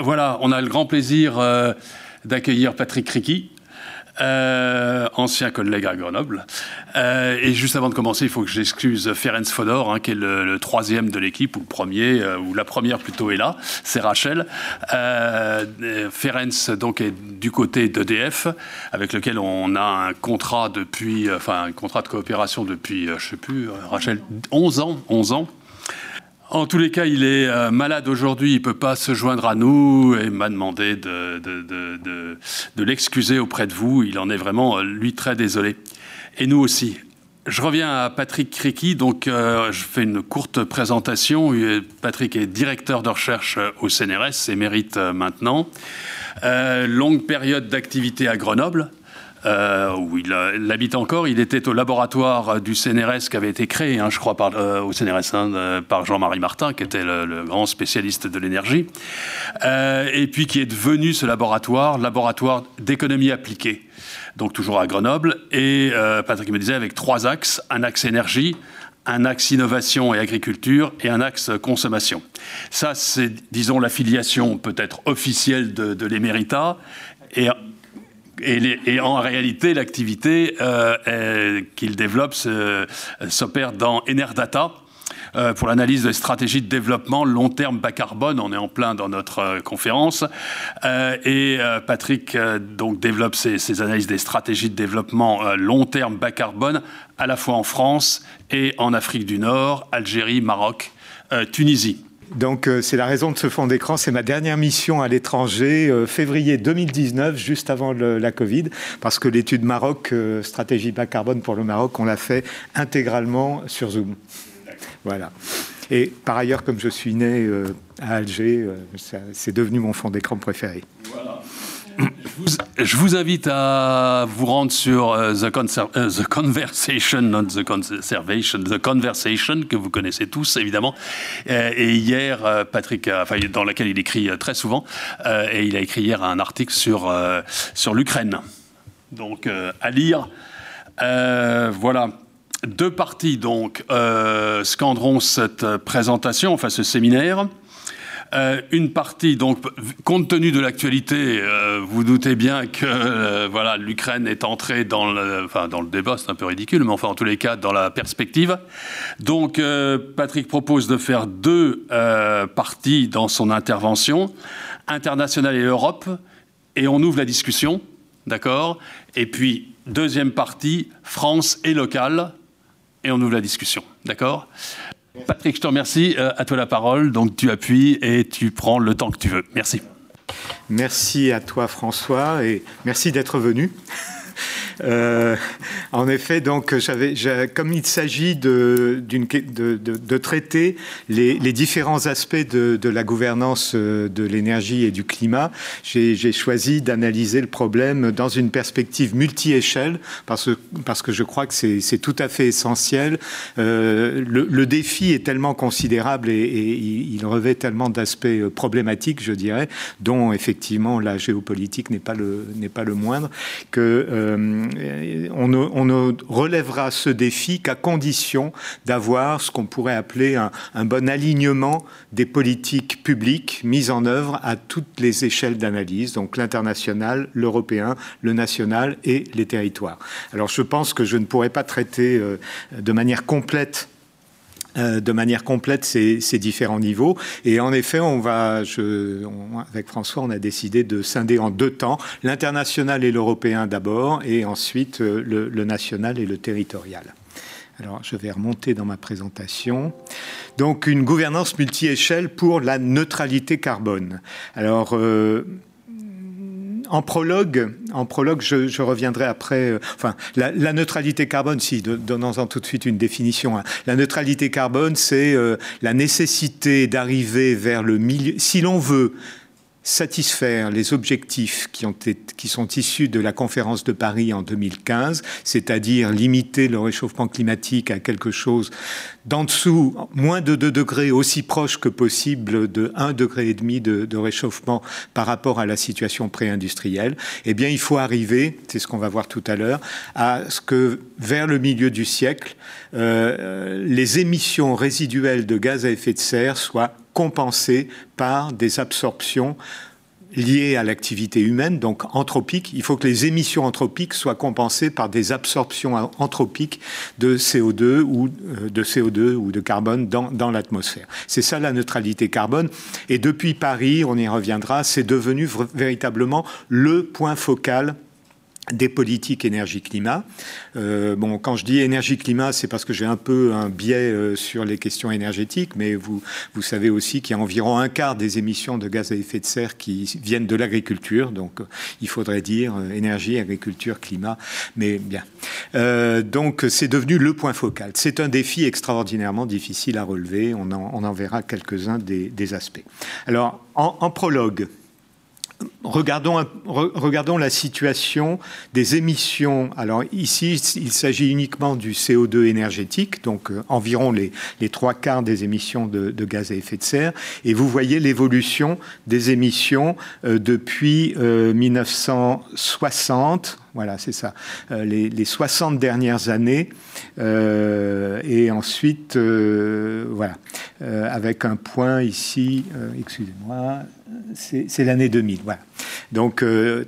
voilà, on a le grand plaisir euh, d'accueillir Patrick Criqui, euh, ancien collègue à Grenoble. Euh, et juste avant de commencer, il faut que j'excuse Ferenc Fodor, hein, qui est le, troisième de l'équipe, ou le premier, ou la première plutôt est là, c'est Rachel. Ferenc donc est du côté d'EDF, avec lequel on a un contrat depuis, enfin un contrat de coopération depuis, je sais plus, Rachel, 11 ans, 11 ans. En tous les cas, il est euh, malade aujourd'hui, il ne peut pas se joindre à nous et m'a demandé de, de, l'excuser auprès de vous. Il en est vraiment, euh, lui, très désolé. Et nous aussi. Je reviens à Patrick Criqui, donc euh, je fais une courte présentation. Patrick est directeur de recherche au CNRS et mérite maintenant. longue période d'activité à Grenoble, euh, où il, habite encore. Il était au laboratoire du CNRS qui avait été créé, hein, je crois, euh, au CNRS hein, par Jean-Marie Martin, qui était le, grand spécialiste de l'énergie, euh, et puis qui est devenu ce laboratoire, laboratoire d'économie appliquée. Donc toujours à Grenoble. Et Patrick me disait avec trois axes un axe énergie, un axe innovation et agriculture et un axe consommation. Ça, c'est, disons, l'affiliation peut-être officielle de, de l'émérita. Et et, en réalité, l'activité euh, qu'il développe s'opère dans Enerdata. Euh, pour l'analyse des stratégies de développement long terme bas carbone. On est en plein dans notre euh, conférence. et Patrick donc développe ces, analyses des stratégies de développement long terme bas carbone à la fois en France et en Afrique du Nord, Algérie, Maroc, Tunisie. Donc euh, c'est la raison de ce fond d'écran. C'est ma dernière mission à l'étranger, euh, février 2019, juste avant la Covid, parce que l'étude Maroc, euh, stratégie bas carbone pour le Maroc, on l'a fait intégralement sur Zoom. Voilà. Et par ailleurs, comme je suis né à Alger, c'est devenu mon fond d'écran préféré. Voilà. Je vous, invite à vous rendre sur euh, the, euh, the, Conversation, not the Conservation, The Conversation, que vous connaissez tous évidemment. Euh, et hier, Patrick, dans laquelle il écrit très souvent, et il a écrit hier un article sur, sur l'Ukraine. Donc, à lire. voilà. Deux parties donc scanderont cette présentation, enfin ce séminaire. Euh, une partie, donc, compte tenu de l'actualité, euh, vous doutez bien que euh, voilà, l'Ukraine est entrée dans le, enfin, dans le débat, c'est un peu ridicule, mais enfin, en tous les cas, dans la perspective. Donc, Patrick propose de faire deux parties dans son intervention, internationale et Europe, et on ouvre la discussion, d'accord? Et puis, deuxième partie, France et locale, et on ouvre la discussion, d'accord? Patrick, je te remercie. Euh, à toi la parole. Donc tu appuies et tu prends le temps que tu veux. Merci. Merci à toi François et merci d'être venu. Euh, en effet, donc, comme il s'agit de, de, de, traiter les, différents aspects de, la gouvernance euh, de l'énergie et du climat, j'ai, choisi d'analyser le problème dans une perspective multi-échelle, parce, parce que je crois que c'est, tout à fait essentiel. Euh, le, défi est tellement considérable et, il revêt tellement d'aspects problématiques, je dirais, dont effectivement la géopolitique n'est pas le, n'est pas le moindre, que on ne, relèvera ce défi qu'à condition d'avoir ce qu'on pourrait appeler un, bon alignement des politiques publiques mises en œuvre à toutes les échelles d'analyse, donc l'international, l'européen, le national et les territoires. Alors je pense que je ne pourrais pas traiter euh, de manière complète de manière complète ces, différents niveaux. Et en effet, on va, avec François, on a décidé de scinder en deux temps, l'international et l'européen d'abord, et ensuite euh, le, national et le territorial. Alors, je vais remonter dans ma présentation. Donc, une gouvernance multi-échelle pour la neutralité carbone. Alors, euh, en prologue, en prologue, je, reviendrai après. Euh, enfin, la, neutralité carbone, si, donnons-en tout de suite une définition. Hein. La neutralité carbone, c'est euh, la nécessité d'arriver vers le milieu. Si l'on veut satisfaire les objectifs qui, sont issus de la conférence de Paris en 2015, c'est-à-dire limiter le réchauffement climatique à quelque chose d'en dessous, moins de 2 degrés, aussi proche que possible de 1,5 degré et demi de, réchauffement par rapport à la situation pré-industrielle, eh bien, il faut arriver, c'est ce qu'on va voir tout à l'heure, à ce que vers le milieu du siècle, euh, les émissions résiduelles de gaz à effet de serre soient compensées par des absorptions liées à l'activité humaine, donc anthropiques. Il faut que les émissions anthropiques soient compensées par des absorptions anthropiques de CO2 ou euh, de CO2 ou de carbone dans, dans l'atmosphère. C'est ça la neutralité carbone. Et depuis Paris, on y reviendra, c'est devenu véritablement le point focal des politiques énergie-climat. Euh, bon, quand je dis énergie-climat, c'est parce que j'ai un peu un biais euh, sur les questions énergétiques, mais vous, vous savez aussi qu'il y a environ un quart des émissions de gaz à effet de serre qui viennent de l'agriculture, donc euh, il faudrait dire énergie, agriculture, climat, mais bien. donc c'est devenu le point focal. C'est un défi extraordinairement difficile à relever, on en, on en verra quelques-uns des, des, aspects. Alors, en, en prologue, Regardons, la situation des émissions. Alors ici, il s'agit uniquement du CO2 énergétique, donc euh, environ les, les, trois quarts des émissions de, gaz à effet de serre. Et vous voyez l'évolution des émissions euh, depuis 1960. Euh, voilà, c'est ça. Les, les, 60 dernières années. et ensuite, voilà, avec un point ici, excusez-moi, c'est l'année 2000. Voilà. Donc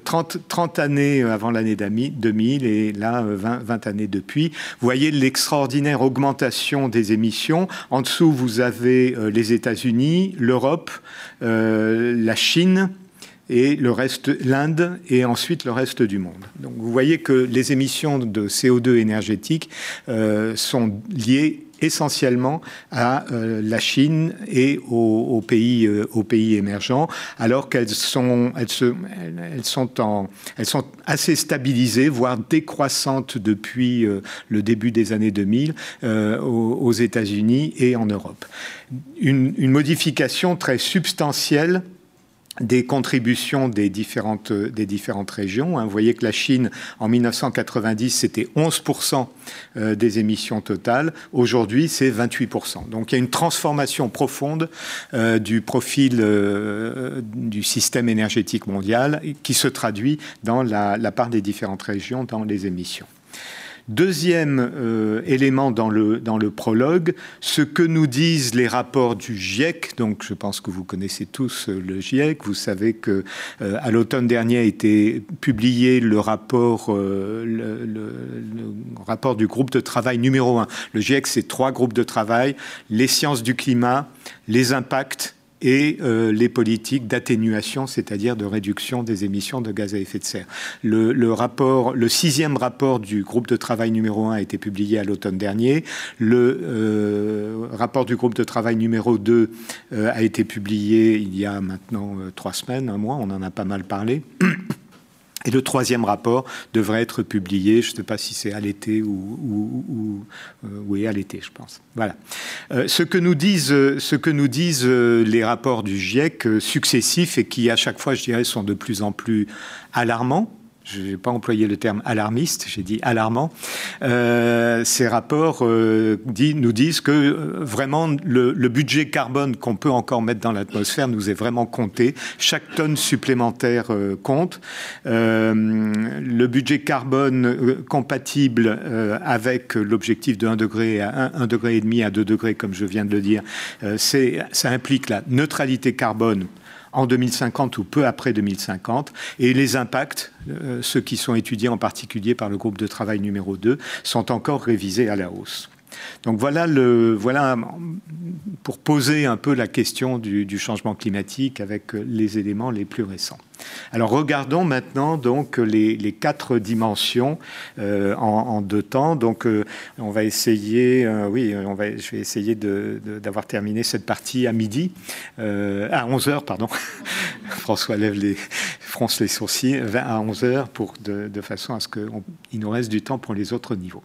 30, euh, 30, années avant l'année 2000 et là 20, euh, 20, années depuis. Vous voyez l'extraordinaire augmentation des émissions. En dessous, vous avez euh, les États-Unis, l'Europe, la Chine et le reste, l'Inde et ensuite le reste du monde. Donc vous voyez que les émissions de CO2 énergétique sont liées essentiellement à euh, la Chine et aux, pays, euh, aux pays émergents, alors qu'elles sont, elles se, elles sont, en, elles sont assez stabilisées, voire décroissantes depuis euh, le début des années 2000 aux, États-Unis et en Europe. Une modification très substantielle des contributions des différentes, régions. Hein. Vous voyez que la Chine, en 1990, c'était 11% euh, des émissions totales. Aujourd'hui, c'est 28%. Donc il y a une transformation profonde euh, du profil euh, du système énergétique mondial qui se traduit dans la part des différentes régions dans les émissions. Deuxième euh, élément dans le, prologue, ce que nous disent les rapports du GIEC. Donc, je pense que vous connaissez tous euh, le GIEC. Vous savez que euh, à l'automne dernier a été publié le rapport, le, rapport du groupe de travail numéro un. Le GIEC, c'est trois groupes de travail les sciences du climat, les impacts et euh, les politiques d'atténuation, c'est-à-dire de réduction des émissions de gaz à effet de serre. Le, rapport, le sixième rapport du groupe de travail numéro 1 a été publié à l'automne dernier. Le euh, rapport du groupe de travail numéro 2 euh, a été publié il y a maintenant trois semaines, un mois, on en a pas mal parlé. Et le troisième rapport devrait être publié, je ne sais pas si c'est à l'été ou, ou, euh, oui, à l'été, je pense. Voilà. Euh, ce que nous disent, ce que nous disent euh, les rapports du GIEC successifs et qui, à chaque fois, je dirais, sont de plus en plus alarmants, je n'ai pas employé le terme alarmiste, j'ai dit alarmant, euh, ces rapports euh, nous disent que euh, vraiment le, budget carbone qu'on peut encore mettre dans l'atmosphère nous est vraiment compté. Chaque tonne supplémentaire compte. le budget carbone compatible avec l'objectif de 1 degré à 1, degré et demi à 2 degrés, comme je viens de le dire, ça implique la neutralité carbone en 2050 ou peu après 2050. Et les impacts, euh, ceux qui sont étudiés en particulier par le groupe de travail numéro 2, sont encore révisés à la hausse. Donc voilà, pour poser un peu la question du, changement climatique avec les éléments les plus récents. Alors regardons maintenant donc les, quatre dimensions euh, en, deux temps. Donc euh, on va essayer, euh, oui, je vais essayer d'avoir terminé cette partie à midi, à 11 heures, pardon. François lève les, fronce les sourcils, à 11 heures pour de façon à ce qu'il nous reste du temps pour les autres niveaux.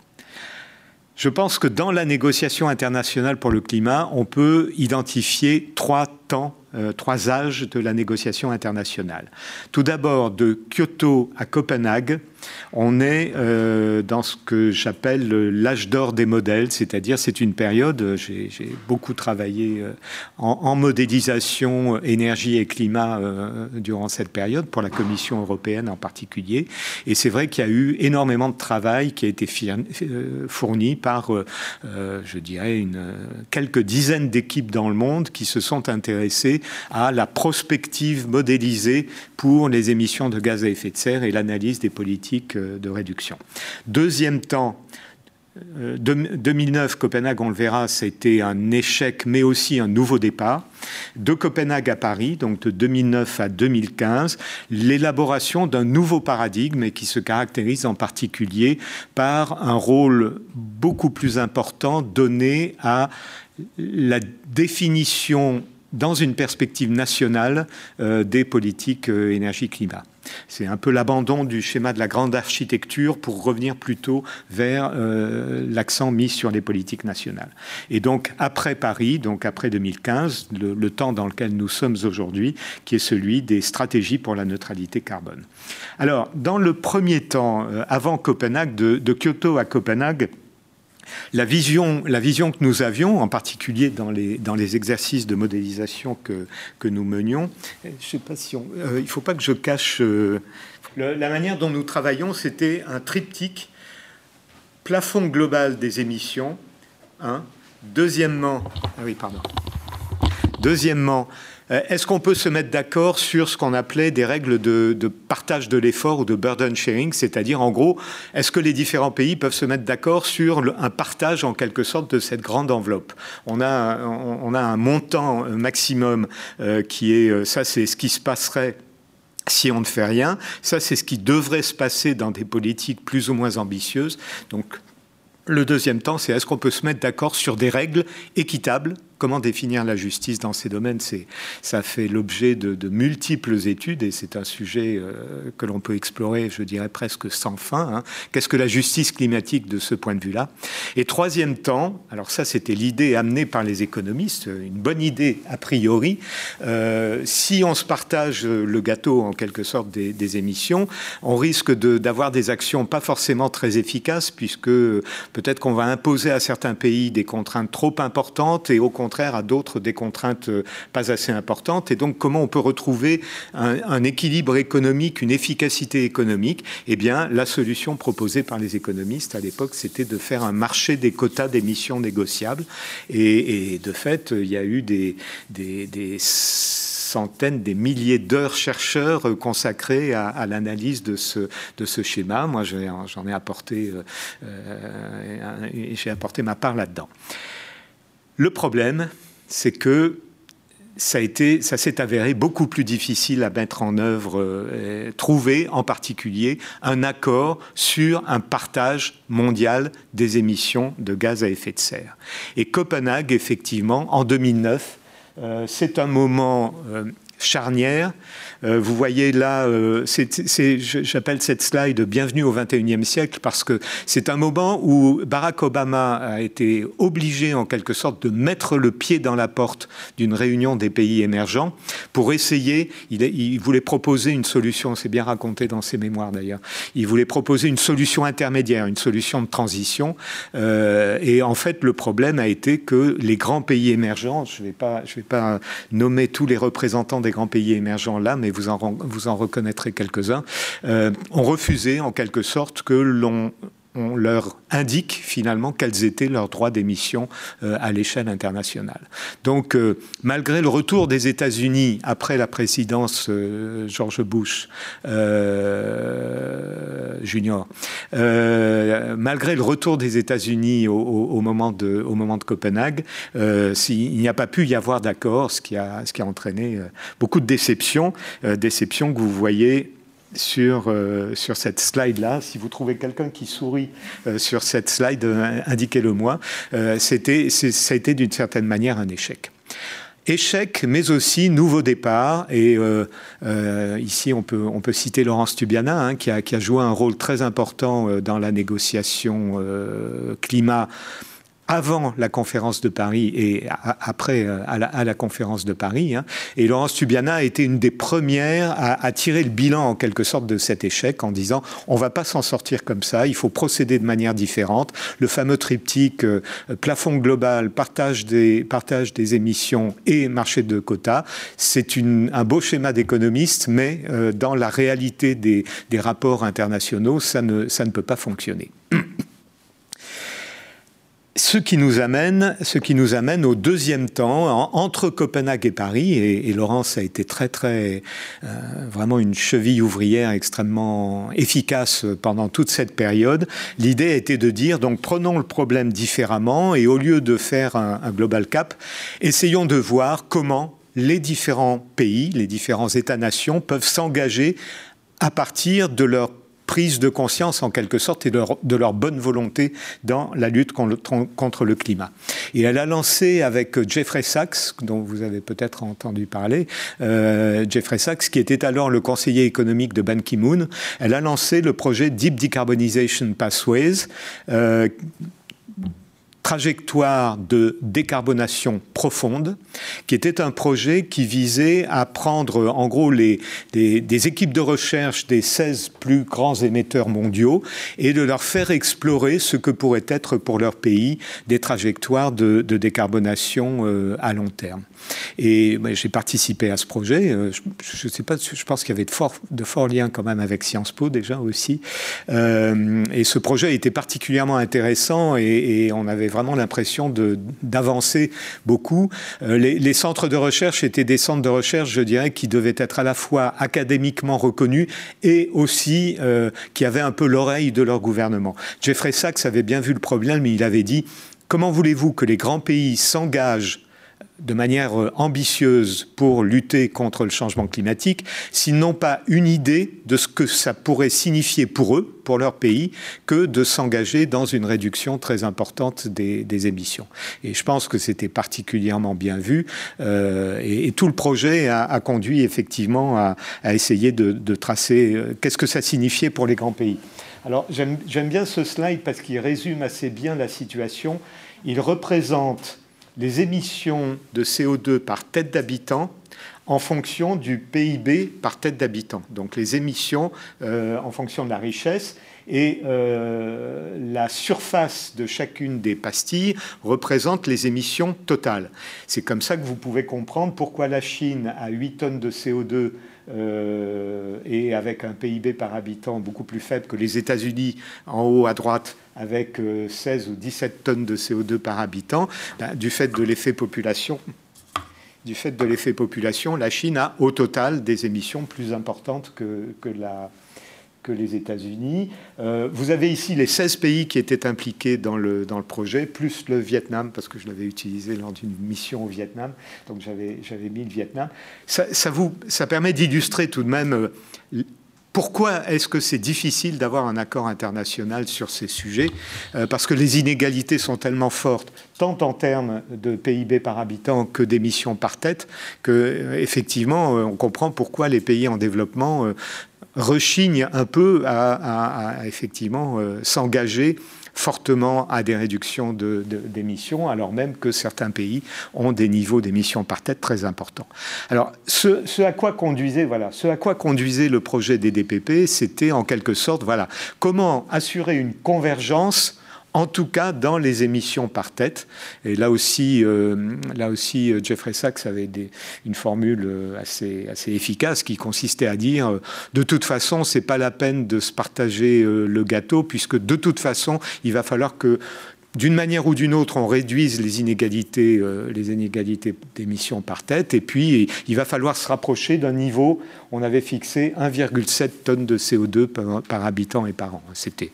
Je pense que dans la négociation internationale pour le climat, on peut identifier trois temps euh, trois âges de la négociation internationale. Tout d'abord, de Kyoto à Copenhague, on est euh, dans ce que j'appelle l'âge d'or des modèles, c'est-à-dire c'est une période, j'ai beaucoup travaillé euh, en, modélisation énergie et climat durant cette période, pour la Commission européenne en particulier, et c'est vrai qu'il y a eu énormément de travail qui a été fourni par, je dirais, une, quelques dizaines d'équipes dans le monde qui se sont intéressées à la prospective modélisée pour les émissions de gaz à effet de serre et l'analyse des politiques euh, de réduction. Deuxième temps, 2009, euh, Copenhague, on le verra, c'était un échec, mais aussi un nouveau départ. De Copenhague à Paris, donc de 2009 à 2015, l'élaboration d'un nouveau paradigme qui se caractérise en particulier par un rôle beaucoup plus important donné à la définition dans une perspective nationale euh, des politiques euh, énergie-climat. C'est un peu l'abandon du schéma de la grande architecture pour revenir plutôt vers euh, l'accent mis sur les politiques nationales. Et donc après Paris, donc après 2015, le, temps dans lequel nous sommes aujourd'hui, qui est celui des stratégies pour la neutralité carbone. Alors, dans le premier temps, avant Copenhague, de Kyoto à Copenhague, la vision, la vision que nous avions, en particulier dans les, dans les exercices de modélisation que, que nous menions, je sais pas si on, euh, il ne faut pas que je cache. Euh, la manière dont nous travaillons, c'était un triptyque plafond global des émissions. Hein. Deuxièmement, ah oui, pardon. Deuxièmement, euh, est-ce qu'on peut se mettre d'accord sur ce qu'on appelait des règles de, partage de l'effort ou de burden sharing, c'est-à-dire en gros, est-ce que les différents pays peuvent se mettre d'accord sur un partage en quelque sorte de cette grande enveloppe? On a, un montant maximum euh, qui est, euh, ça c'est ce qui se passerait si on ne fait rien. Ça, c'est ce qui devrait se passer dans des politiques plus ou moins ambitieuses. Donc, le deuxième temps, c'est est-ce qu'on peut se mettre d'accord sur des règles équitables Comment définir la justice dans ces domaines Ça fait l'objet de, multiples études et c'est un sujet euh, que l'on peut explorer, je dirais, presque sans fin. Hein. Qu'est-ce que la justice climatique de ce point de vue-là? Et troisième temps, alors ça c'était l'idée amenée par les économistes, une bonne idée a priori, euh, si on se partage le gâteau en quelque sorte des, émissions, on risque d'avoir des actions pas forcément très efficaces puisque peut-être qu'on va imposer à certains pays des contraintes trop importantes et au contraire contraire à d'autres des contraintes euh, pas assez importantes. Et donc, comment on peut retrouver un, équilibre économique, une efficacité économique? Eh bien, la solution proposée par les économistes à l'époque, c'était de faire un marché des quotas d'émissions négociables. Et, de fait, il y a eu des, centaines, des milliers d'heures chercheurs consacrés à, l'analyse de ce, schéma. Moi, j'en ai apporté, euh, euh, j'ai apporté ma part là-dedans. Le problème, c'est que ça, s'est avéré beaucoup plus difficile à mettre en œuvre, euh, trouver en particulier un accord sur un partage mondial des émissions de gaz à effet de serre. Et Copenhague, effectivement, en 2009, euh, c'est un moment euh, charnière euh, vous voyez là, euh, j'appelle cette slide Bienvenue au 21e siècle parce que c'est un moment où Barack Obama a été obligé en quelque sorte de mettre le pied dans la porte d'une réunion des pays émergents pour essayer, il, voulait proposer une solution, c'est bien raconté dans ses mémoires d'ailleurs, il voulait proposer une solution intermédiaire, une solution de transition. Euh, et en fait, le problème a été que les grands pays émergents, je ne vais, pas, vais pas nommer tous les représentants des grands pays émergents là, mais vous en, vous en reconnaîtrez quelques-uns, euh, ont refusé en quelque sorte que l'on on leur indique finalement quels étaient leurs droits d'émission euh, à l'échelle internationale. Donc, euh, malgré le retour des États-Unis après la présidence euh, George Bush Junior, malgré le retour des États-Unis au, moment de, au moment de Copenhague, il n'y a pas pu y avoir d'accord, ce, qui a, ce qui a entraîné beaucoup de déceptions, déceptions que vous voyez sur, euh, sur cette slide-là. Si vous trouvez quelqu'un qui sourit euh, sur cette slide, euh, indiquez-le moi. c'était, ça a été d'une certaine manière un échec. Échec, mais aussi nouveau départ. Et ici, on peut, on peut citer Laurence Tubiana, hein, qui, a, qui, a, joué un rôle très important dans la négociation climat avant la conférence de Paris et après euh, à la, conférence de Paris. Hein. Et Laurence Tubiana a été une des premières à, tirer le bilan en quelque sorte de cet échec en disant on va pas s'en sortir comme ça, il faut procéder de manière différente. Le fameux triptyque euh, plafond global, partage des, partage des émissions et marché de quotas, c'est un beau schéma d'économiste, mais euh, dans la réalité des, des rapports internationaux, ça ne, ça ne peut pas fonctionner. ce qui nous amène, ce qui nous amène au deuxième temps entre Copenhague et Paris. Et, Laurence a été très très euh, vraiment une cheville ouvrière extrêmement efficace pendant toute cette période. L'idée était de dire donc prenons le problème différemment et au lieu de faire un, un global cap, essayons de voir comment les différents pays, les différents États-nations peuvent s'engager à partir de leur prise de conscience en quelque sorte et de leur, bonne volonté dans la lutte contre, le climat. Et elle a lancé avec Jeffrey Sachs, dont vous avez peut-être entendu parler, euh, Jeffrey Sachs, qui était alors le conseiller économique de Ban Ki-moon, elle a lancé le projet Deep Decarbonization Pathways, euh, trajectoire de décarbonation profonde, qui était un projet qui visait à prendre en gros les, des équipes de recherche des 16 plus grands émetteurs mondiaux et de leur faire explorer ce que pourraient être pour leur pays des trajectoires de, décarbonation euh, à long terme. Et j'ai participé à ce projet. Euh, je, sais pas, je pense qu'il y avait de forts, de forts liens quand même avec Sciences Po déjà aussi. Euh, et ce projet était particulièrement intéressant et, on avait vraiment l'impression d'avancer beaucoup. Euh, les, centres de recherche étaient des centres de recherche, je dirais, qui devaient être à la fois académiquement reconnus et aussi qui avaient un peu l'oreille de leur gouvernement. Jeffrey Sachs avait bien vu le problème, mais il avait dit Comment voulez-vous que les grands pays s'engagent de manière euh, ambitieuse pour lutter contre le changement climatique, s'ils n'ont pas une idée de ce que ça pourrait signifier pour eux, pour leur pays, que de s'engager dans une réduction très importante des, émissions. Et je pense que c'était particulièrement bien vu, euh, et, tout le projet a, conduit effectivement à, essayer de, tracer euh, qu'est-ce que ça signifiait pour les grands pays. Alors j'aime bien ce slide parce qu'il résume assez bien la situation. Il représente les émissions de CO2 par tête d'habitant en fonction du PIB par tête d'habitant. Donc les émissions euh, en fonction de la richesse et euh, la surface de chacune des pastilles représente les émissions totales. C'est comme ça que vous pouvez comprendre pourquoi la Chine a 8 tonnes de CO2 euh, et avec un PIB par habitant beaucoup plus faible que les États-Unis en haut à droite avec 16 ou 17 tonnes de CO2 par habitant, ben, du fait de l'effet population, du fait population, la Chine a au total des émissions plus importantes que, que, la, que les États-Unis. Euh, vous avez ici les 16 pays qui étaient impliqués dans le, dans le projet, plus le Vietnam, parce que je l'avais utilisé lors d'une mission au Vietnam, donc j'avais mis le Vietnam. Ça, vous, ça permet d'illustrer tout de même euh, pourquoi est-ce que c'est difficile d'avoir un accord international sur ces sujets euh, Parce que les inégalités sont tellement fortes, tant en termes de PIB par habitant que d'émissions par tête, que effectivement, on comprend pourquoi les pays en développement rechignent un peu à effectivement s'engager fortement à des réductions d'émissions, alors même que certains pays ont des niveaux d'émissions par tête très importants. Alors, ce, à quoi conduisait, voilà, ce à quoi conduisait le projet des DPP, c'était en quelque sorte, voilà, comment assurer une convergence en tout cas dans les émissions par tête. Et là aussi, euh, là aussi euh, Jeffrey Sachs avait une formule euh, assez, efficace qui consistait à dire de toute façon, c'est pas la peine de se partager le gâteau, puisque de toute façon, il va falloir que d'une manière ou d'une autre, on réduise les inégalités, les inégalités d'émissions par tête, et puis il va falloir se rapprocher d'un niveau. On avait fixé 1,7 tonnes de CO2 par, par habitant et par an. C'était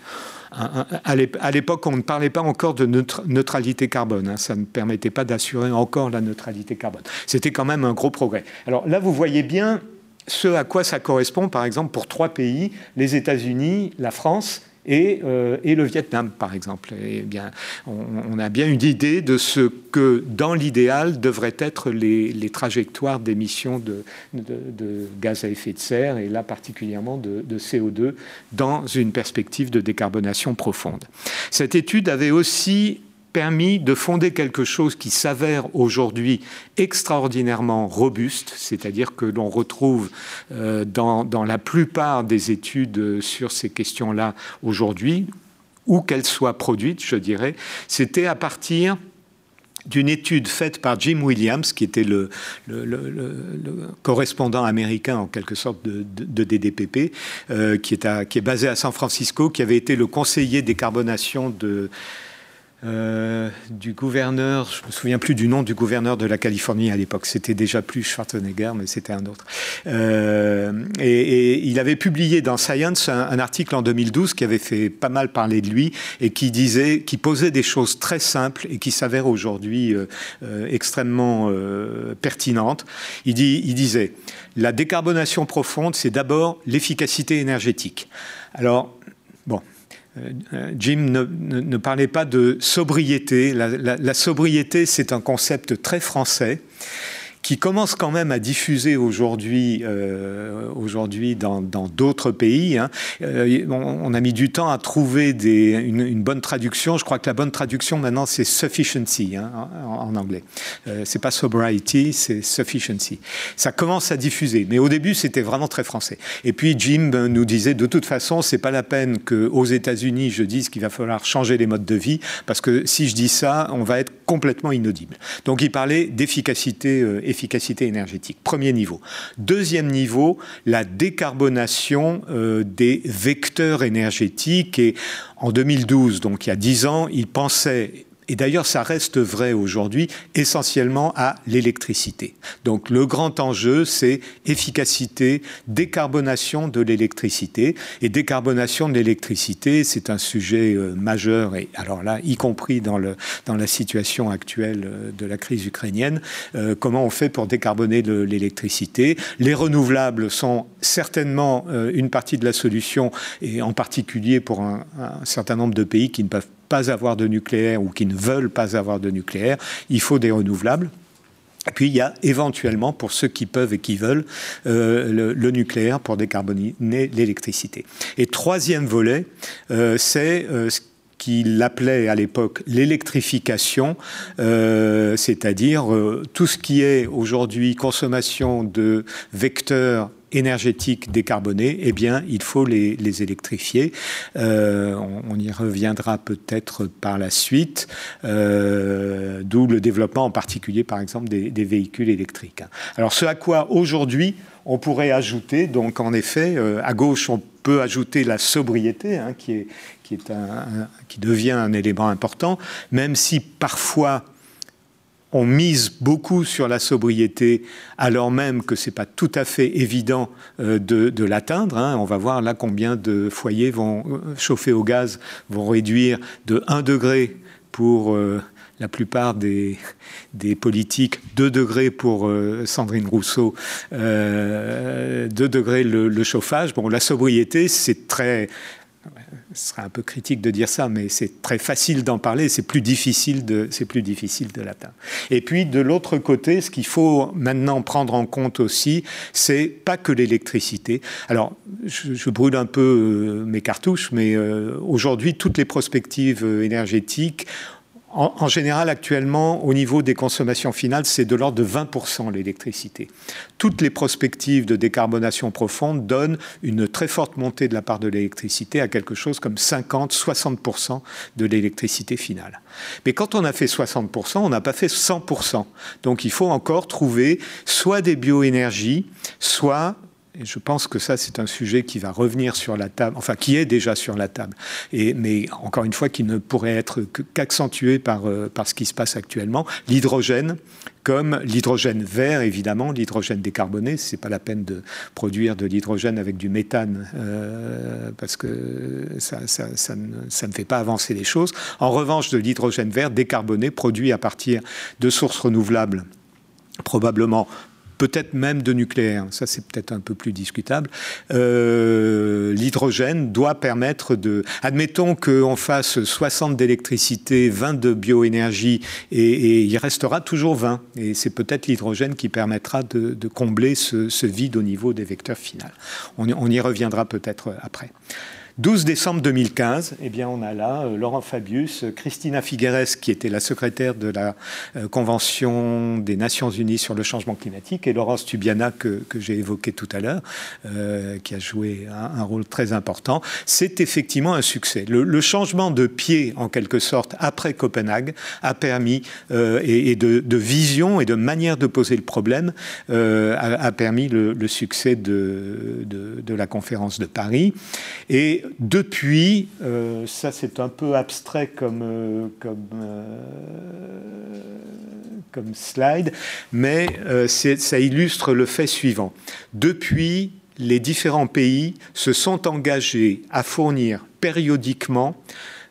à l'époque, on ne parlait pas encore de neutralité carbone. Hein. Ça ne permettait pas d'assurer encore la neutralité carbone. C'était quand même un gros progrès. Alors là, vous voyez bien ce à quoi ça correspond, par exemple, pour trois pays, les États-Unis, la France euh, et, le Vietnam, par exemple. Eh bien, on, a bien une idée de ce que, dans l'idéal, devraient être les, trajectoires d'émissions de, gaz à effet de serre, et là particulièrement de, CO2, dans une perspective de décarbonation profonde. Cette étude avait aussi permis de fonder quelque chose qui s'avère aujourd'hui extraordinairement robuste, c'est-à-dire que l'on retrouve euh, dans, la plupart des études sur ces questions-là aujourd'hui, où qu'elles soient produites, je dirais, c'était à partir d'une étude faite par Jim Williams, qui était le, correspondant américain en quelque sorte de, DDPP, euh, qui, est qui est basé à San Francisco, qui avait été le conseiller décarbonation de, euh, du gouverneur, je me souviens plus du nom du gouverneur de la Californie à l'époque, c'était déjà plus Schwarzenegger, mais c'était un autre. Euh, et, il avait publié dans Science un, article en 2012 qui avait fait pas mal parler de lui et qui disait, qui posait des choses très simples et qui s'avèrent aujourd'hui euh, extrêmement pertinentes. Il disait, la décarbonation profonde, c'est d'abord l'efficacité énergétique. Alors, bon, euh, Jim ne, parlait pas de sobriété. la sobriété, c'est un concept très français qui commence quand même à diffuser aujourd'hui euh, aujourd'hui dans d'autres pays. Hein. Euh, on, a mis du temps à trouver des, une, bonne traduction. Je crois que la bonne traduction maintenant c'est sufficiency hein, en, anglais. Euh, c'est pas sobriety, c'est sufficiency. Ça commence à diffuser, mais au début c'était vraiment très français. Et puis Jim nous disait de toute façon c'est pas la peine que aux États-Unis je dise qu'il va falloir changer les modes de vie parce que si je dis ça on va être complètement inaudible. Donc il parlait d'efficacité efficacité énergétique. Premier niveau. Deuxième niveau, la décarbonation euh, des vecteurs énergétiques. Et en 2012, donc il y a dix ans, il pensait et d'ailleurs ça reste vrai aujourd'hui, essentiellement à l'électricité. Donc le grand enjeu, c'est efficacité, décarbonation de l'électricité. Et décarbonation de l'électricité, c'est un sujet euh, majeur, et alors là, y compris dans, le, dans la situation actuelle euh, de la crise ukrainienne, euh, comment on fait pour décarboner l'électricité. Les renouvelables sont certainement une partie de la solution, et en particulier pour un, un certain nombre de pays qui ne peuvent pas avoir de nucléaire ou qui ne veulent pas avoir de nucléaire, il faut des renouvelables. Puis il y a éventuellement, pour ceux qui peuvent et qui veulent, euh, le, nucléaire pour décarboner l'électricité. Et troisième volet, euh, c'est euh, ce qu'il appelait à l'époque l'électrification, c'est-à-dire tout ce qui est aujourd'hui consommation de vecteurs énergétiques décarbonés, eh bien, il faut les, électrifier. Euh, on, y reviendra peut-être par la suite, euh, d'où le développement en particulier, par exemple, des, véhicules électriques. Alors, ce à quoi aujourd'hui on pourrait ajouter, donc en effet, euh, à gauche, on peut ajouter la sobriété, hein, qui, est, qui, est qui devient un élément important, même si parfois on mise beaucoup sur la sobriété, alors même que ce n'est pas tout à fait évident euh, de, l'atteindre. Hein. On va voir là combien de foyers vont euh, chauffer au gaz, vont réduire de 1 degré pour euh, la plupart des, politiques, 2 degrés pour Sandrine Rousseau, 2 degrés le, le, chauffage. Bon, la sobriété, c'est très ce serait un peu critique de dire ça, mais c'est très facile d'en parler, c'est plus difficile de, c'est plus difficile de l'atteindre. Et puis de l'autre côté, ce qu'il faut maintenant prendre en compte aussi, c'est pas que l'électricité. Alors, je, brûle un peu euh, mes cartouches, mais euh, aujourd'hui, toutes les prospectives euh, énergétiques en, général, actuellement, au niveau des consommations finales, c'est de l'ordre de 20% l'électricité. Toutes les prospectives de décarbonation profonde donnent une très forte montée de la part de l'électricité à quelque chose comme 50-60% de l'électricité finale. Mais quand on a fait 60%, on n'a pas fait 100%. Donc il faut encore trouver soit des bioénergies, soit et je pense que ça, c'est un sujet qui va revenir sur la table, enfin qui est déjà sur la table, et, mais encore une fois, qui ne pourrait être qu'accentué par, euh, par ce qui se passe actuellement. L'hydrogène, comme l'hydrogène vert, évidemment, l'hydrogène décarboné, c'est pas la peine de produire de l'hydrogène avec du méthane, euh, parce que ça, ça, ça, ne, ça, ne, fait pas avancer les choses. En revanche, de l'hydrogène vert décarboné, produit à partir de sources renouvelables probablement peut-être même de nucléaire, ça c'est peut-être un peu plus discutable, euh, l'hydrogène doit permettre de... Admettons qu'on fasse 60 d'électricité, 20 de bioénergie, et, il restera toujours 20. Et c'est peut-être l'hydrogène qui permettra de, combler ce, vide au niveau des vecteurs finaux. on y reviendra peut-être après. 12 décembre 2015, eh bien, on a là euh, Laurent Fabius, Christina Figueres, qui était la secrétaire de la euh, Convention des Nations Unies sur le changement climatique, et Laurence Tubiana, que, j'ai évoqué tout à l'heure, euh, qui a joué un, rôle très important. C'est effectivement un succès. Le, changement de pied, en quelque sorte, après Copenhague, a permis, et, de, vision et de manière de poser le problème, a, permis le, succès de, de, la conférence de Paris. Et Depuis, ça c'est un peu abstrait comme, comme, comme slide, mais ça illustre le fait suivant. Depuis, les différents pays se sont engagés à fournir périodiquement,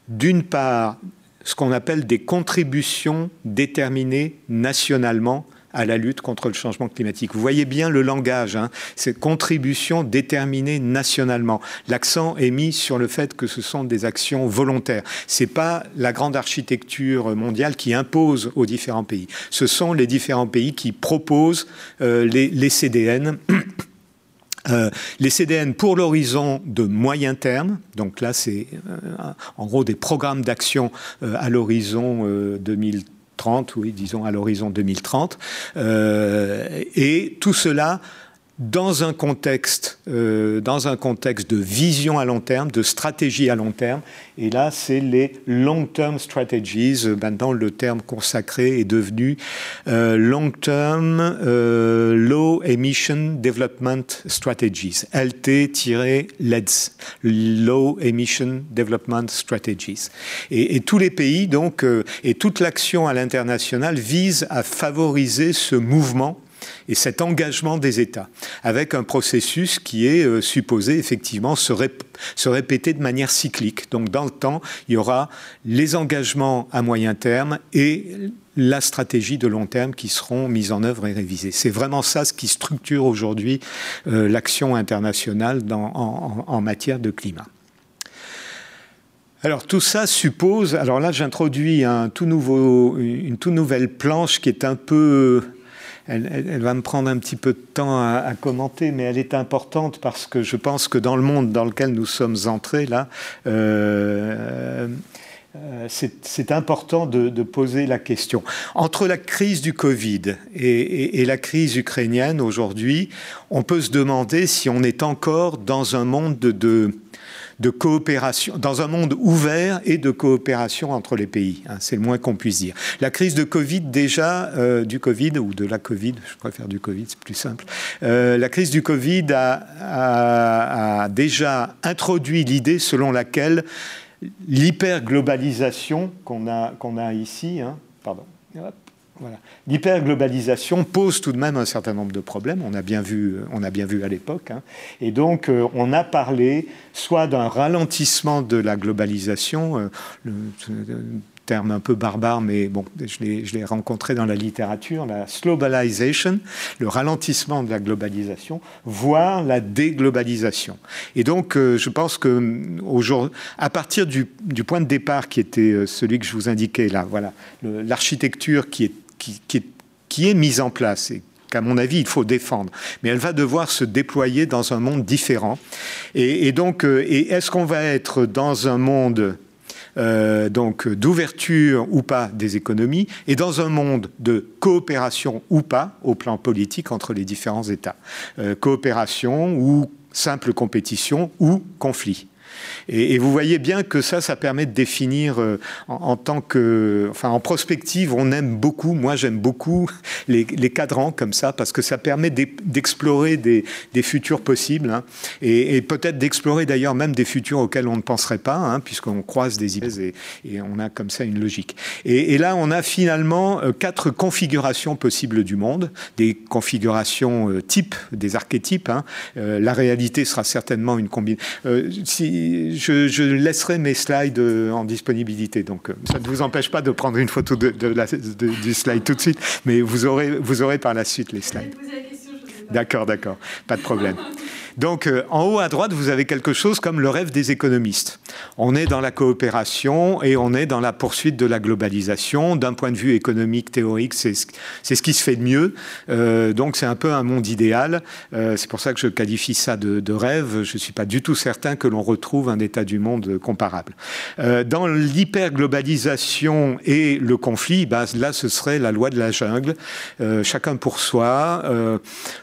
d'une part, ce qu'on appelle des contributions déterminées nationalement à la lutte contre le changement climatique. Vous voyez bien le langage, hein, ces contributions déterminées nationalement. L'accent est mis sur le fait que ce sont des actions volontaires. C'est pas la grande architecture mondiale qui impose aux différents pays. Ce sont les différents pays qui proposent euh, les, CDN euh, les CDN pour l'horizon de moyen terme, donc là c'est euh, en gros des programmes d'action euh, à l'horizon 2030, oui, disons à l'horizon 2030, et tout cela dans un contexte, euh, dans un contexte de vision à long terme, de stratégie à long terme. Et là, c'est les long-term strategies. Maintenant, le terme consacré est devenu euh, long-term euh, low emission development strategies, LT-LEDS, low emission development strategies. Et, et tous les pays, donc, et toute l'action à l'international vise à favoriser ce mouvement et cet engagement des États, avec un processus qui est euh, supposé effectivement se, répéter de manière cyclique. Donc dans le temps, il y aura les engagements à moyen terme et la stratégie de long terme qui seront mises en œuvre et révisées. C'est vraiment ça ce qui structure aujourd'hui euh, l'action internationale en, matière de climat. Alors tout ça suppose, alors là j'introduis une toute nouvelle planche qui est un peu elle, va me prendre un petit peu de temps à, commenter, mais elle est importante parce que je pense que dans le monde dans lequel nous sommes entrés, là, euh, euh, c'est important de, poser la question. Entre la crise du Covid et la crise ukrainienne aujourd'hui, on peut se demander si on est encore dans un monde de, de coopération, dans un monde ouvert et de coopération entre les pays. Hein, c'est le moins qu'on puisse dire. La crise de Covid, déjà, euh, du Covid, ou de la Covid, je préfère du Covid, c'est plus simple. Euh, la crise du Covid a, déjà introduit l'idée selon laquelle l'hyperglobalisation qu'on a, qu'on a ici, hein, pardon, L'hyperglobalisation pose tout de même un certain nombre de problèmes, on a bien vu, on a bien vu à l'époque. Hein. Et donc, euh, on a parlé soit d'un ralentissement de la globalisation, euh, terme un peu barbare, mais bon, je l'ai rencontré dans la littérature, la globalization, le ralentissement de la globalisation, voire la déglobalisation. Et donc, euh, je pense que à partir du, du, point de départ qui était celui que je vous indiquais là, voilà, l'architecture qui est qui, est, mise en place et qu'à mon avis, il faut défendre. Mais elle va devoir se déployer dans un monde différent. Et, donc, euh, est-ce qu'on va être dans un monde euh, donc d'ouverture ou pas des économies et dans un monde de coopération ou pas au plan politique entre les différents États? Euh, coopération ou simple compétition ou conflit? Et, vous voyez bien que ça, ça permet de définir euh, en, tant que, enfin, en prospective, on aime beaucoup. Moi, j'aime beaucoup les, cadrans comme ça parce que ça permet d'explorer des, futurs possibles hein. et, peut-être d'explorer d'ailleurs même des futurs auxquels on ne penserait pas, hein, puisqu'on croise des hypothèses et, on a comme ça une logique. Et, là, on a finalement euh, quatre configurations possibles du monde, des configurations euh, types, des archétypes. Hein. la réalité sera certainement une combinaison. Je, laisserai mes slides euh, en disponibilité. Donc, euh, ça ne vous empêche pas de prendre une photo de, du slide tout de suite, mais vous aurez, vous aurez par la suite les slides. D'accord, d'accord, pas de problème. Donc euh, en haut à droite, vous avez quelque chose comme le rêve des économistes. On est dans la coopération et on est dans la poursuite de la globalisation. D'un point de vue économique, théorique, c'est ce qui se fait de mieux. Euh, donc c'est un peu un monde idéal. Euh, c'est pour ça que je qualifie ça de, rêve. Je ne suis pas du tout certain que l'on retrouve un état du monde comparable. dans l'hyperglobalisation et le conflit, bah, là ce serait la loi de la jungle. chacun pour soi.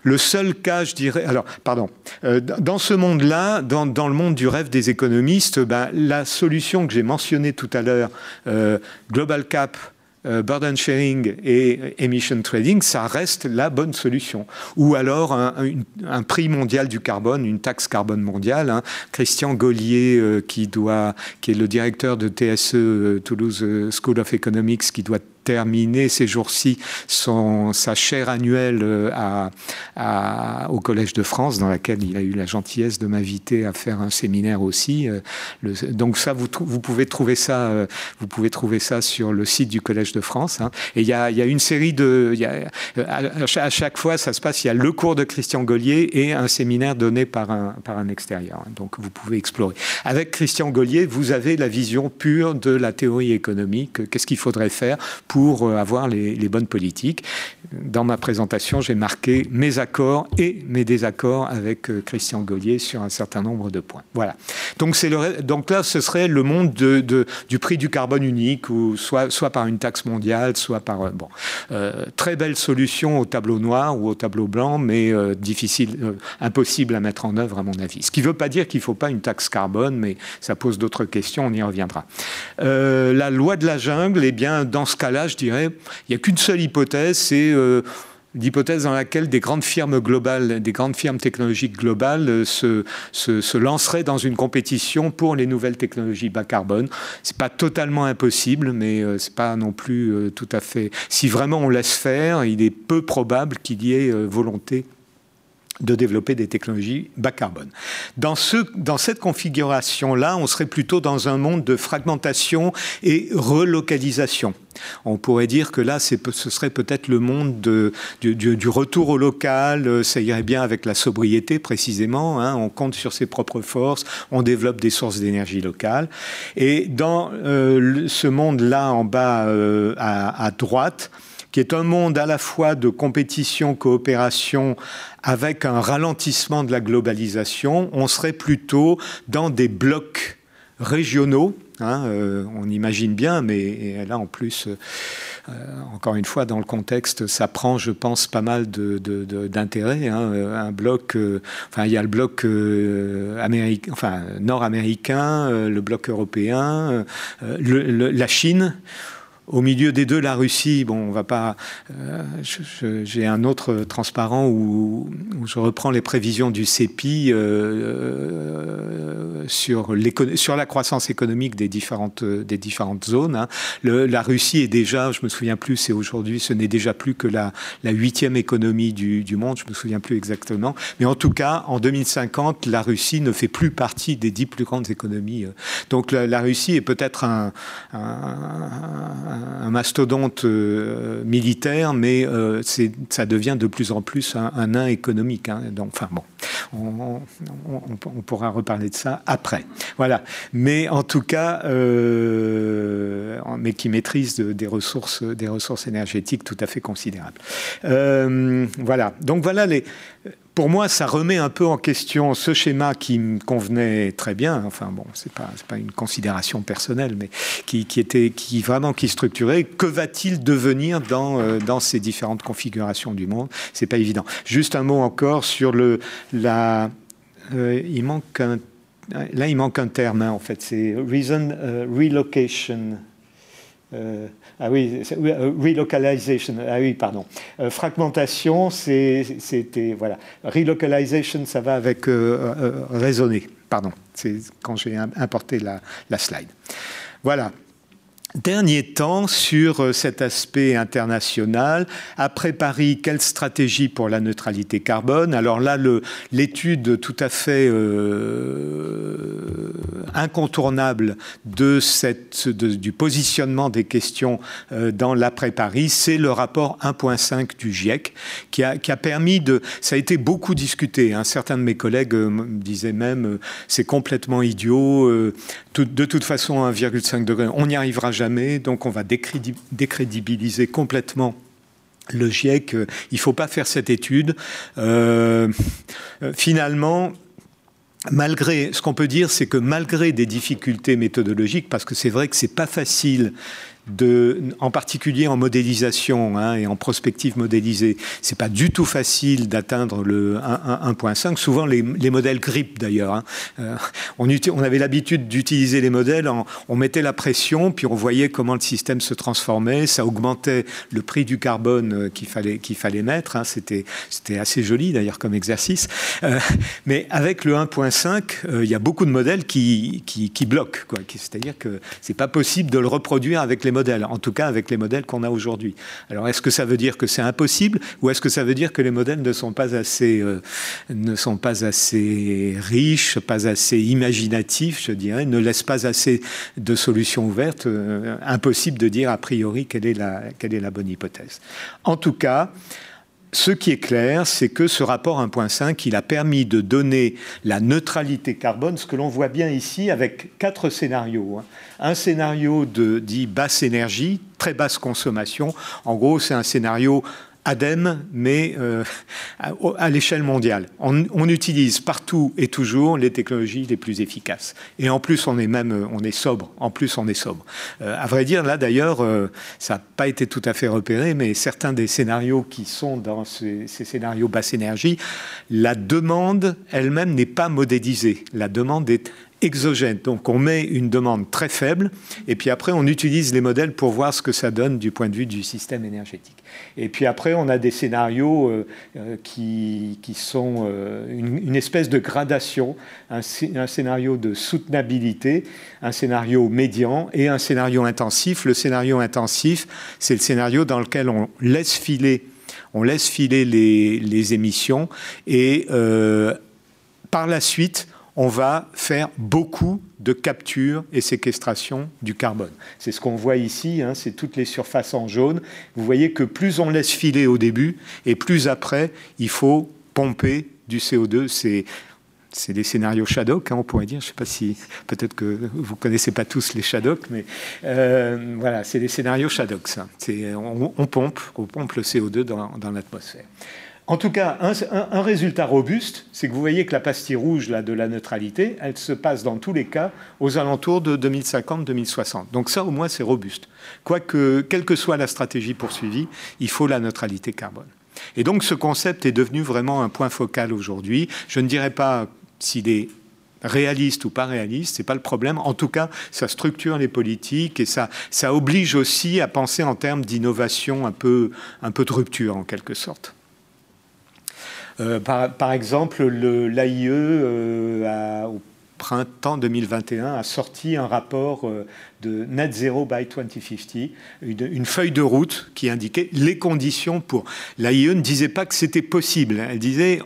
le seul cas, je dirais... Alors, pardon. Euh, dans ce monde-là, dans, le monde du rêve des économistes, ben, la solution que j'ai mentionnée tout à l'heure, euh, Global Cap, burden sharing et emission trading, ça reste la bonne solution. Ou alors un, prix mondial du carbone, une taxe carbone mondiale. Hein. Christian Gaulier, qui est le directeur de TSE Toulouse School of Economics, qui doit terminé ces jours-ci sa chaire annuelle euh, au Collège de France, dans laquelle il a eu la gentillesse de m'inviter à faire un séminaire aussi. Euh, donc ça, vous, vous, pouvez trouver ça, euh, vous pouvez trouver ça sur le site du Collège de France. Hein. Et il y, a, une série de, à, chaque fois, ça se passe. Il y a le cours de Christian Gollier et un séminaire donné par un, par un extérieur. Hein. Donc vous pouvez explorer. Avec Christian Gollier, vous avez la vision pure de la théorie économique. Qu'est-ce qu'il faudrait faire pour pour euh, avoir les, bonnes politiques. Dans ma présentation, j'ai marqué mes accords et mes désaccords avec euh, Christian Gaulier sur un certain nombre de points. Voilà. Donc, là, ce serait le monde de, du prix du carbone unique, soit par une taxe mondiale, soit par... Euh, bon, très belle solution au tableau noir ou au tableau blanc, mais difficile, impossible à mettre en œuvre, à mon avis. Ce qui ne veut pas dire qu'il ne faut pas une taxe carbone, mais ça pose d'autres questions, on y reviendra. la loi de la jungle, eh bien, dans ce cas-là, je dirais, il n'y a qu'une seule hypothèse, c'est euh, l'hypothèse dans laquelle des grandes firmes globales, des grandes firmes technologiques globales euh, se, se, lanceraient dans une compétition pour les nouvelles technologies bas carbone. C'est pas totalement impossible, mais euh, c'est pas non plus tout à fait. Si vraiment on laisse faire, il est peu probable qu'il y ait volonté de développer des technologies bas carbone. Dans, ce, dans cette configuration-là, on serait plutôt dans un monde de fragmentation et relocalisation. On pourrait dire que là, ce serait peut-être le monde de, du, retour au local, ça irait bien avec la sobriété précisément, hein. on compte sur ses propres forces, on développe des sources d'énergie locales. Et dans euh, ce monde-là, en bas euh, à droite, qui est un monde à la fois de compétition, coopération, avec un ralentissement de la globalisation, on serait plutôt dans des blocs régionaux. Hein, euh, on imagine bien, mais là en plus, euh, encore une fois, dans le contexte, ça prend, je pense, pas mal d'intérêt. Hein, euh, un bloc, enfin, il y a le bloc américain, nord-américain, le bloc européen, la Chine. Au milieu des deux, la Russie, bon, on va pas. Euh, j'ai un autre transparent où, je reprends les prévisions du CEPI euh, euh, sur, sur la croissance économique des différentes, des différentes zones. Hein. la Russie est déjà, je me souviens plus, c'est aujourd'hui, ce n'est déjà plus que la, la huitième économie du, du, monde, je me souviens plus exactement. Mais en tout cas, en 2050, la Russie ne fait plus partie des dix plus grandes économies. Donc la, Russie est peut-être un, un un mastodonte euh, militaire, mais euh, ça devient de plus en plus un, nain économique. Hein. Donc, enfin bon, on, pourra reparler de ça après. Voilà. Mais en tout cas, euh, mais qui maîtrise des ressources, énergétiques tout à fait considérables. voilà. Donc voilà pour moi, ça remet un peu en question ce schéma qui me convenait très bien. Enfin bon, c'est pas pas une considération personnelle, mais qui, était qui vraiment qui structurait. Que va-t-il devenir dans euh, dans ces différentes configurations du monde? C'est pas évident. Juste un mot encore sur le la. Euh, il manque un, là, il manque un terme hein, en fait. C'est reason euh, relocation. Ah oui, euh, relocalization. Ah oui, pardon. Euh, fragmentation, c'était voilà. Relocalization, ça va avec euh, raisonner. Pardon, c'est quand j'ai importé la, la slide. Voilà. Dernier temps sur euh, cet aspect international. Après Paris, quelle stratégie pour la neutralité carbone? Alors là, l'étude tout à fait euh, incontournable de du positionnement des questions euh, dans l'après-Paris, c'est le rapport 1.5 du GIEC qui a, permis de... Ça a été beaucoup discuté. Hein. Certains de mes collègues me disaient même c'est complètement idiot. de toute façon, 1,5 degré, on n'y arrivera donc on va décrédibiliser complètement le GIEC. Il ne faut pas faire cette étude. Euh, finalement, malgré, ce qu'on peut dire, c'est que malgré des difficultés méthodologiques, parce que c'est vrai que c'est pas facile en particulier en modélisation hein, et en prospective modélisée. C'est pas du tout facile d'atteindre le 1.5. Souvent les, modèles grippent d'ailleurs. Hein. Euh, on, avait l'habitude d'utiliser les modèles, on mettait la pression, puis on voyait comment le système se transformait, ça augmentait le prix du carbone euh, qu'il fallait, qu'il fallait mettre. Hein. C'était, c'était assez joli d'ailleurs comme exercice. Euh, mais avec le 1.5, il y a beaucoup de modèles qui, qui, qui bloquent. C'est-à-dire que c'est pas possible de le reproduire avec les modèles, en tout cas avec les modèles qu'on a aujourd'hui. Alors est-ce que ça veut dire que c'est impossible ou est-ce que ça veut dire que les modèles ne sont pas assez, euh, ne sont pas assez riches, pas assez imaginatifs, je dirais, ne laissent pas assez de solutions ouvertes euh, Impossible de dire a priori quelle est la, quelle est la bonne hypothèse? En tout cas, ce qui est clair, c'est que ce rapport 1.5, il a permis de donner la neutralité carbone, ce que l'on voit bien ici avec quatre scénarios. Hein. Un scénario de dit basse énergie, très basse consommation. En gros, c'est un scénario ADEME, mais euh, à, l'échelle mondiale. On, utilise partout et toujours les technologies les plus efficaces. Et en plus, on est même euh, on est sobre. En plus, on est sobre. Euh, à vrai dire, là d'ailleurs, ça n'a pas été tout à fait repéré, mais certains des scénarios qui sont dans ces, ces scénarios basse énergie, la demande elle-même n'est pas modélisée. La demande est exogène. Donc on met une demande très faible et puis après on utilise les modèles pour voir ce que ça donne du point de vue du système énergétique. Et puis après on a des scénarios euh, euh, qui, qui, sont euh, une, espèce de gradation, un, scénario de soutenabilité, un scénario médian et un scénario intensif. Le scénario intensif, c'est le scénario dans lequel on laisse filer, on laisse filer les, les émissions et par la suite, on va faire beaucoup de capture et séquestration du carbone. C'est ce qu'on voit ici, hein, c'est toutes les surfaces en jaune. Vous voyez que plus on laisse filer au début et plus après, il faut pomper du CO2. C'est c'est des scénarios Shadok, hein, on pourrait dire. Je ne sais pas si, peut-être que vous ne connaissez pas tous les Shadok, mais euh, voilà, c'est des scénarios Shadok. On, pompe, on pompe le CO2 dans, dans l'atmosphère. En tout cas, un, résultat robuste, c'est que vous voyez que la pastille rouge là, de la neutralité, elle se passe dans tous les cas aux alentours de 2050-2060. Donc ça, au moins, c'est robuste. Quoique, quelle que soit la stratégie poursuivie, il faut la neutralité carbone. Et donc ce concept est devenu vraiment un point focal aujourd'hui. Je ne dirais pas s'il est réaliste ou pas réaliste, c'est pas le problème. En tout cas, ça structure les politiques et ça, oblige aussi à penser en termes d'innovation un peu de rupture en quelque sorte. Euh, par, exemple, l'AIE, euh, au printemps 2021, a sorti un rapport euh, de Net Zero by 2050, une, feuille de route qui indiquait les conditions pour. L'AIE ne disait pas que c'était possible. Elle disait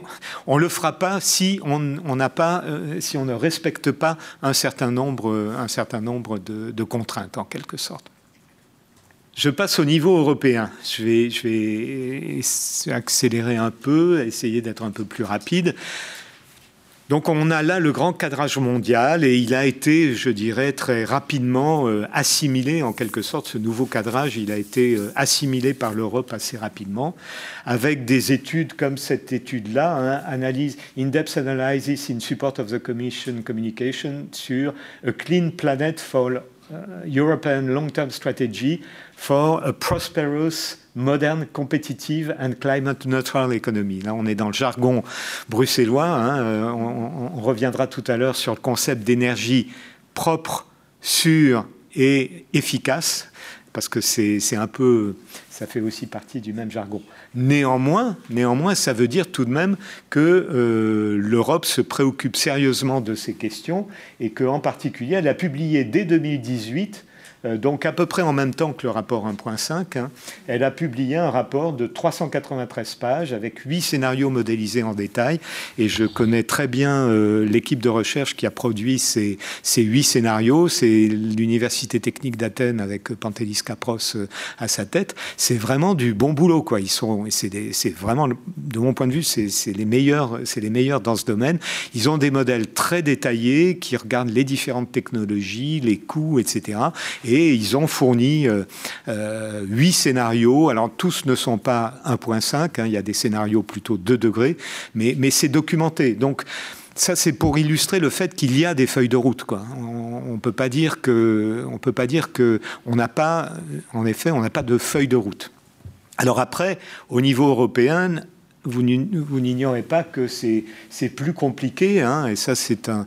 on le fera pas si on n'a pas, si on ne respecte pas un certain nombre, un certain nombre de contraintes en quelque sorte. Je passe au niveau européen. Je vais, accélérer un peu, essayer d'être un peu plus rapide. Donc on a là le grand cadrage mondial et il a été, je dirais, très rapidement euh, assimilé, en quelque sorte, ce nouveau cadrage, il a été euh, assimilé par l'Europe assez rapidement, avec des études comme cette étude-là, hein, analyse, in-depth analysis in support of the Commission communication sur A Clean Planet for Uh, European long-term strategy for a prosperous, modern, competitive and climate neutral economy. Là, on est dans le jargon bruxellois. Hein, euh, on, reviendra tout à l'heure sur le concept d'énergie propre, sûre et efficace, parce que c'est un peu, ça fait aussi partie du même jargon. Néanmoins, néanmoins, ça veut dire tout de même que euh, l'Europe se préoccupe sérieusement de ces questions et qu'en particulier, elle a publié dès 2018 euh, donc à peu près en même temps que le rapport 1.5, hein, elle a publié un rapport de 393 pages avec huit scénarios modélisés en détail. Et je connais très bien euh, l'équipe de recherche qui a produit ces, huit scénarios. C'est l'Université technique d'Athènes avec Pantelis Capros euh, à sa tête. C'est vraiment du bon boulot. Quoi. Ils sont, c'est vraiment, de mon point de vue, c'est les meilleurs, c'est les meilleurs dans ce domaine. Ils ont des modèles très détaillés qui regardent les différentes technologies, les coûts, etc. Et et ils ont fourni euh, euh, huit scénarios. Alors tous ne sont pas 1.5, hein, il y a des scénarios plutôt 2 degrés, mais, c'est documenté. Donc ça, c'est pour illustrer le fait qu'il y a des feuilles de route. On ne peut pas dire que, on peut pas dire n'a pas, en effet, on n'a pas de feuille de route. Alors après, au niveau européen, vous n'ignorez pas que c'est plus compliqué, hein, et ça c'est un,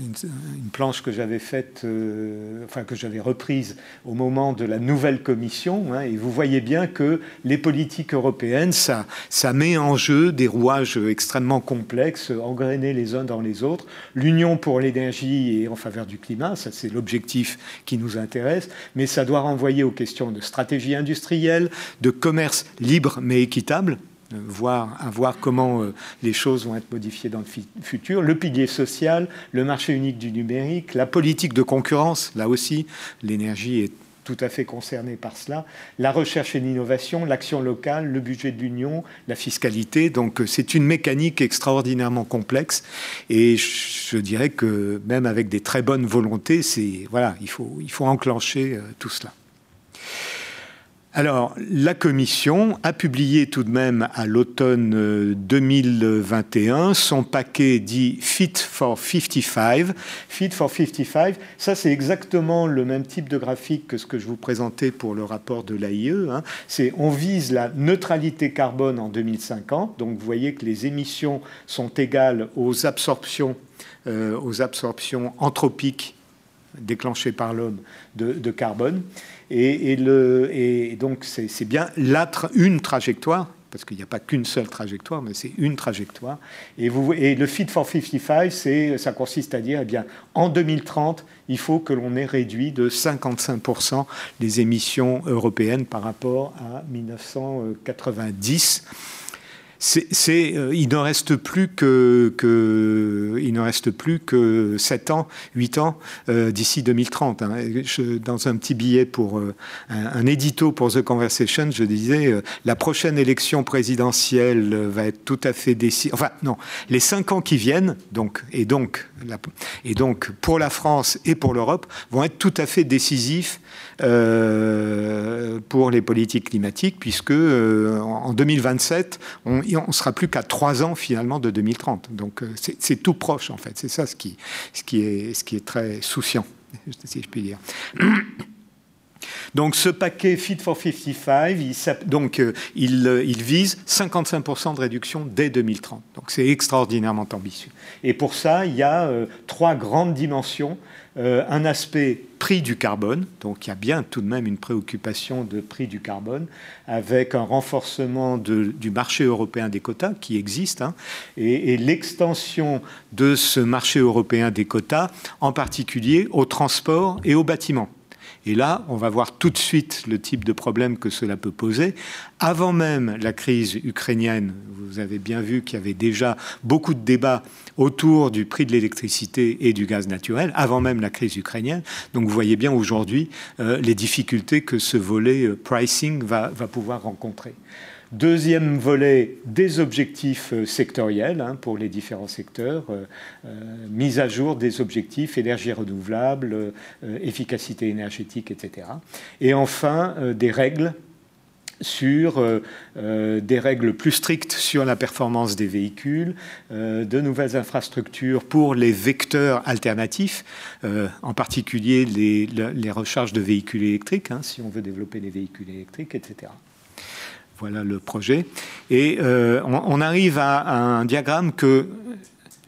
une, planche que j'avais faite, euh, enfin que j'avais reprise au moment de la nouvelle commission, hein, et vous voyez bien que les politiques européennes, ça, ça met en jeu des rouages extrêmement complexes, engrainés les uns dans les autres. L'Union pour l'énergie et en faveur du climat, ça c'est l'objectif qui nous intéresse, mais ça doit renvoyer aux questions de stratégie industrielle, de commerce libre mais équitable, voir, à voir comment euh, les choses vont être modifiées dans le futur. Le pilier social, le marché unique du numérique, la politique de concurrence, là aussi, l'énergie est tout à fait concernée par cela, la recherche et l'innovation, l'action locale, le budget de l'Union, la fiscalité. Donc euh, c'est une mécanique extraordinairement complexe et je dirais que même avec des très bonnes volontés, voilà, il faut, il faut enclencher euh, tout cela. Alors, la Commission a publié tout de même à l'automne 2021 euh, son paquet dit Fit for 55. Fit for 55, ça c'est exactement le même type de graphique que ce que je vous présentais pour le rapport de l'AIE. Hein. C'est on vise la neutralité carbone en 2050. Donc vous voyez que les émissions sont égales aux absorptions, euh, aux absorptions anthropiques déclenchées par l'homme de carbone. Et, donc, c'est bien une trajectoire, parce qu'il n'y a pas qu'une seule trajectoire, mais c'est une trajectoire. Et, le Fit for 55, ça consiste à dire, eh bien, en 2030, il faut que l'on ait réduit de 55% les émissions européennes par rapport à 1990 c'est, euh, il ne reste plus que, il ne reste plus que 7 ans, 8 ans euh, d'ici 2030. Hein. dans un petit billet pour euh, un, édito pour The Conversation, je disais la prochaine élection présidentielle va être tout à fait décisive. Enfin, non, les 5 ans qui viennent, donc et donc et donc pour la France et pour l'Europe vont être tout à fait décisifs pour les politiques climatiques, puisque en 2027, on, ne sera plus qu'à trois ans finalement de 2030. Donc euh, c'est tout proche en fait. C'est ça ce qui, ce, qui est, ce qui est très souciant, si je puis dire. Donc ce paquet Fit for 55, il, donc, euh, euh, il, vise 55% de réduction dès 2030. Donc c'est extraordinairement ambitieux. Et pour ça, il y a trois grandes dimensions euh, un aspect prix du carbone, donc il y a bien tout de même une préoccupation de prix du carbone, avec un renforcement du marché européen des quotas qui existe, hein, et, l'extension de ce marché européen des quotas, en particulier au transport et au bâtiment. Et là, on va voir tout de suite le type de problème que cela peut poser. Avant même la crise ukrainienne, vous avez bien vu qu'il y avait déjà beaucoup de débats autour du prix de l'électricité et du gaz naturel, avant même la crise ukrainienne. Donc vous voyez bien aujourd'hui euh, les difficultés que ce volet euh, pricing va, pouvoir rencontrer. Deuxième volet, des objectifs euh, sectoriels hein, pour les différents secteurs, mise à jour des objectifs énergie renouvelable, efficacité énergétique, etc. Et enfin, des règles sur euh, euh, des règles plus strictes sur la performance des véhicules, euh, de nouvelles infrastructures pour les vecteurs alternatifs, en particulier les, recharges de véhicules électriques, hein, si on veut développer des véhicules électriques, etc. Voilà le projet. Et on, arrive à, un diagramme que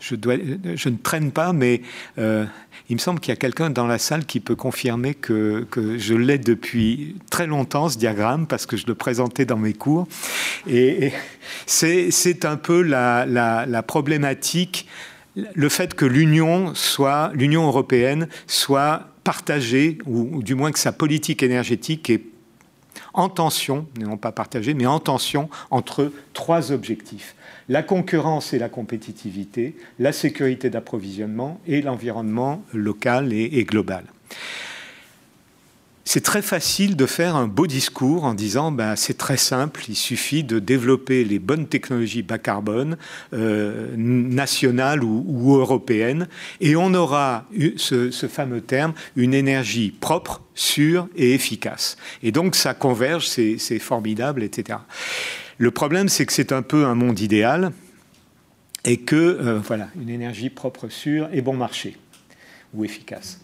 je, ne traîne pas, mais il me semble qu'il y a quelqu'un dans la salle qui peut confirmer que, je l'ai depuis très longtemps, ce diagramme, parce que je le présentais dans mes cours. Et, c'est un peu la, problématique, le fait que l'Union européenne soit partagée, ou, ou du moins que sa politique énergétique est en tension, non pas partagée, mais en tension entre trois objectifs la concurrence et la compétitivité, la sécurité d'approvisionnement et l'environnement local et, global. C'est très facile de faire un beau discours en disant ben, c'est très simple, il suffit de développer les bonnes technologies bas carbone, euh, nationales ou, européennes, et on aura ce, ce, fameux terme, une énergie propre, sûre et efficace. Et donc ça converge, c'est formidable, etc. Le problème, c'est que c'est un peu un monde idéal. et que, voilà, une énergie propre, sûre et bon marché, ou efficace.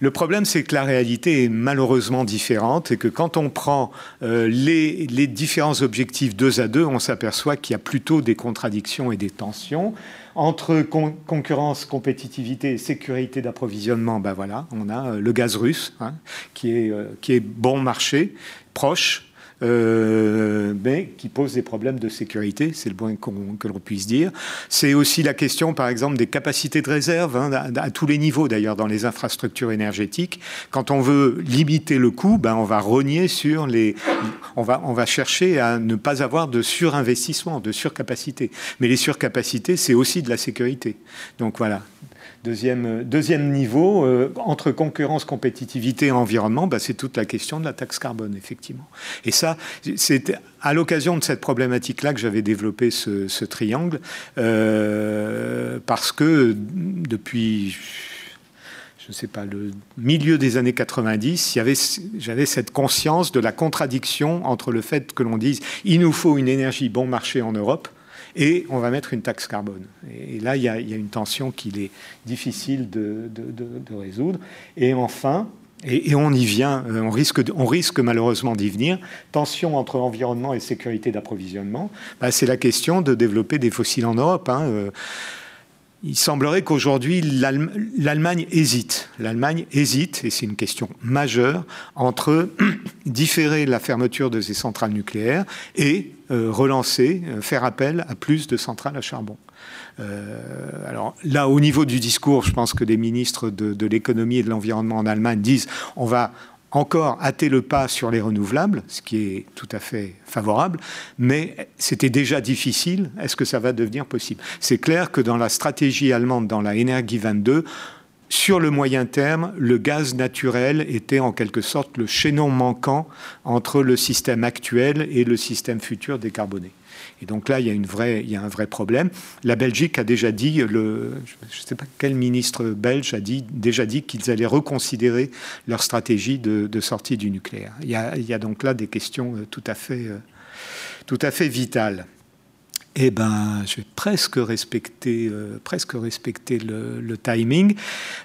Le problème, c'est que la réalité est malheureusement différente et que quand on prend euh, les, différents objectifs deux à deux, on s'aperçoit qu'il y a plutôt des contradictions et des tensions. Entre concurrence, compétitivité et sécurité d'approvisionnement, ben voilà, on a euh, le gaz russe hein, euh, qui est bon marché, proche, euh, mais qui pose des problèmes de sécurité, c'est le point que l'on puisse dire. C'est aussi la question, par exemple, des capacités de réserve, hein, à, tous les niveaux d'ailleurs dans les infrastructures énergétiques. Quand on veut limiter le coût, ben, on va rogner sur les... On va, on va chercher à ne pas avoir de surinvestissement, de surcapacité. Mais les surcapacités, c'est aussi de la sécurité. Donc voilà, Deuxième, deuxième niveau, euh, entre concurrence, compétitivité et environnement, bah, c'est toute la question de la taxe carbone, effectivement. Et ça, c'est à l'occasion de cette problématique-là que j'avais développé ce, triangle, euh, parce que depuis je ne sais pas, le milieu des années 90, j'avais cette conscience de la contradiction entre le fait que l'on dise il nous faut une énergie bon marché en Europe et on va mettre une taxe carbone. Et là, il y a, une tension qu'il est difficile de, résoudre. Et enfin, et, on y vient, euh, on risque, on risque malheureusement d'y venir, tension entre environnement et sécurité d'approvisionnement, bah, c'est la question de développer des fossiles en Europe. Hein. Il semblerait qu'aujourd'hui, l'Allemagne hésite. L'Allemagne hésite, et c'est une question majeure, entre différer la fermeture de ses centrales nucléaires et euh, relancer, euh, faire appel à plus de centrales à charbon. Euh, alors là, au niveau du discours, je pense que les ministres de l'économie et de l'environnement en Allemagne disent on va, encore hâter le pas sur les renouvelables, ce qui est tout à fait favorable, mais c'était déjà difficile. Est-ce que ça va devenir possible? C'est clair que dans la stratégie allemande, dans la Energie 22, sur le moyen terme, le gaz naturel était en quelque sorte le chaînon manquant entre le système actuel et le système futur décarboné. Et donc là, il y a, une vraie, un vrai problème. La Belgique a déjà dit, le, je ne sais pas quel ministre belge a déjà dit qu'ils allaient reconsidérer leur stratégie de, sortie du nucléaire. Il y, a, donc là des questions euh, euh, tout à fait vitales eh ben, je vais presque respecter, euh, presque respecter le, timing.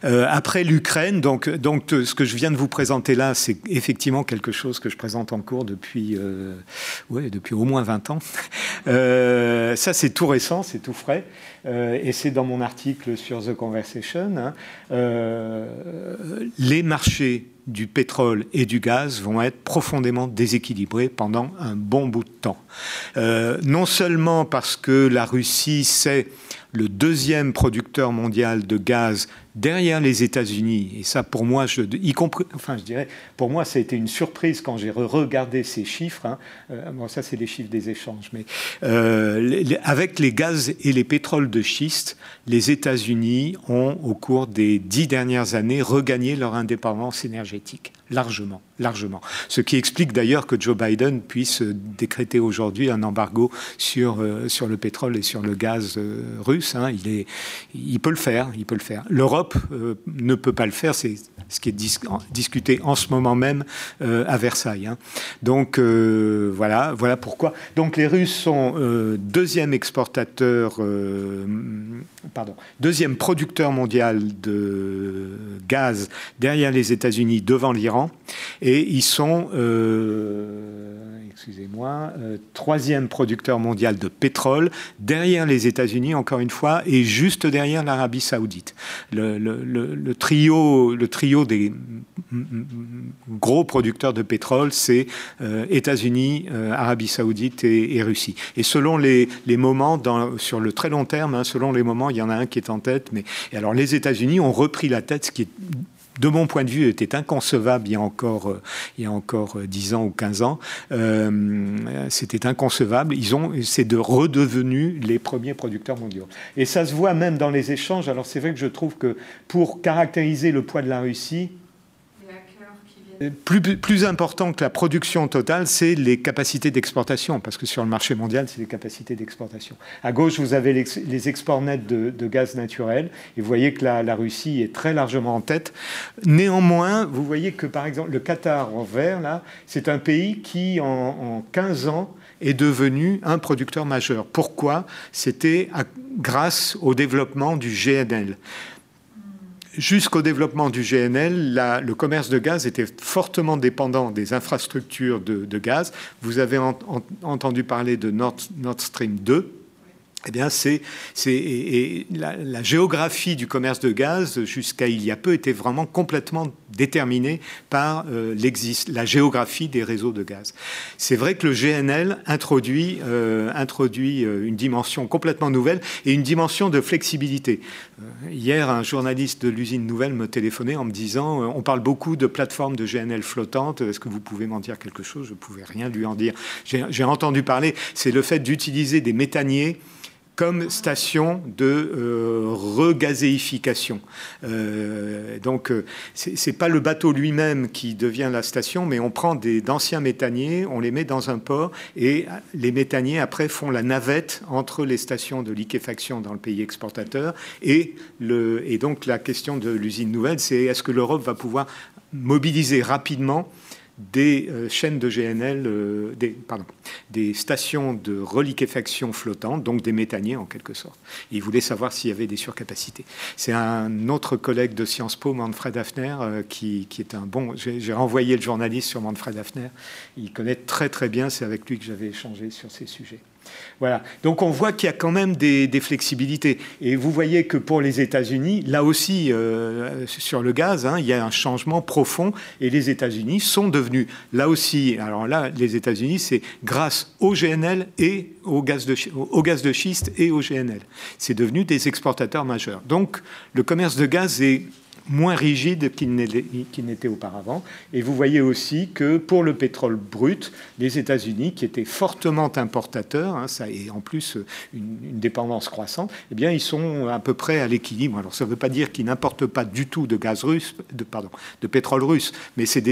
Euh, après l'Ukraine, donc, donc ce que je viens de vous présenter là, c'est effectivement quelque chose que je présente en cours depuis, euh, ouais, depuis au moins 20 ans. ça, c'est tout récent, c'est tout frais. Et c'est dans mon article sur The Conversation. Hein. les marchés du pétrole et du gaz vont être profondément déséquilibrés pendant un bon bout de temps. Euh, non seulement parce que la Russie, c'est le deuxième producteur mondial de gaz derrière les États-Unis. Et ça, pour moi, je, y compris, enfin, je dirais, pour moi, ça a été une surprise quand j'ai regardé ces chiffres. Hein. Euh, bon, ça, c'est les chiffres des échanges. Mais euh, avec les gaz et les pétroles de schiste, les États-Unis ont, au cours des dix dernières années, regagné leur indépendance énergétique largement, largement. Ce qui explique d'ailleurs que Joe Biden puisse décréter aujourd'hui un embargo sur, euh, le pétrole et sur le gaz euh, russe. Hein. Il peut le faire, il peut le faire. L'Europe euh, ne peut pas le faire, c'est ce qui est discuté en ce moment même à Versailles. Hein. Donc voilà, voilà pourquoi. Donc les Russes sont deuxième exportateur, pardon, deuxième producteur mondial de gaz derrière les États-Unis, devant l'Iran et ils sont, euh, excusez-moi, euh, troisième producteur mondial de pétrole, derrière les États-Unis, encore une fois, et juste derrière l'Arabie saoudite. Le, trio, le trio des gros producteurs de pétrole, c'est euh, États-Unis, Arabie saoudite et, Russie. Et selon les, moments, sur le très long terme, hein, selon les moments, il y en a un qui est en tête. Mais, et alors les États-Unis ont repris la tête, ce qui est de mon point de vue, était inconcevable il y a encore, euh, il y a encore 10 euh, ans ou 15 ans. Euh, c'était inconcevable. Ils ont, c'est de redevenus les premiers producteurs mondiaux. Et ça se voit même dans les échanges. Alors c'est vrai que je trouve que pour caractériser le poids de la Russie, plus, important que la production totale, c'est les capacités d'exportation, parce que sur le marché mondial, c'est les capacités d'exportation. À gauche, vous avez les, exports nets de, gaz naturel, et vous voyez que la, Russie est très largement en tête. Néanmoins, vous voyez que, par exemple, le Qatar en vert, là, c'est un pays qui, en, en 15 ans, est devenu un producteur majeur. Pourquoi? C'était grâce au développement du GNL. Jusqu'au développement du GNL, le commerce de gaz était fortement dépendant des infrastructures de, gaz. Vous avez entendu parler de Nord, Stream 2 eh bien, c'est, et, la, géographie du commerce de gaz, jusqu'à il y a peu, était vraiment complètement déterminée par euh, la géographie des réseaux de gaz. C'est vrai que le GNL introduit, euh, introduit euh, une dimension complètement nouvelle et une dimension de flexibilité. hier, un journaliste de l'usine nouvelle me téléphonait en me disant On parle beaucoup de plateformes de GNL flottantes, est-ce que vous pouvez m'en dire quelque chose? Je ne pouvais rien lui en dire. J'ai entendu parler, c'est le fait d'utiliser des méthaniers comme station de euh, regazéification. Euh, donc, euh, ce n'est pas le bateau lui-même qui devient la station, mais on prend d'anciens méthaniers, on les met dans un port, et les méthaniers, après, font la navette entre les stations de liquéfaction dans le pays exportateur. Et, et donc, la question de l'usine nouvelle, c'est est-ce que l'Europe va pouvoir mobiliser rapidement des euh, chaînes de GNL, euh, des, pardon, des stations de reliquéfaction flottante, donc des méthaniers en quelque sorte. il voulait savoir s'il y avait des surcapacités. C'est un autre collègue de Sciences Po, Manfred Hafner, euh, qui, qui, est un bon. J'ai renvoyé le journaliste sur Manfred Hafner. Il connaît très très bien, c'est avec lui que j'avais échangé sur ces sujets. Voilà. Donc on voit qu'il y a quand même des, flexibilités. Et vous voyez que pour les États-Unis, là aussi, euh, sur le gaz, hein, il y a un changement profond. Et les États-Unis sont devenus, là aussi, alors là, les États-Unis, c'est grâce au GNL et au gaz, de, au gaz de schiste et au GNL. C'est devenu des exportateurs majeurs. Donc le commerce de gaz est moins rigide qu'il n'était auparavant. Et vous voyez aussi que pour le pétrole brut, les États-Unis, qui étaient fortement importateurs, hein, ça est en plus une, dépendance croissante, eh bien, ils sont à peu près à l'équilibre. Alors, ça ne veut pas dire qu'ils n'importent pas du tout de gaz russe, de, pardon, de pétrole russe, mais c'est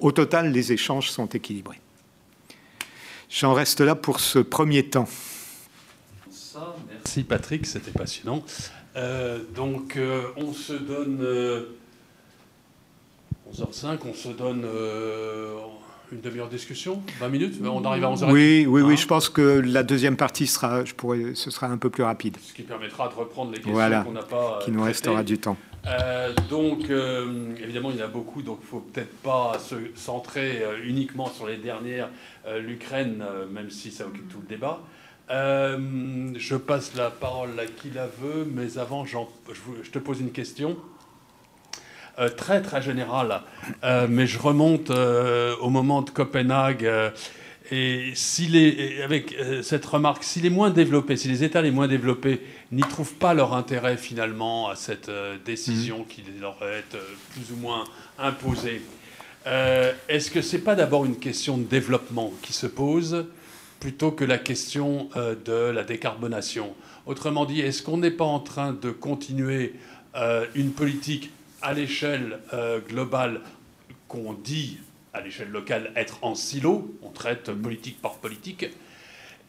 au, total, les échanges sont équilibrés. J'en reste là pour ce premier temps. Merci Patrick, c'était passionnant. Euh, donc, euh, on se donne 11h05, euh, on se donne une demi-heure de discussion, 20 minutes, on arrive à 11h. Oui, oui, oui, hein je pense que la deuxième partie sera, je pourrais, ce sera un peu plus rapide. Ce qui permettra de reprendre les questions qu'on n'a pas. Qui nous restera du temps. donc, évidemment, il y en a beaucoup, donc il ne faut peut-être pas se centrer uniquement sur les dernières, l'Ukraine, même si ça occupe tout le débat. Euh, je passe la parole à qui la veut, mais avant, je, te pose une question. Euh, très très générale, euh, mais je remonte au moment de Copenhague. et si les, avec cette remarque, si les moins développés, si les États les moins développés n'y trouvent pas leur intérêt finalement à cette décision mmh. qui leur est plus ou moins imposée, est-ce que c'est pas d'abord une question de développement qui se pose plutôt que la question euh, de la décarbonation. Autrement dit, est-ce qu'on n'est pas en train de continuer euh, une politique à l'échelle euh, globale qu'on dit à l'échelle locale être en silo, on traite politique par politique,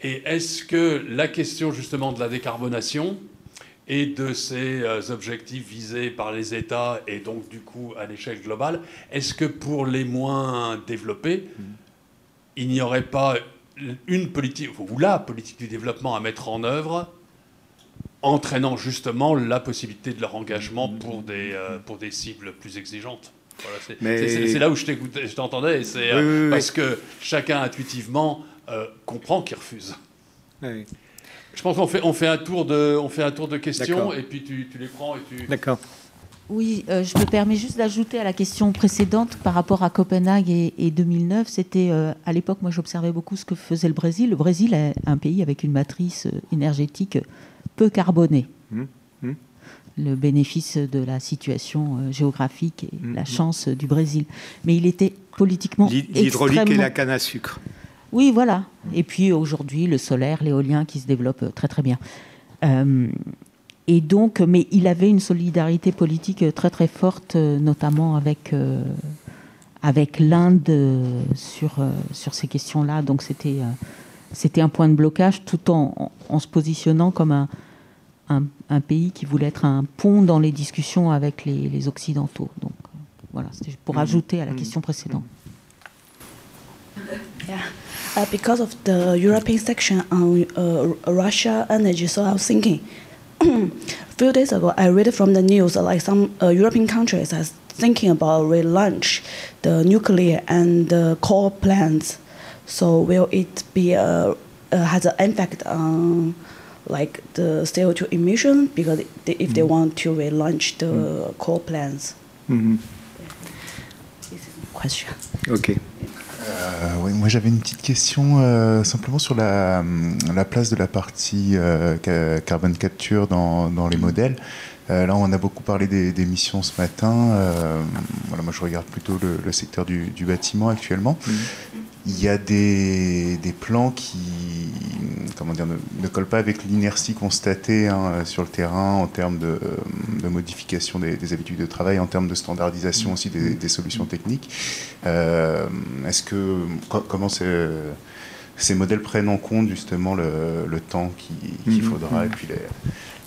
et est-ce que la question justement de la décarbonation et de ces objectifs visés par les États et donc du coup à l'échelle globale, est-ce que pour les moins développés, mmh. il n'y aurait pas une politique, ou la politique du développement à mettre en œuvre, entraînant justement la possibilité de leur engagement pour des, euh, pour des cibles plus exigeantes. c'est là où je t'entendais, euh, parce que chacun intuitivement euh, comprend qu'il refuse. Je pense qu'on fait, on fait, un tour de, on fait un tour de questions, et puis tu, tu les prends et tu... D'accord. Oui, euh, je me permets juste d'ajouter à la question précédente par rapport à Copenhague et, 2009. C'était euh, à l'époque, moi j'observais beaucoup ce que faisait le Brésil. Le Brésil est un pays avec une matrice euh, énergétique peu carbonée. Mmh, mmh. Le bénéfice de la situation géographique et mmh, la chance du Brésil. Mais il était politiquement. L'hydraulique et la canne à sucre. Oui, voilà. Et puis aujourd'hui, le solaire, l'éolien qui se développe très très bien. Et donc, mais il avait une solidarité politique très très forte, notamment avec, euh, avec l'Inde sur, euh, sur ces questions-là. Donc c'était, euh, c'était un point de blocage tout en, en se positionnant comme un, un, pays qui voulait être un pont dans les discussions avec les, les Occidentaux. Donc voilà, c'était pour mmh. ajouter à la mmh. question précédente. Yeah. uh, because of the European section on uh, Russia energy. So I was thinking, a few days ago, I read from the news like some uh, European countries are thinking about relaunch the nuclear and the coal plants. So will it be a, has an impact on like the CO2 emission because they, if mm. they want to relaunch the mm. coal plants? Mm -hmm. question. Ok. Euh, oui, moi j'avais une petite question euh, simplement sur la, la, place de la partie euh, carbone capture dans, dans les modèles. Euh, là, on a beaucoup parlé des, missions ce matin. Euh, voilà, moi je regarde plutôt le, secteur du, du, bâtiment actuellement. Il y a des, des, plans qui comment dire, ne, ne collent pas avec l'inertie constatée hein, sur le terrain en termes de, de modification des, des, habitudes de travail, en termes de standardisation aussi des, des solutions techniques. Euh, Est-ce que comment ces modèles prennent en compte justement le, le temps qu'il mmh, faudra et puis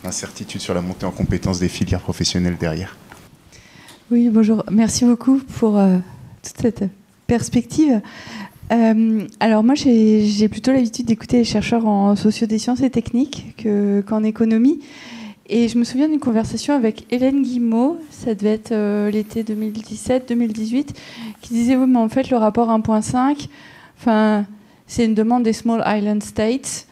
l'incertitude sur la montée en compétences des filières professionnelles derrière? Oui, bonjour. Merci beaucoup pour euh, toute cette perspective. Euh, alors moi, j'ai plutôt l'habitude d'écouter les chercheurs en socio des sciences et techniques qu'en économie. Et je me souviens d'une conversation avec Hélène Guimau, ça devait être euh, l'été 2017-2018, qui disait oui, mais en fait, le rapport 1.5, enfin, c'est une demande des Small Island States.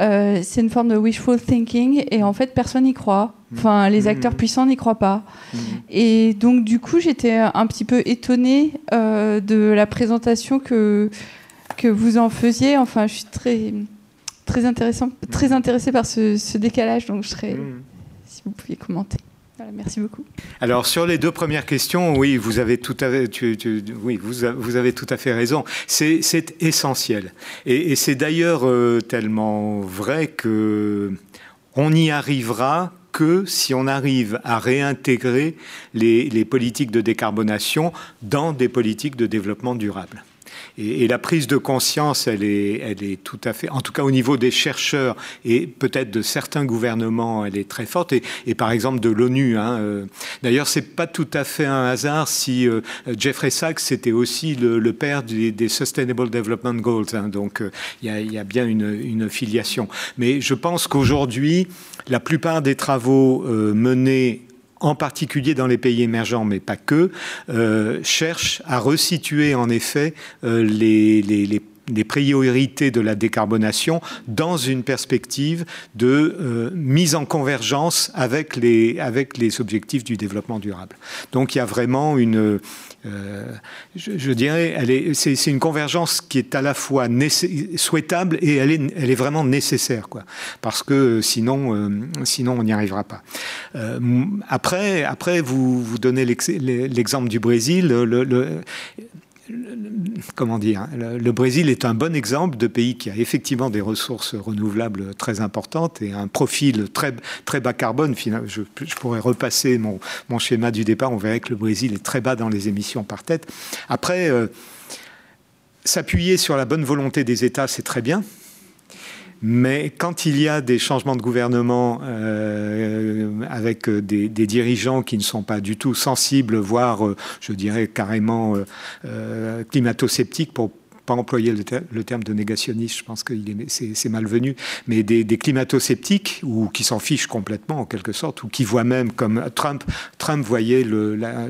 Euh, c'est une forme de wishful thinking et en fait personne n'y croit. Enfin, les acteurs mmh. puissants n'y croient pas. Mmh. Et donc, du coup, j'étais un petit peu étonnée euh, de la présentation que, que vous en faisiez. Enfin, je suis très, très, intéressant, très intéressée par ce, ce décalage. Donc, je serais, si vous pouviez commenter. Merci beaucoup. Alors sur les deux premières questions, oui, vous avez tout à fait, raison. C'est essentiel, et, c'est d'ailleurs euh, tellement vrai que on y arrivera que si on arrive à réintégrer les politiques de décarbonation dans des politiques de développement durable. Et, la prise de conscience, elle est, elle est tout à fait, en tout cas au niveau des chercheurs et peut-être de certains gouvernements, elle est très forte. Et, par exemple de l'ONU. Hein, euh, D'ailleurs, c'est pas tout à fait un hasard si euh, Jeffrey Sachs c'était aussi le, père des, Sustainable Development Goals. Hein, donc euh, il y, a, bien une, une filiation. Mais je pense qu'aujourd'hui, la plupart des travaux euh, menés en particulier dans les pays émergents, mais pas que, euh, cherchent à resituer en effet euh, les, priorités de la décarbonation dans une perspective de euh, mise en convergence avec les, avec les objectifs du développement durable. Donc il y a vraiment une, euh, je, dirais, c'est une convergence qui est à la fois souhaitable et elle est, vraiment nécessaire, quoi. Parce que sinon, euh, sinon on n'y arrivera pas. Euh, après, après, vous, vous donnez l'exemple du Brésil. Comment dire, le, Brésil est un bon exemple de pays qui a effectivement des ressources renouvelables très importantes et un profil très, très bas carbone. Je, je pourrais repasser mon, mon, schéma du départ, on verrait que le Brésil est très bas dans les émissions par tête. Après, euh, s'appuyer sur la bonne volonté des États, c'est très bien. Mais quand il y a des changements de gouvernement euh, avec des, des, dirigeants qui ne sont pas du tout sensibles, voire, euh, je dirais, carrément euh, euh climato-sceptiques pour employer le, ter le, terme de négationniste, je pense que c'est malvenu, mais des, des climato-sceptiques ou qui s'en fichent complètement en quelque sorte, ou qui voient même comme Trump, Trump voyait la,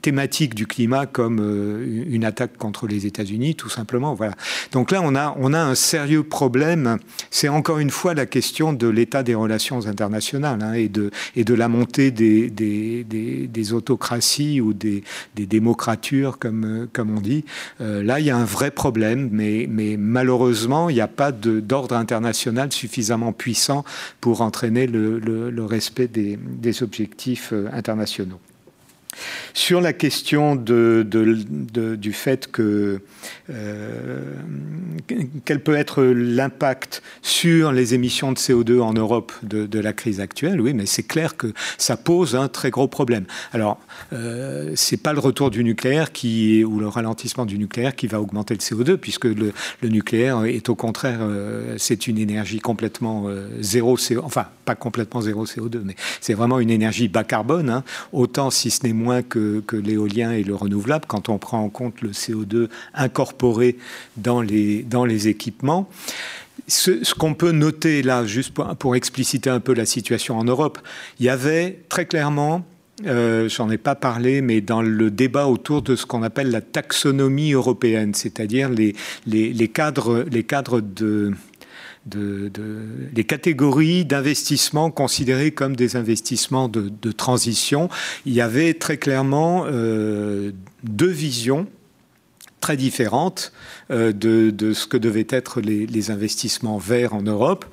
thématique du climat comme euh, une attaque contre les États-Unis, tout simplement. Voilà. Donc là, on a, un sérieux problème. C'est encore une fois la question de l'état des relations internationales hein, et, de, la montée des, des, autocraties ou des, des démocratures, comme on dit. Euh, là, il y a un vrai problème, mais, malheureusement, il n'y a pas d'ordre international suffisamment puissant pour entraîner le, respect des, des objectifs euh, internationaux. Sur la question du fait que euh, quel peut être l'impact sur les émissions de CO2 en Europe de, la crise actuelle, oui, mais c'est clair que ça pose un très gros problème. Alors, euh, c'est pas le retour du nucléaire qui ou le ralentissement du nucléaire qui va augmenter le CO2, puisque le, nucléaire est au contraire, euh, c'est une énergie complètement euh, zéro enfin pas complètement zéro CO2, mais c'est vraiment une énergie bas carbone, hein. autant si ce n'est moins que, l'éolien et le renouvelable, quand on prend en compte le CO2 incorporé dans les, équipements. Ce, qu'on peut noter là, juste pour, expliciter un peu la situation en Europe, il y avait très clairement euh, j'en ai pas parlé, mais dans le débat autour de ce qu'on appelle la taxonomie européenne, c'est-à-dire les cadres de, de, les catégories d'investissements considérés comme des investissements de, transition, il y avait très clairement euh, deux visions très différentes euh, de, ce que devaient être les, investissements verts en Europe.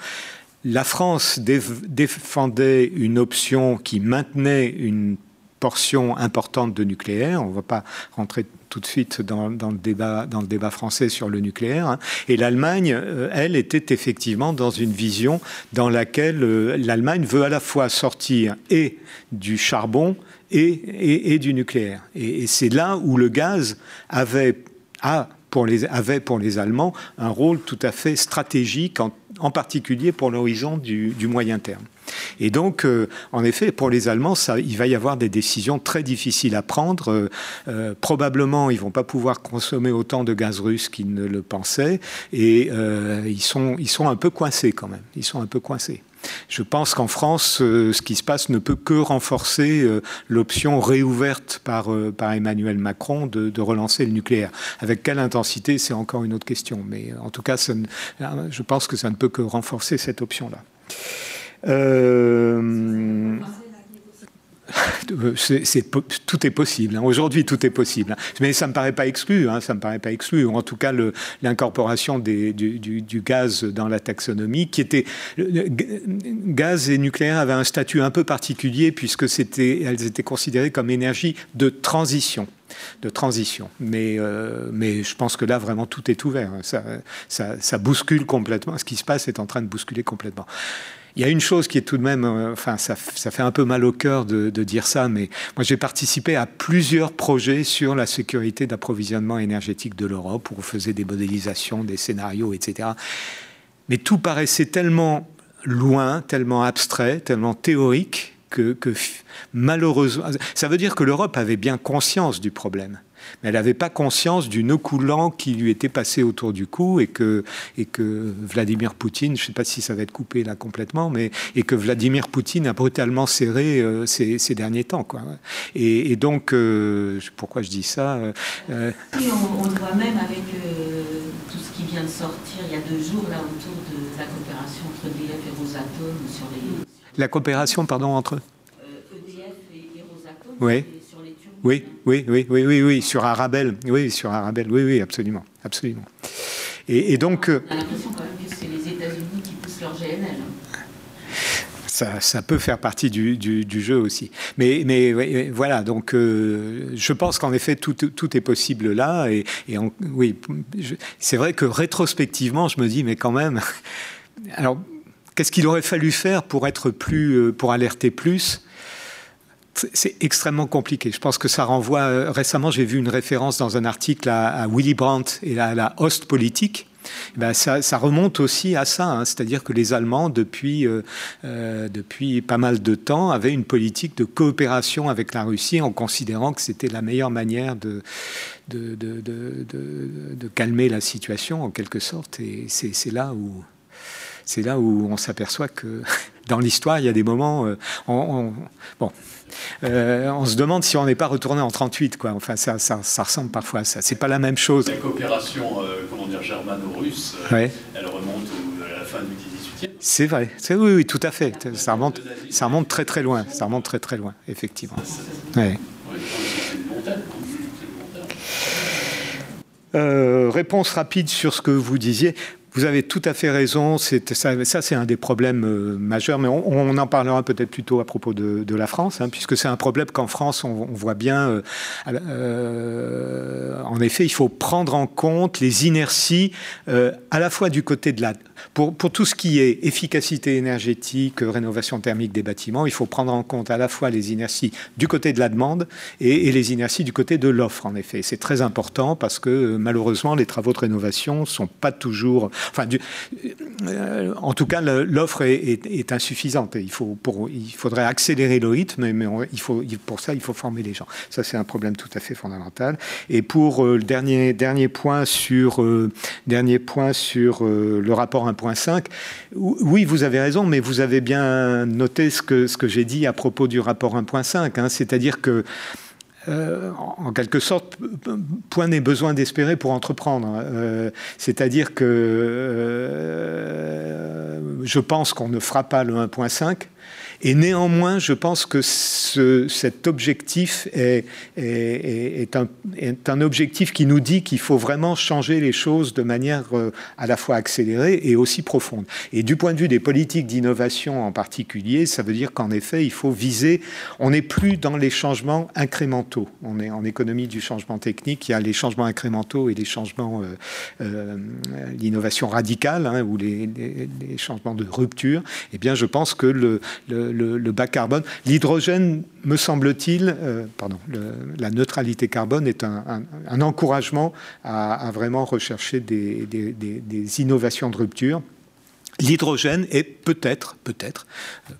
La France défendait une option qui maintenait une portion importante de nucléaire. On ne va pas rentrer tout de suite dans, le, débat, français sur le nucléaire. Hein. Et l'Allemagne, euh, elle, était effectivement dans une vision dans laquelle euh, l'Allemagne veut à la fois sortir et du charbon et, du nucléaire. Et, c'est là où le gaz avait, pour les, avait pour les Allemands un rôle tout à fait stratégique, en, particulier pour l'horizon du moyen terme. Et donc, euh, en effet, pour les Allemands, il va y avoir des décisions très difficiles à prendre. Euh, euh, probablement, ils vont pas pouvoir consommer autant de gaz russe qu'ils ne le pensaient, et ils sont, ils sont un peu coincés quand même. Ils sont un peu coincés. Je pense qu'en France, ce qui se passe ne peut que renforcer l'option réouverte par, Emmanuel Macron de, relancer le nucléaire. Avec quelle intensité, c'est encore une autre question. Mais en tout cas, je pense que ça ne peut que renforcer cette option-là. Euh, tout est possible. Hein. Aujourd'hui, tout est possible. Hein. Mais ça me paraît pas exclu. Hein. Ça me paraît pas exclu. En tout cas, l'incorporation du, gaz dans la taxonomie, qui était gaz et nucléaire avaient un statut un peu particulier puisque elles étaient considérées comme énergie de transition de transition. Mais, euh, je pense que là, vraiment, tout est ouvert. Ça bouscule complètement. Ce qui se passe est en train de bousculer complètement. Il y a une chose qui est tout de même, euh, enfin, ça, fait un peu mal au cœur de, dire ça, mais moi j'ai participé à plusieurs projets sur la sécurité d'approvisionnement énergétique de l'Europe, où on faisait des modélisations, des scénarios, etc. Mais tout paraissait tellement loin, tellement abstrait, tellement théorique, que, que malheureusement, ça veut dire que l'Europe avait bien conscience du problème mais elle n'avait pas conscience du nœud coulant qui lui était passé autour du cou et que, et que Vladimir Poutine, je ne sais pas si ça va être coupé là complètement, mais et que Vladimir Poutine a brutalement serré euh, ces, ces, derniers temps. Quoi. Et, donc, euh, pourquoi je dis ça euh, oui, on, le voit même avec tout ce qui vient de sortir il y a deux jours là autour de la coopération entre EDF et Rosatom sur les... La coopération, pardon, entre EDF et, Rosatom oui. Oui, oui, oui, oui, oui, oui, sur Arabelle. Oui, sur Arabelle. Oui, oui, absolument, absolument. Et, donc. Euh, On a l'impression quand même que c'est les États-Unis qui poussent leur GNL. Ça, ça, peut faire partie du, du, jeu aussi. Mais, mais voilà, donc euh, je pense qu'en effet, tout, tout, est possible là. Et, et oui, c'est vrai que rétrospectivement, je me dis, mais quand même. Alors, qu'est-ce qu'il aurait fallu faire pour être plus, euh, pour alerter plus c'est extrêmement compliqué. Je pense que ça renvoie. Euh, récemment, j'ai vu une référence dans un article à, Willy Brandt et à la Ostpolitik. Eh ben ça, ça, remonte aussi à ça, hein. c'est-à-dire que les Allemands, depuis, euh, euh, depuis pas mal de temps, avaient une politique de coopération avec la Russie en considérant que c'était la meilleure manière de, de, de, de, calmer la situation, en quelque sorte. Et c'est là où c'est là où on s'aperçoit que dans l'histoire, il y a des moments. on, bon, euh, on se demande si on n'est pas retourné en 38. Quoi. Enfin, ça, ça, ressemble parfois à ça. C'est pas la même chose. La coopération, euh, comment dire, germano-russe, euh, elle remonte à la fin du 18e. C'est vrai. Oui, oui, tout à fait. Ça remonte, ça remonte très très loin. Ça remonte très très loin, effectivement. Ouais. réponse rapide sur ce que vous disiez. Vous avez tout à fait raison. Ça, ça c'est un des problèmes euh, majeurs, mais on, en parlera peut-être plutôt à propos de, la France, hein, puisque c'est un problème qu'en France, on, voit bien. Euh, euh, en effet, il faut prendre en compte les inerties à la fois du côté de la pour, tout ce qui est efficacité énergétique, rénovation thermique des bâtiments, il faut prendre en compte à la fois les inerties du côté de la demande et, les inerties du côté de l'offre, en effet. C'est très important parce que malheureusement, les travaux de rénovation ne sont pas toujours Enfin, euh, en tout cas, l'offre est, insuffisante. il, faut il faudrait accélérer le rythme, mais il faut, pour ça, il faut former les gens. Ça, c'est un problème tout à fait fondamental. Et pour euh, le dernier, dernier point sur, euh, dernier point sur le rapport 1.5, oui, vous avez raison, mais vous avez bien noté ce que, j'ai dit à propos du rapport 1.5, hein. c'est-à-dire que euh, en quelque sorte, point n'est besoin d'espérer pour entreprendre. Euh, c'est-à-dire que euh, je pense qu'on ne fera pas le 1.5, et néanmoins, je pense que ce, cet objectif est, est, un, est, un, objectif qui nous dit qu'il faut vraiment changer les choses de manière euh, à la fois accélérée et aussi profonde. Et du point de vue des politiques d'innovation en particulier, ça veut dire qu'en effet, il faut viser, on n'est plus dans les changements incrémentaux. On est en économie du changement technique, il y a les changements incrémentaux et les changements, euh, euh l'innovation radicale hein, ou les, les, les, changements de rupture. Eh bien, je pense que le, le le, bas carbone. L'hydrogène, me semble-t-il, euh, pardon, la neutralité carbone est un, encouragement à, vraiment rechercher des, des innovations de rupture. L'hydrogène est peut-être, peut-être,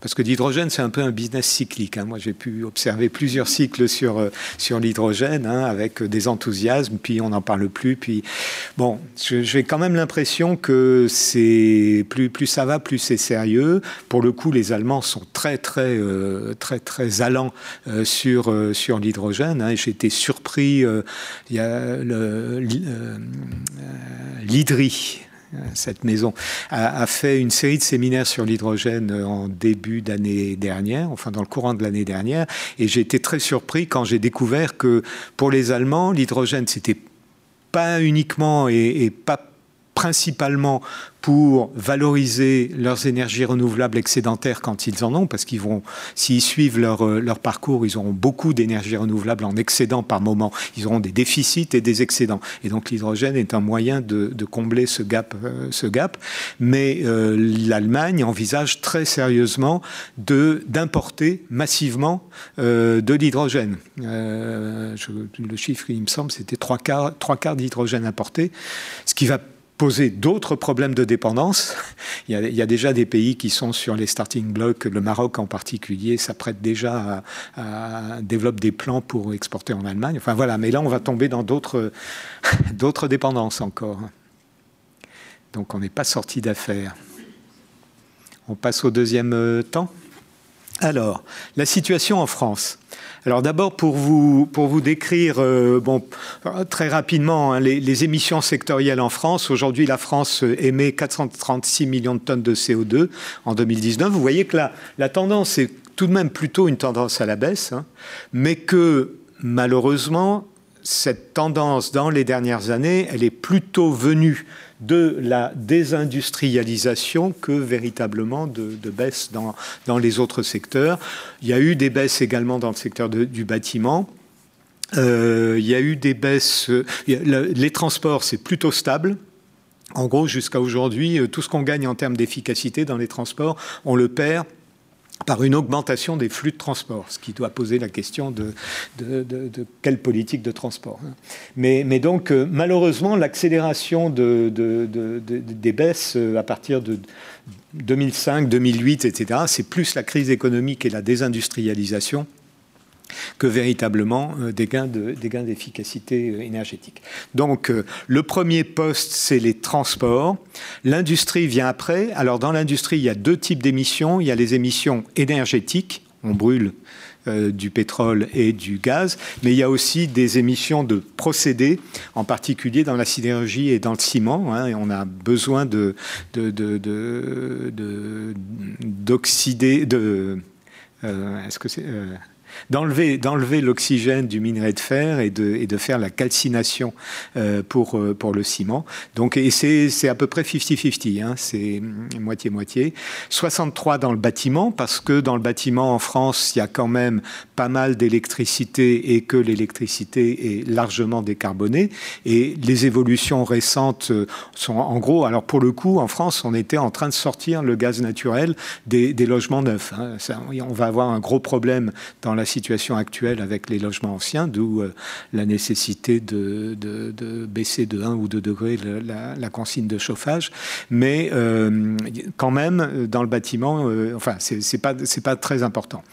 parce que l'hydrogène c'est un peu un business cyclique. Hein. Moi j'ai pu observer plusieurs cycles sur, euh, sur l'hydrogène hein, avec des enthousiasmes, puis on n'en parle plus. Puis bon, j'ai quand même l'impression que c'est plus, plus ça va, plus c'est sérieux. Pour le coup, les Allemands sont très très euh, très très allants euh, sur sur l'hydrogène. Hein. J'ai été surpris. Il y a euh, cette maison, a, fait une série de séminaires sur l'hydrogène euh, en début d'année dernière, enfin dans le courant de l'année dernière, et j'ai été très surpris quand j'ai découvert que pour les Allemands, l'hydrogène, c'était pas uniquement et pas principalement pour valoriser leurs énergies renouvelables excédentaires quand ils en ont, parce qu'ils vont, s'ils suivent leur, euh, leur parcours, ils auront beaucoup d'énergie renouvelable en excédent par moment. Ils auront des déficits et des excédents. Et donc l'hydrogène est un moyen de, combler ce gap. Euh, ce gap. Mais euh, l'Allemagne envisage très sérieusement d'importer massivement de l'hydrogène. Le chiffre, il me semble, c'était trois quarts, trois quarts d'hydrogène importé, ce qui va poser d'autres problèmes de dépendance. Il y, a, déjà des pays qui sont sur les starting blocks, le Maroc en particulier s'apprête déjà à, développer des plans pour exporter en Allemagne. Enfin voilà, mais là on va tomber dans d'autres dépendances encore. Donc on n'est pas sorti d'affaires. On passe au deuxième euh, temps. Alors, la situation en France. Alors d'abord pour vous décrire euh, très rapidement hein, les, émissions sectorielles en France. Aujourd'hui, la France émet 436 millions de tonnes de CO2 en 2019. Vous voyez que la, la tendance est tout de même plutôt une tendance à la baisse, hein, mais que malheureusement cette tendance dans les dernières années, elle est plutôt venue de la désindustrialisation que véritablement de, baisse dans, dans, les autres secteurs. Il y a eu des baisses également dans le secteur du bâtiment. Euh, il y a eu des baisses. les transports, c'est plutôt stable. En gros, jusqu'à aujourd'hui, euh, tout ce qu'on gagne en termes d'efficacité dans les transports, on le perd par une augmentation des flux de transport, ce qui doit poser la question de, quelle politique de transport. Hein. Mais, mais donc, euh, malheureusement, l'accélération des baisses euh, à partir de 2005, 2008, etc., c'est plus la crise économique et la désindustrialisation que véritablement euh, des gains d'efficacité euh, énergétique. Donc euh, le premier poste, c'est les transports. L'industrie vient après. Alors dans l'industrie, il y a deux types d'émissions. Il y a les émissions énergétiques, on brûle du pétrole et du gaz, mais il y a aussi des émissions de procédés, en particulier dans la sidérurgie et dans le ciment. Hein, on a besoin de d'oxyder, de, est-ce que c'est d'enlever, d'enlever l'oxygène du minerai de fer et de, et de faire la calcination euh, pour, euh, pour le ciment. Donc, et c'est, c'est à peu près 50-50, hein, c'est moitié-moitié. 63 dans le bâtiment, parce que dans le bâtiment en France, il y a quand même pas mal d'électricité et que l'électricité est largement décarbonée. Et les évolutions récentes sont en gros, alors pour le coup, en France, on était en train de sortir le gaz naturel des, des logements neufs. Hein. On va avoir un gros problème dans la la situation actuelle avec les logements anciens, d'où la nécessité de, baisser de 1 ou 2 degrés la, consigne de chauffage. Mais quand même, dans le bâtiment, enfin, c'est pas, pas très important.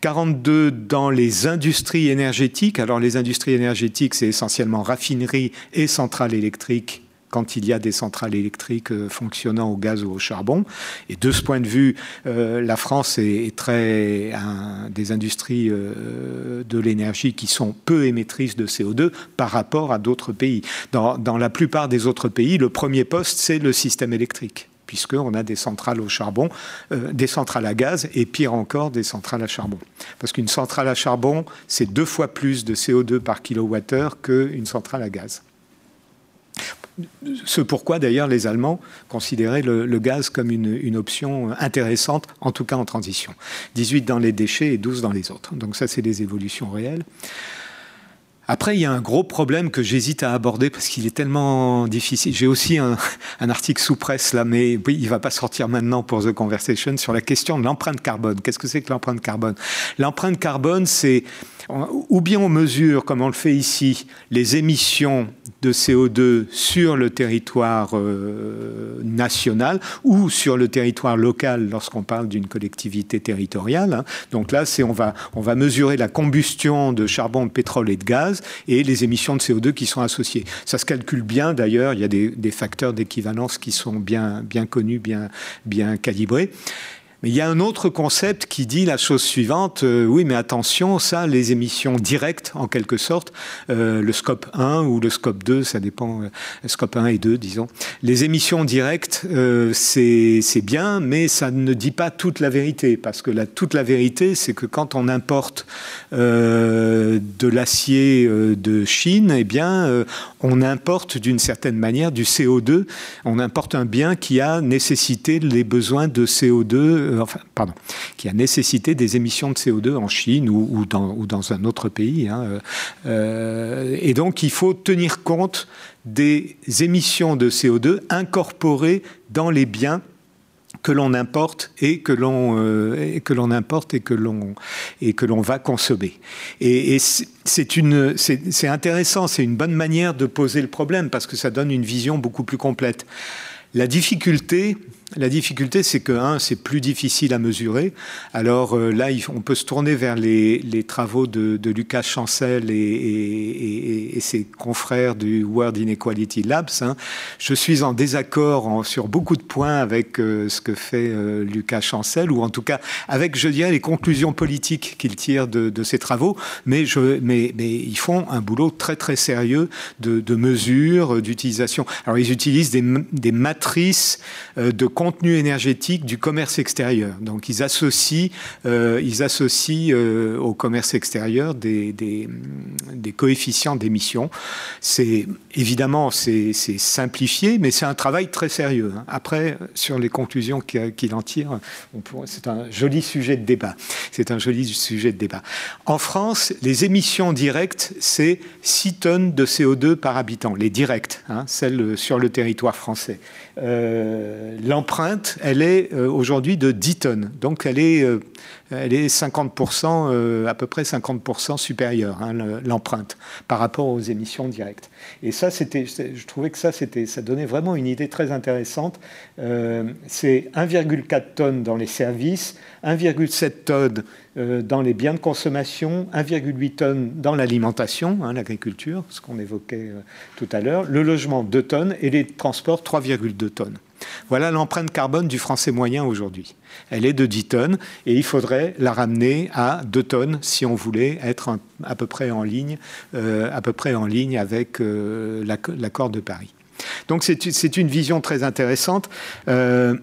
42 dans les industries énergétiques. Alors, les industries énergétiques, c'est essentiellement raffinerie et centrales électriques quand il y a des centrales électriques euh, fonctionnant au gaz ou au charbon. Et de ce point de vue, euh, la France est, très des industries euh, de l'énergie qui sont peu émettrices de CO2 par rapport à d'autres pays. Dans, dans la plupart des autres pays, le premier poste, c'est le système électrique puisqu'on a des centrales au charbon, des centrales à gaz et pire encore des centrales à charbon. Parce qu'une centrale à charbon, c'est deux fois plus de CO2 par kilowattheure qu'une centrale à gaz. Ce pourquoi d'ailleurs les Allemands considéraient le, gaz comme une, option intéressante, en tout cas en transition. 18 dans les déchets et 12 dans les autres. Donc ça, c'est des évolutions réelles. Après, il y a un gros problème que j'hésite à aborder parce qu'il est tellement difficile. J'ai aussi un, article sous presse là, mais oui, il va pas sortir maintenant pour The Conversation sur la question de l'empreinte carbone. Qu'est-ce que c'est que l'empreinte carbone? L'empreinte carbone, c'est ou bien on mesure, comme on le fait ici, les émissions de CO2 sur le territoire euh, national ou sur le territoire local lorsqu'on parle d'une collectivité territoriale. Hein. Donc là, c'est on va, mesurer la combustion de charbon, de pétrole et de gaz et les émissions de CO2 qui sont associées. Ça se calcule bien d'ailleurs, il y a des, des facteurs d'équivalence qui sont bien, connus, bien calibrés. Il y a un autre concept qui dit la chose suivante, euh, oui mais attention, ça, les émissions directes en quelque sorte, euh, le scope 1 ou le scope 2, ça dépend, euh, scope 1 et 2 disons, les émissions directes, c'est bien, mais ça ne dit pas toute la vérité, parce que toute la vérité, c'est que quand on importe de l'acier de Chine, eh bien, on importe d'une certaine manière du CO2, on importe un bien qui a nécessité les besoins de CO2 euh, qui a nécessité des émissions de CO2 en Chine ou, dans, un autre pays. Hein, euh, euh, et donc, il faut tenir compte des émissions de CO2 incorporées dans les biens que l'on importe et que l'on importe et que l'on va consommer. Et, c'est c'est intéressant, c'est une bonne manière de poser le problème parce que ça donne une vision beaucoup plus complète. La difficulté, la difficulté, c'est que, un, c'est plus difficile à mesurer. Alors euh, là, on peut se tourner vers les, travaux de, Lucas Chancel et, ses confrères du World Inequality Labs. Hein. Je suis en désaccord sur beaucoup de points avec euh, ce que fait euh, Lucas Chancel, ou en tout cas avec, je dirais, les conclusions politiques qu'il tire de, ses travaux. Mais, ils font un boulot très, très sérieux de, de mesure, d'utilisation. Alors, ils utilisent des, des matrices de contenu énergétique du commerce extérieur. Donc ils associent, euh, ils associent euh, au commerce extérieur des, des, coefficients d'émission. C'est évidemment c'est simplifié, mais c'est un travail très sérieux. Hein. Après, sur les conclusions qu'il en tire, c'est un joli sujet de débat. C'est un joli sujet de débat. En France, les émissions directes, c'est 6 tonnes de CO2 par habitant, les directes, hein, celles sur le territoire français. Euh, l'empreinte, elle est euh, aujourd'hui de 10 tonnes. Donc elle est, euh, elle est 50%, à peu près 50% supérieure, hein, l'empreinte, par rapport aux émissions directes. Et ça, je trouvais que ça donnait vraiment une idée très intéressante. c'est 1,4 tonnes dans les services, 1,7 tonnes dans les biens de consommation, 1,8 tonnes dans l'alimentation, hein, l'agriculture, ce qu'on évoquait tout à l'heure, le logement 2 tonnes et les transports 3,2 tonnes. Voilà l'empreinte carbone du français moyen aujourd'hui. Elle est de 10 tonnes et il faudrait la ramener à 2 tonnes si on voulait être à peu près en ligne, euh, à peu près en ligne avec euh, l'accord de Paris. Donc c'est une vision très intéressante. Euh,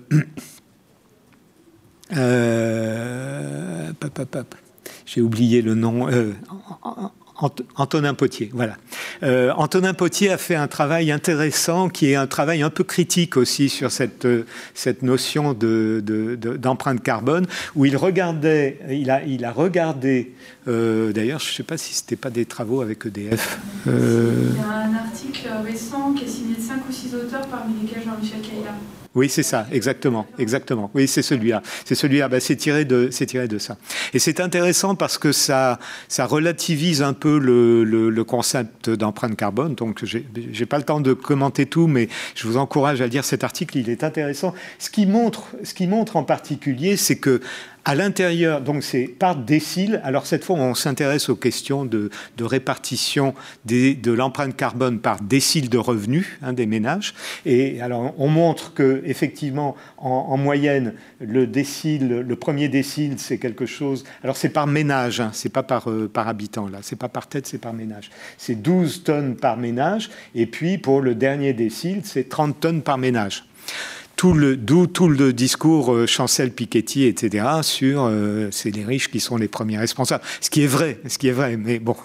j'ai oublié le nom. Antonin Potier, voilà. Euh, Antonin Potier a fait un travail intéressant, qui est un travail un peu critique aussi sur cette, euh, cette notion d'empreinte de, carbone, où il regardait, il a, regardé, euh, d'ailleurs, je ne sais pas si ce n'était pas des travaux avec EDF. Il y a un article récent qui est signé de 5 ou 6 auteurs, parmi lesquels Jean-Michel Caïla. Oui, c'est ça, exactement, exactement. Oui, c'est celui-là. C'est celui-là. Bah, c'est tiré de, c'est tiré de ça. Et c'est intéressant parce que ça, ça relativise un peu le, le, concept d'empreinte carbone. Donc, j'ai pas le temps de commenter tout, mais je vous encourage à lire cet article. Il est intéressant. Ce qui montre, ce qui montre en particulier, c'est que à l'intérieur, donc c'est par décile. Alors cette fois, on s'intéresse aux questions de, répartition de l'empreinte carbone par décile de revenus hein, des ménages. Et alors on montre que effectivement, en, moyenne, le décile, le premier décile, c'est quelque chose. Alors c'est par ménage, hein, c'est pas par, euh, par habitant là, c'est pas par tête, c'est par ménage. C'est 12 tonnes par ménage. Et puis pour le dernier décile, c'est 30 tonnes par ménage d'où tout le discours euh, Chancel, Piketty, etc. sur euh, c'est les riches qui sont les premiers responsables. Ce qui est vrai, ce qui est vrai, mais bon.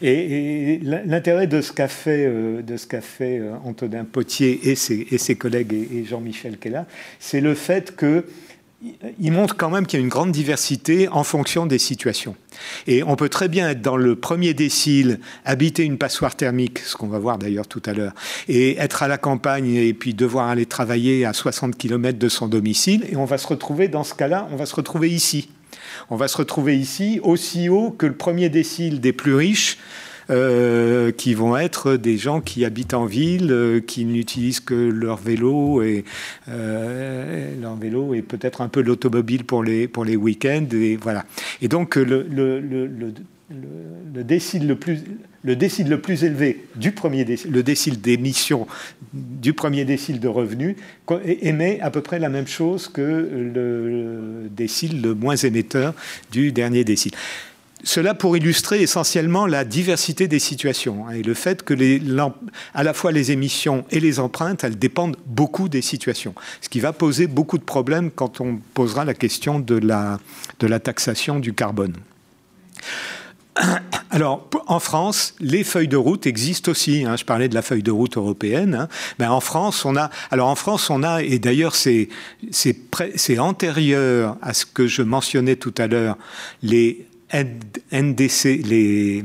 Et, l'intérêt de ce qu'a fait, euh, de ce qu'a fait Antonin Potier et ses, collègues et, et Jean-Michel Kella, c'est le fait que il montre quand même qu'il y a une grande diversité en fonction des situations. Et on peut très bien être dans le premier décile, habiter une passoire thermique, ce qu'on va voir d'ailleurs tout à l'heure, et être à la campagne et puis devoir aller travailler à 60 km de son domicile. Et on va se retrouver dans ce cas-là, on va se retrouver ici. On va se retrouver ici aussi haut que le premier décile des plus riches euh, qui vont être des gens qui habitent en ville, euh, qui n'utilisent que leur vélo et euh, leur vélo et peut-être un peu l'automobile pour les pour les week-ends et voilà. Et donc le, le, le, le décile le plus le décile le plus élevé du premier décile, le décile d'émission du premier décile de revenus émet à peu près la même chose que le décile le moins émetteur du dernier décile. Cela pour illustrer essentiellement la diversité des situations hein, et le fait que à la fois les émissions et les empreintes, elles dépendent beaucoup des situations. Ce qui va poser beaucoup de problèmes quand on posera la question de la, de la taxation du carbone. Alors, en France, les feuilles de route existent aussi. Hein. je parlais de la feuille de route européenne. Hein. En France, on a. Alors, en France, on a, et d'ailleurs, c'est c'est antérieur à ce que je mentionnais tout à l'heure, les NDC, les,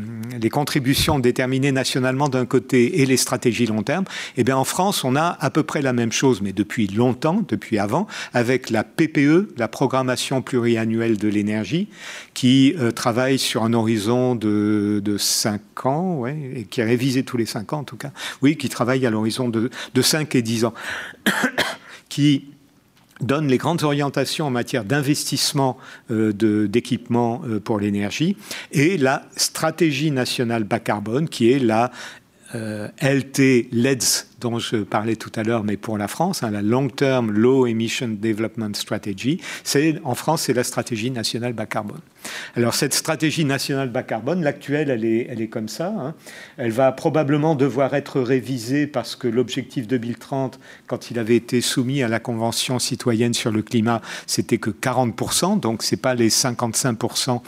contributions déterminées nationalement d'un côté et les stratégies long terme, eh bien en France, on a à peu près la même chose, mais depuis longtemps, depuis avant, avec la PPE, la programmation pluriannuelle de l'énergie, qui euh, travaille sur un horizon de, de 5 ans, ouais, et qui est révisé tous les 5 ans en tout cas, oui, qui travaille à l'horizon de, de 5 et 10 ans, qui donne les grandes orientations en matière d'investissement euh, d'équipements euh, pour l'énergie. Et la stratégie nationale bas carbone qui est la euh, LT LEDS dont je parlais tout à l'heure, mais pour la France, hein, la Long Term Low Emission Development Strategy, c'est en France, c'est la stratégie nationale bas carbone. Alors cette stratégie nationale bas carbone, l'actuelle, elle est, elle est comme ça. Hein. Elle va probablement devoir être révisée parce que l'objectif 2030, quand il avait été soumis à la Convention citoyenne sur le climat, c'était que 40%, donc c'est pas les 55%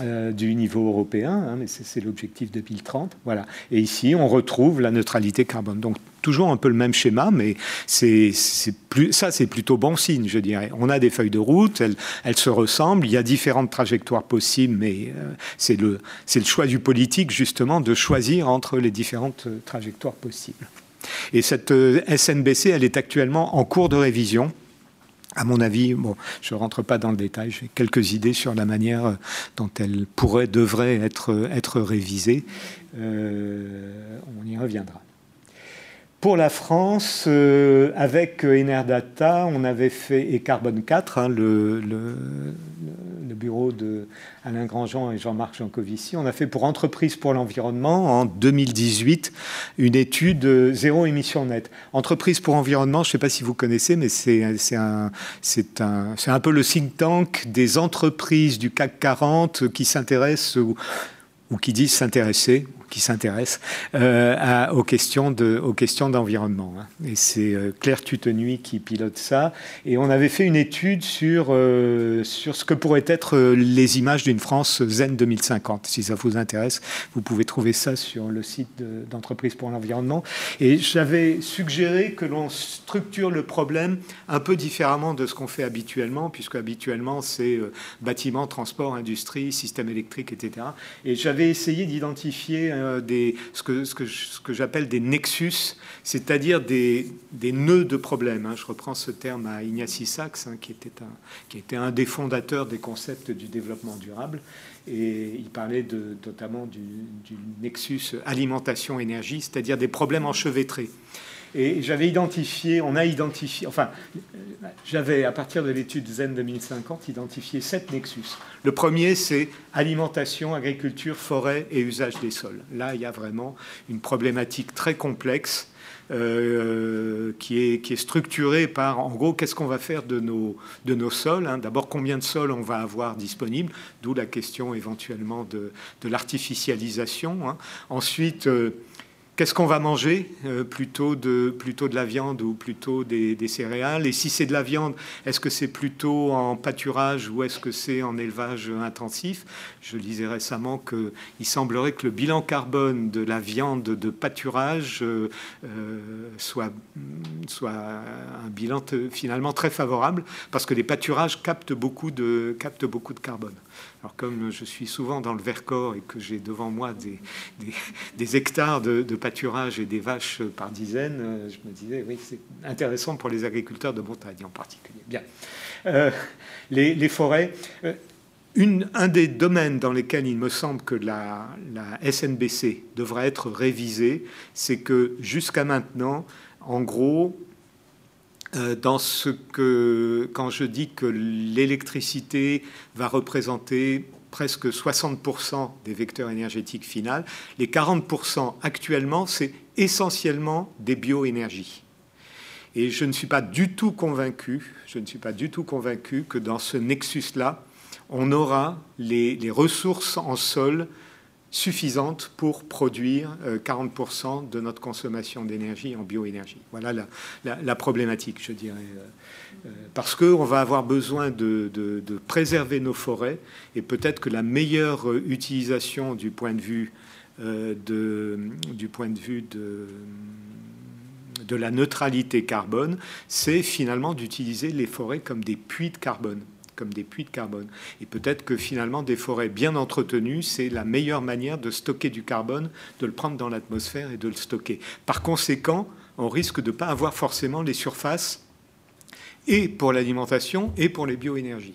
euh, du niveau européen, hein, mais c'est l'objectif 2030. Voilà. Et ici, on retrouve la neutralité carbone. Donc, toujours un peu le même schéma, mais ça, c'est plutôt bon signe, je dirais. On a des feuilles de route, elles, se ressemblent, il y a différentes trajectoires possibles, mais euh, c'est le, le choix du politique, justement, de choisir entre les différentes euh, trajectoires possibles. Et cette SNBC, elle est actuellement en cours de révision à mon avis, bon, je ne rentre pas dans le détail, j'ai quelques idées sur la manière euh, dont elle pourrait, devrait être, être révisée. Euh, on y reviendra. Pour la France, euh, avec Enerdata, on avait fait, et Carbone 4, hein, le, bureau de Alain Grandjean et Jean-Marc Jancovici, on a fait pour Entreprise pour l'environnement en 2018 une étude zéro émission nette. Entreprise pour l'environnement, je ne sais pas si vous connaissez, mais c'est un peu le think tank des entreprises du CAC 40 qui s'intéressent ou qui disent s'intéresser, qui s'intéressent euh, aux questions aux questions d'environnement. Hein. Et c'est euh, Claire Tutenuy qui pilote ça. Et on avait fait une étude sur euh, sur ce que pourraient être les images d'une France zen 2050. Si ça vous intéresse, vous pouvez trouver ça sur le site d'entreprise pour l'environnement. Et j'avais suggéré que l'on structure le problème un peu différemment de ce qu'on fait habituellement, puisque habituellement c'est bâtiment, transport, industrie, système électrique, etc. Et j'avais essayé d'identifier euh, des, ce que, ce que, j'appelle des nexus, c'est-à-dire des, des, nœuds de problèmes. Hein. Je reprends ce terme à Ignacy Sachs, hein, qui, était un, qui était un des fondateurs des concepts du développement durable. Et il parlait notamment du, du nexus alimentation-énergie, c'est-à-dire des problèmes enchevêtrés. Et j'avais identifié, on a identifié, enfin, j'avais, à partir de l'étude Zen 2050, identifié sept nexus. Le premier, c'est alimentation, agriculture, forêt et usage des sols. Là, il y a vraiment une problématique très complexe euh, qui, est, qui est structurée par, en gros, qu'est-ce qu'on va faire de nos, de nos sols. Hein. D'abord, combien de sols on va avoir disponibles, d'où la question éventuellement de, de l'artificialisation. Hein. Ensuite, euh, Qu'est-ce qu'on va manger euh, plutôt, de, plutôt de la viande ou plutôt des, céréales? Et si c'est de la viande, est-ce que c'est plutôt en pâturage ou est-ce que c'est en élevage intensif? Je lisais récemment qu'il semblerait que le bilan carbone de la viande de pâturage euh, euh, soit, soit un bilan finalement très favorable parce que les pâturages captent beaucoup de, captent beaucoup de carbone. Alors comme je suis souvent dans le Vercors et que j'ai devant moi des, hectares de, pâturage et des vaches par dizaines, euh, je me disais, oui, c'est intéressant pour les agriculteurs de montagne en particulier. Bien. Euh, les, forêts. Euh, un des domaines dans lesquels il me semble que la, la SNBC devrait être révisée, c'est que jusqu'à maintenant, en gros, dans ce que, quand je dis que l'électricité va représenter presque 60% des vecteurs énergétiques finaux, les 40% actuellement, c'est essentiellement des bioénergies. Et je ne suis pas du tout convaincu, je ne suis pas du tout convaincu que dans ce nexus-là, on aura les, les ressources en sol suffisante pour produire 40% euh, de notre consommation d'énergie en bioénergie. Voilà la, problématique, je dirais. Euh, euh, parce qu'on va avoir besoin de, préserver nos forêts et peut-être que la meilleure utilisation du point de vue, de, la neutralité carbone, c'est finalement d'utiliser les forêts comme des puits de carbone comme des puits de carbone. Et peut-être que finalement, des forêts bien entretenues, c'est la meilleure manière de stocker du carbone, de le prendre dans l'atmosphère et de le stocker. Par conséquent, on risque de ne pas avoir forcément les surfaces et pour l'alimentation et pour les bioénergies.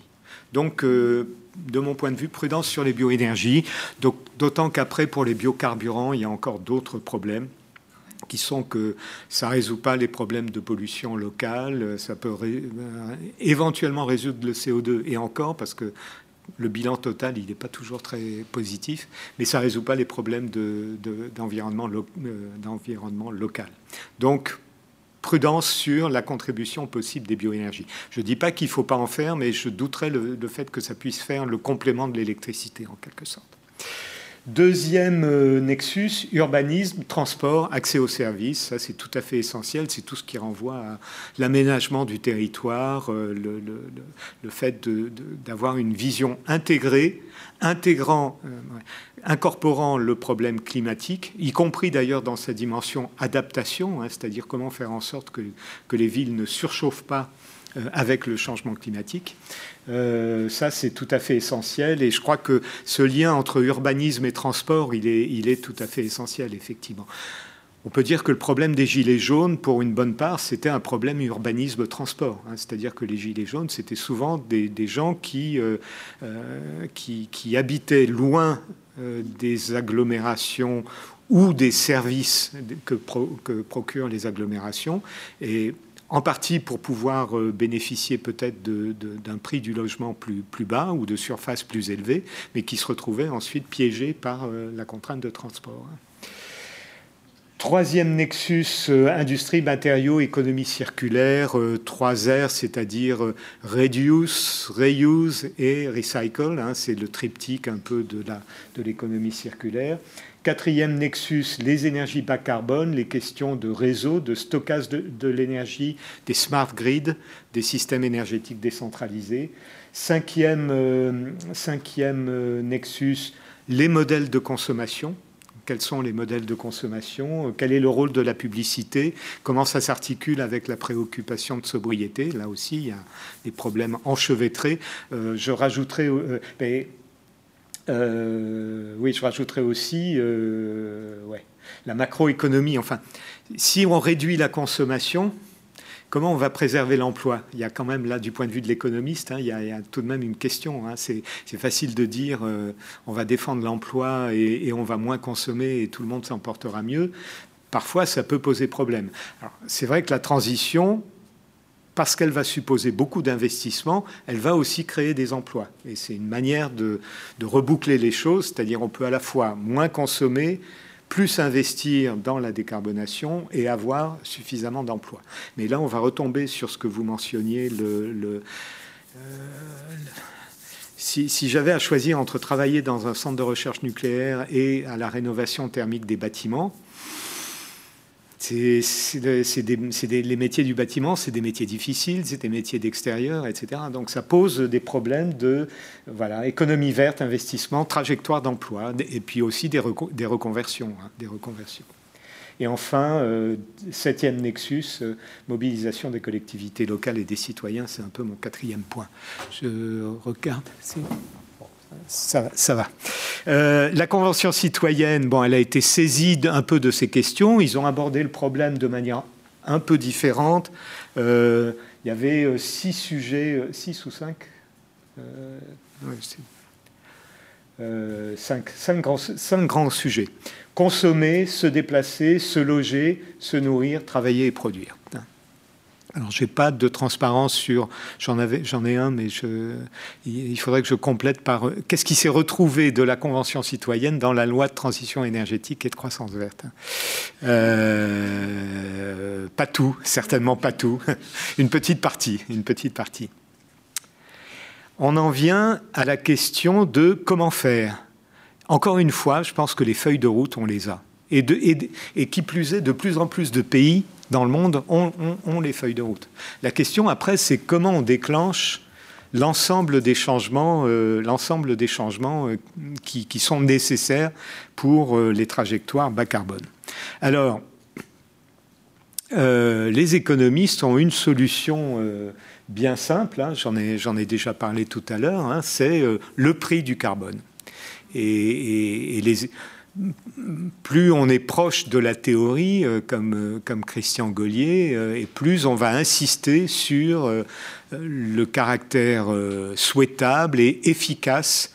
Donc, euh, de mon point de vue, prudence sur les bioénergies. D'autant qu'après, pour les biocarburants, il y a encore d'autres problèmes qui sont que ça ne résout pas les problèmes de pollution locale, ça peut euh, éventuellement résoudre le CO2 et encore parce que le bilan total, il n'est pas toujours très positif, mais ça ne résout pas les problèmes d'environnement euh, local. Donc, prudence sur la contribution possible des bioénergies. Je ne dis pas qu'il ne faut pas en faire, mais je douterais le fait que ça puisse faire le complément de l'électricité, en quelque sorte. Deuxième euh, nexus, urbanisme, transport, accès aux services. Ça, c'est tout à fait essentiel. C'est tout ce qui renvoie à l'aménagement du territoire, euh, le, fait d'avoir une vision intégrée, intégrant, euh, incorporant le problème climatique, y compris d'ailleurs dans sa dimension adaptation, hein, c'est-à-dire comment faire en sorte que, les villes ne surchauffent pas avec le changement climatique. Euh, ça, c'est tout à fait essentiel. Et je crois que ce lien entre urbanisme et transport, il est, tout à fait essentiel, effectivement. On peut dire que le problème des gilets jaunes, pour une bonne part, c'était un problème urbanisme-transport. Hein. C'est-à-dire que les gilets jaunes, c'était souvent des, gens qui, euh, qui, qui, habitaient loin des agglomérations ou des services que, que procurent les agglomérations. Et en partie pour pouvoir euh, bénéficier peut-être d'un prix du logement plus, bas ou de surface plus élevée, mais qui se retrouvaient ensuite piégés par euh, la contrainte de transport. Troisième nexus, euh, industrie, matériaux, économie circulaire, trois R, c'est-à-dire reduce, reuse et recycle. Hein, c'est le triptyque un peu de l'économie circulaire. Quatrième nexus, les énergies bas carbone, les questions de réseau, de stockage de, l'énergie, des smart grids, des systèmes énergétiques décentralisés. Cinquième, euh, euh, nexus, les modèles de consommation. Quels sont les modèles de consommation? Quel est le rôle de la publicité? Comment ça s'articule avec la préoccupation de sobriété? Là aussi, il y a des problèmes enchevêtrés. Euh, je rajouterai... Euh, oui, je rajouterais aussi ouais, la macroéconomie. Enfin, si on réduit la consommation, comment on va préserver l'emploi? Il y a quand même là, du point de vue de l'économiste, hein, il, y a tout de même une question. Hein. C'est facile de dire euh, on va défendre l'emploi et, on va moins consommer et tout le monde s'en portera mieux. Parfois, ça peut poser problème. C'est vrai que la transition, parce qu'elle va supposer beaucoup d'investissements, elle va aussi créer des emplois. Et c'est une manière de, reboucler les choses, c'est-à-dire on peut à la fois moins consommer, plus investir dans la décarbonation et avoir suffisamment d'emplois. Mais là, on va retomber sur ce que vous mentionniez, euh, si, j'avais à choisir entre travailler dans un centre de recherche nucléaire et à la rénovation thermique des bâtiments, c'est les métiers du bâtiment, c'est des métiers difficiles, c'est des métiers d'extérieur, etc. Donc ça pose des problèmes de voilà, économie verte, investissement, trajectoire d'emploi, et puis aussi des, des reconversions, hein, des reconversions. Et enfin, euh, septième nexus, euh, mobilisation des collectivités locales et des citoyens, c'est un peu mon quatrième point. Je regarde. Ça, va. Euh, la Convention citoyenne, bon, elle a été saisie un peu de ces questions. Ils ont abordé le problème de manière un peu différente. Euh, il y avait euh, six sujets, six ou cinq, cinq, cinq grands sujets. Consommer, se déplacer, se loger, se nourrir, travailler et produire. Alors, je n'ai pas de transparence sur. J'en avais, j'en ai un, mais je, il faudrait que je complète par. Qu'est-ce qui s'est retrouvé de la Convention citoyenne dans la loi de transition énergétique et de croissance verte? Euh, Pas tout, certainement pas tout. Une petite partie, une petite partie. On en vient à la question de comment faire. Encore une fois, je pense que les feuilles de route, on les a. Et qui plus est, de plus en plus de pays dans le monde ont, les feuilles de route. La question après, c'est comment on déclenche l'ensemble des changements, euh, l'ensemble des changements euh, qui, sont nécessaires pour euh, les trajectoires bas carbone. Alors, les économistes ont une solution bien simple, hein, j'en ai, déjà parlé tout à l'heure, hein, c'est le prix du carbone. Et les, plus on est proche de la théorie, euh, comme, euh, comme Christian Gaulier, euh, et plus on va insister sur le caractère souhaitable et efficace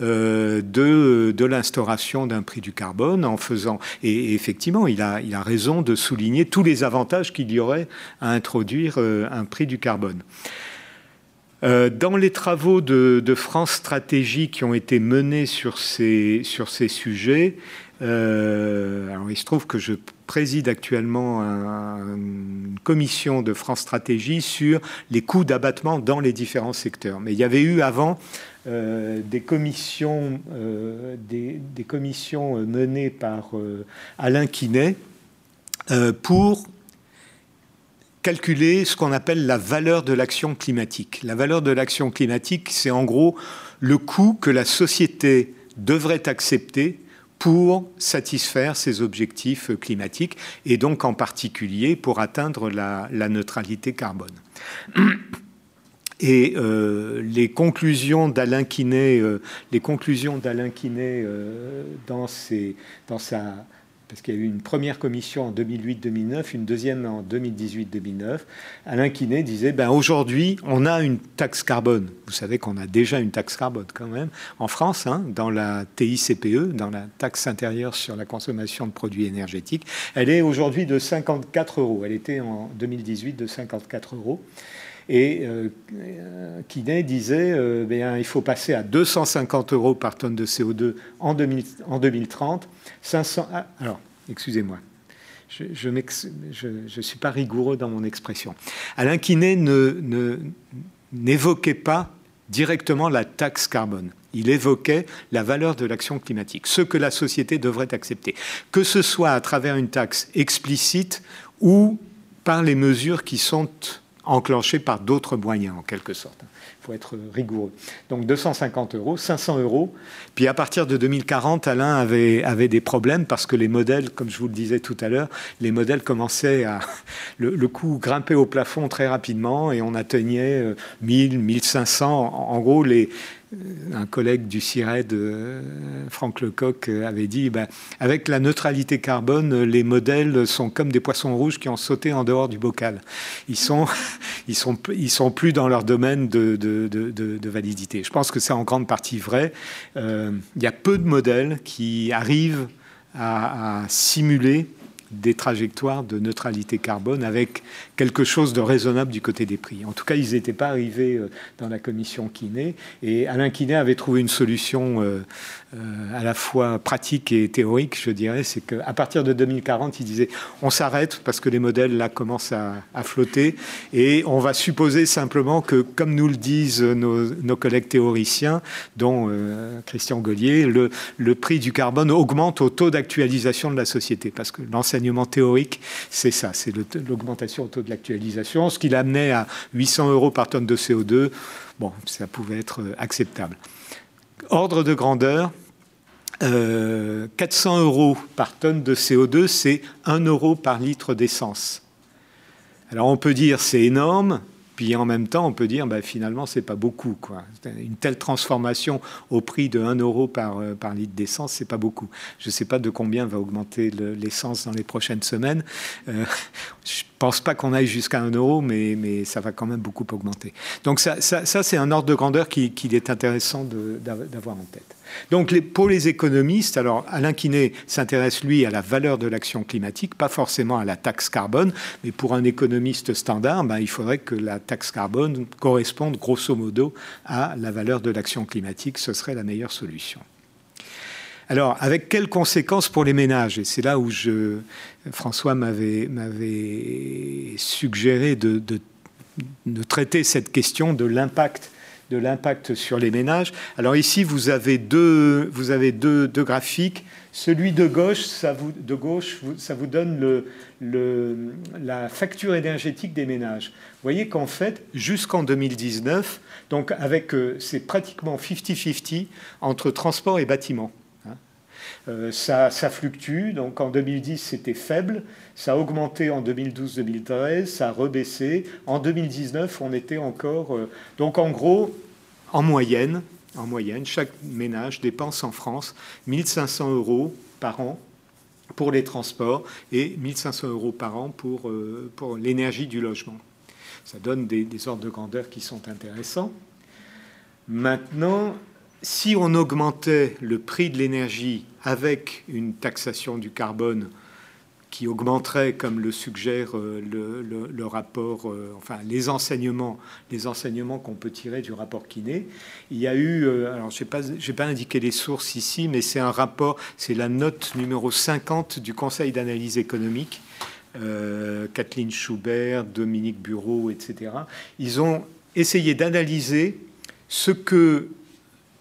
de, l'instauration d'un prix du carbone en faisant. Et, effectivement, il a raison de souligner tous les avantages qu'il y aurait à introduire un prix du carbone. Euh, dans les travaux de, France Stratégie qui ont été menés sur ces, sur ces sujets, euh, alors il se trouve que je préside actuellement une commission de France Stratégie sur les coûts d'abattement dans les différents secteurs. Mais il y avait eu avant euh, des, commissions, des, des, commissions menées par Alain Quinet pour calculer ce qu'on appelle la valeur de l'action climatique. La valeur de l'action climatique, c'est en gros le coût que la société devrait accepter pour satisfaire ses objectifs climatiques et donc en particulier pour atteindre la, neutralité carbone. Et euh, les conclusions d'Alain Quinet, euh, les conclusions d'Alain Quinet euh, dans, ses, dans sa parce qu'il y a eu une première commission en 2008-2009, une deuxième en 2018-2009. Alain Quinet disait ben aujourd'hui, on a une taxe carbone. Vous savez qu'on a déjà une taxe carbone quand même en France, hein, dans la TICPE, dans la taxe intérieure sur la consommation de produits énergétiques. Elle est aujourd'hui de 54 euros. Elle était en 2018 de 54 euros. Et euh, Quinet disait euh, ben, il faut passer à 250 euros par tonne de CO2 en, 2030. 500, ah, alors, excusez-moi. Je ne suis pas rigoureux dans mon expression. Alain Quinet n'évoquait pas directement la taxe carbone. Il évoquait la valeur de l'action climatique, ce que la société devrait accepter, que ce soit à travers une taxe explicite ou par les mesures qui sont enclenché par d'autres moyens, en quelque sorte. Être rigoureux. Donc 250 euros, 500 euros. Puis à partir de 2040, Alain avait, avait des problèmes parce que les modèles, comme je vous le disais tout à l'heure, les modèles commençaient à... Le, coût grimpait au plafond très rapidement et on atteignait 1000, 1500. En, en gros, les, un collègue du CIRED, euh, Franck Lecoq, euh, avait dit ben, avec la neutralité carbone, les modèles sont comme des poissons rouges qui ont sauté en dehors du bocal. Ils sont, ils sont, ils sont plus dans leur domaine de, validité. Je pense que c'est en grande partie vrai. Euh, il y a peu de modèles qui arrivent à, à simuler des trajectoires de neutralité carbone avec quelque chose de raisonnable du côté des prix. En tout cas, ils n'étaient pas arrivés euh, dans la commission Kiné. Et Alain Kiné avait trouvé une solution euh, euh, à la fois pratique et théorique, je dirais, c'est qu'à partir de 2040, il disait on s'arrête parce que les modèles là commencent à, flotter. Et on va supposer simplement que, comme nous le disent nos, collègues théoriciens, dont Christian Gollier, le, le prix du carbone augmente au taux d'actualisation de la société parce que l'enseignement théorique, c'est ça, c'est l'augmentation au taux de l'actualisation, ce qui l'amenait à 800 euros par tonne de CO2. Bon, ça pouvait être euh, acceptable. Ordre de grandeur, 400 euh, euros par tonne de CO2, c'est 1 euro par litre d'essence. Alors on peut dire c'est énorme, puis en même temps, on peut dire, bah, finalement, c'est pas beaucoup. Quoi. Une telle transformation au prix de 1 euro par, euh, par litre d'essence, c'est pas beaucoup. Je ne sais pas de combien va augmenter l'essence dans les prochaines semaines. Euh, je pense pas qu'on aille jusqu'à 1 euro, mais, mais ça va quand même beaucoup augmenter. Donc ça, ça, ça c'est un ordre de grandeur qu'il qui est intéressant d'avoir en tête. Donc pour les économistes, alors Alain Quinet s'intéresse lui à la valeur de l'action climatique, pas forcément à la taxe carbone, mais pour un économiste standard, ben, il faudrait que la taxe carbone corresponde grosso modo à la valeur de l'action climatique, ce serait la meilleure solution. Alors, avec quelles conséquences pour les ménages? Et c'est là où François m'avait suggéré de, traiter cette question de l'impact de l'impact sur les ménages. Alors ici, vous avez deux, vous avez deux, deux graphiques. Celui de gauche, ça vous, de gauche, ça vous donne le, le, la facture énergétique des ménages. Vous voyez qu'en fait, jusqu'en 2019, donc avec, euh, c'est pratiquement 50-50 entre transport et bâtiment. Euh, ça, fluctue, donc en 2010 c'était faible, ça a augmenté en 2012-2013, ça a rebaissé. En 2019 on était encore... Euh, donc en gros, en moyenne, en moyenne, chaque ménage dépense en France 1500 euros par an pour les transports et 1500 euros par an pour, euh, pour l'énergie du logement. Ça donne des, ordres de grandeur qui sont intéressants. Maintenant, si on augmentait le prix de l'énergie avec une taxation du carbone qui augmenterait, comme le suggère euh, le, rapport, euh, enfin les enseignements, les enseignements qu'on peut tirer du rapport Kiné. Il y a eu, euh, alors je n'ai pas, pas indiqué les sources ici, mais c'est un rapport, c'est la note numéro 50 du Conseil d'analyse économique. Kathleen Schubert, Dominique Bureau, etc. Ils ont essayé d'analyser ce que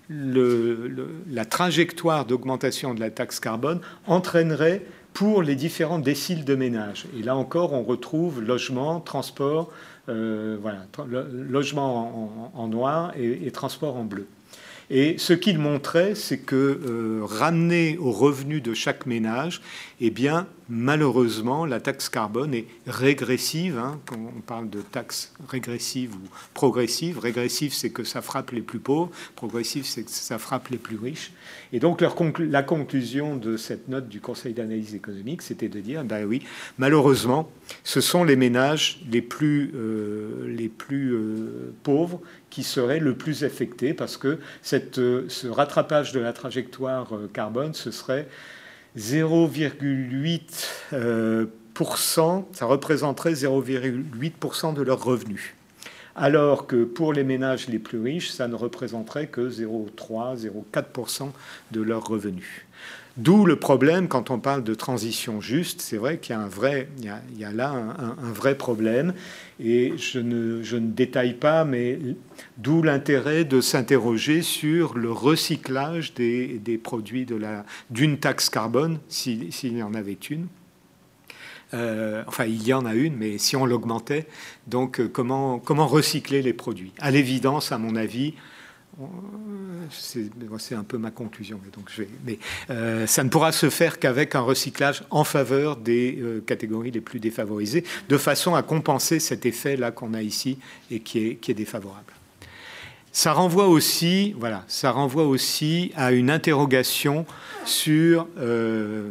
la trajectoire d'augmentation de la taxe carbone entraînerait pour les différents déciles de ménage. Et là encore, on retrouve logement, transport, euh, voilà, logement en, noir et, transport en bleu. Et ce qu'il montrait, c'est que euh, ramener au revenu de chaque ménage, eh bien, malheureusement, la taxe carbone est régressive. Hein, quand on parle de taxe régressive ou progressive, régressive, c'est que ça frappe les plus pauvres, progressive, c'est que ça frappe les plus riches. Et donc, la conclusion de cette note du Conseil d'analyse économique, c'était de dire, ben oui, malheureusement, ce sont les ménages les plus, euh, euh, pauvres qui seraient le plus affectés parce que euh, ce rattrapage de la trajectoire carbone, ce serait 0,8%, euh, ça représenterait 0,8% de leurs revenus. Alors que pour les ménages les plus riches, ça ne représenterait que 0,3, 0,4% de leurs revenus. D'où le problème quand on parle de transition juste. C'est vrai qu'il y a, un vrai, il y a, là un, vrai problème. Et je ne, je ne détaille pas, mais d'où l'intérêt de s'interroger sur le recyclage des, des produits d'une taxe carbone, s'il y en avait une. enfin, il y en a une, mais si on l'augmentait, donc comment, comment recycler les produits? À l'évidence, à mon avis, c'est un peu ma conclusion. Donc mais euh, ça ne pourra se faire qu'avec un recyclage en faveur des euh, catégories les plus défavorisées, de façon à compenser cet effet-là qu'on a ici et qui est, défavorable. Ça renvoie aussi, voilà, ça renvoie aussi à une interrogation sur, euh,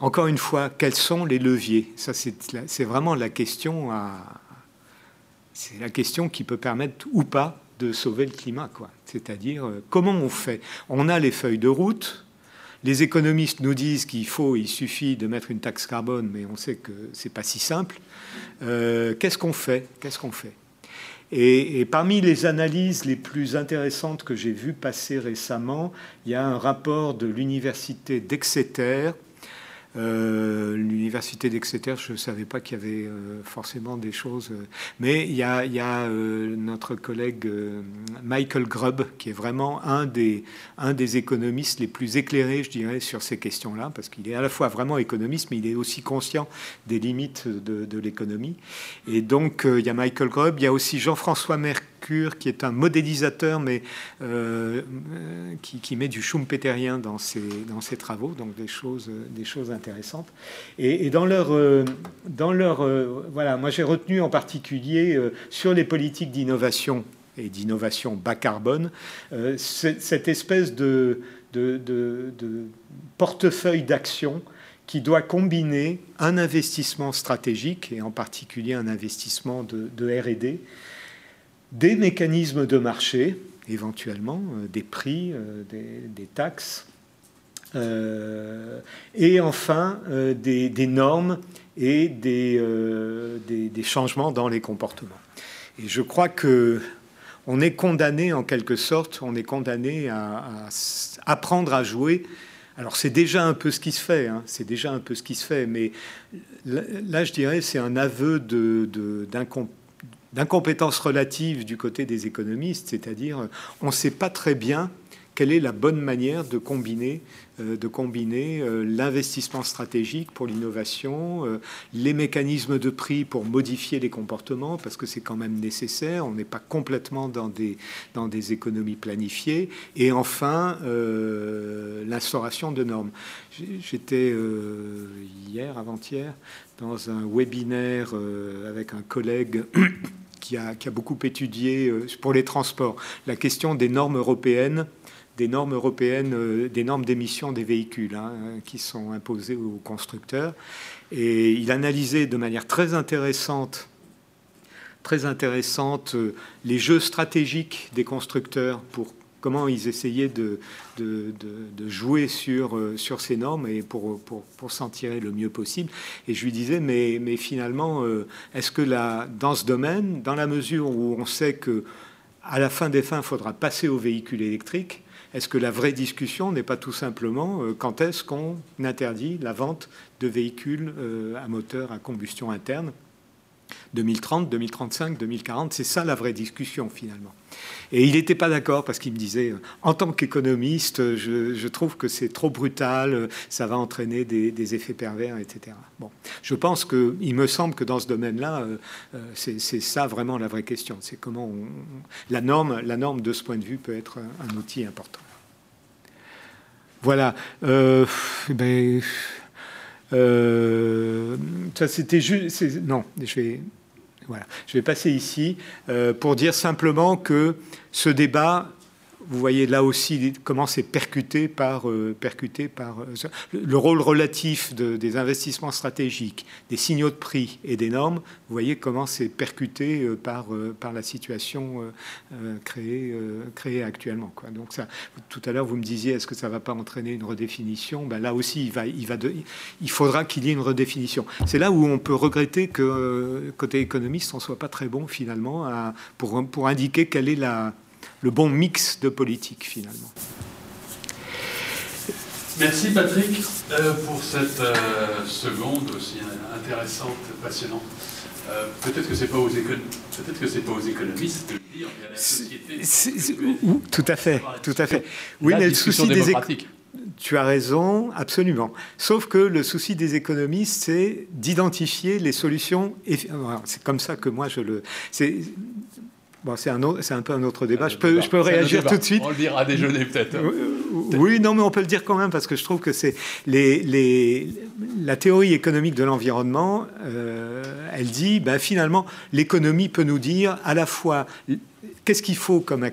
encore une fois, quels sont les leviers. Ça, c'est vraiment la question la question qui peut permettre ou pas de sauver le climat. C'est-à-dire, euh, comment on fait? On a les feuilles de route. Les économistes nous disent qu'il faut, il suffit de mettre une taxe carbone, mais on sait que c'est pas si simple. Euh, qu'est-ce qu'on fait? Qu'est-ce qu'on fait? Et, et, parmi les analyses les plus intéressantes que j'ai vues passer récemment, il y a un rapport de l'université d'Exeter euh, l'université d'Exeter, je ne savais pas qu'il y avait euh, forcément des choses. Euh, mais il y a, notre collègue Michael Grubb, qui est vraiment un des, un des économistes les plus éclairés, je dirais, sur ces questions-là, parce qu'il est à la fois vraiment économiste, mais il est aussi conscient des limites de, de l'économie. Et donc, il y a Michael Grubb, il y a aussi Jean-François Merck qui est un modélisateur, mais euh, qui, met du schumpeterien dans ses, travaux, donc des choses, des choses intéressantes. Et, dans leur, euh, dans leur euh, voilà, moi j'ai retenu en particulier sur les politiques d'innovation et d'innovation bas carbone, cette espèce de, portefeuille d'action qui doit combiner un investissement stratégique, et en particulier un investissement de RD, des mécanismes de marché, éventuellement, euh, des prix, euh, des, taxes, euh, et enfin des, normes et des, des, changements dans les comportements. Et je crois que on est condamné en quelque sorte, on est condamné à, apprendre à jouer. Alors c'est déjà un peu ce qui se fait, hein, c'est déjà un peu ce qui se fait, mais là, je dirais c'est un aveu d'incompétence d'incompétence relative du côté des économistes, c'est-à-dire on ne sait pas très bien quelle est la bonne manière de combiner, euh, combiner euh, l'investissement stratégique pour l'innovation, euh, les mécanismes de prix pour modifier les comportements, parce que c'est quand même nécessaire, on n'est pas complètement dans des, dans des économies planifiées, et enfin l'instauration de normes. J'étais hier, avant-hier, dans un webinaire avec un collègue qui a, beaucoup étudié pour les transports la question des normes européennes des normes européennes, euh, des normes d'émission des véhicules hein, qui sont imposées aux constructeurs. Et il analysait de manière très intéressante, très intéressante euh, les jeux stratégiques des constructeurs pour comment ils essayaient de, jouer sur, euh, sur ces normes et pour, s'en tirer le mieux possible. Et je lui disais, mais, finalement, est-ce que là, dans ce domaine, dans la mesure où on sait que à la fin des fins, il faudra passer aux véhicules électriques, est-ce que la vraie discussion n'est pas tout simplement euh, quand est-ce qu'on interdit la vente de véhicules euh, à moteur à combustion interne 2030, 2035, 2040, c'est ça la vraie discussion finalement. Et il n'était pas d'accord parce qu'il me disait, euh, en tant qu'économiste, je, trouve que c'est trop brutal, ça va entraîner des, effets pervers, etc. Bon, je pense que, il me semble que dans ce domaine-là, c'est ça vraiment la vraie question. C'est comment la norme, la norme de ce point de vue peut être un outil important. Voilà. Euh, ben, euh, ça, c'était juste. Non, je vais. Voilà. Je vais passer ici euh, pour dire simplement que ce débat vous voyez là aussi comment c'est percuté par, euh, euh, le rôle relatif des investissements stratégiques, des signaux de prix et des normes. Vous voyez comment c'est percuté euh, par, la situation créée, actuellement. Donc tout à l'heure, vous me disiez, est-ce que ça ne va pas entraîner une redéfinition? Ben Là aussi, il, faudra qu'il y ait une redéfinition. C'est là où on peut regretter que, côté économiste, on ne soit pas très bon finalement pour indiquer quelle est la le bon mix de politique finalement. Merci Patrick euh, pour cette euh, seconde aussi intéressante, passionnante. Euh, peut-être que c'est pas aux peut-être que c'est pas aux économistes de le dire, mais à la société. tout à fait, tout à fait. Oui, mais le souci des tu as raison, absolument. Sauf que le souci des économistes, c'est d'identifier les solutions. C'est comme ça que moi je le. Bon, c'est un, un, peu un autre débat. je peux, je peux réagir tout de suite. On le dira à déjeuner peut-être. Oui, non, mais on peut le dire quand même parce que je trouve que c'est les, les, la théorie économique de l'environnement. Euh, elle dit, ben, finalement, l'économie peut nous dire à la fois qu'est-ce qu'il faut comme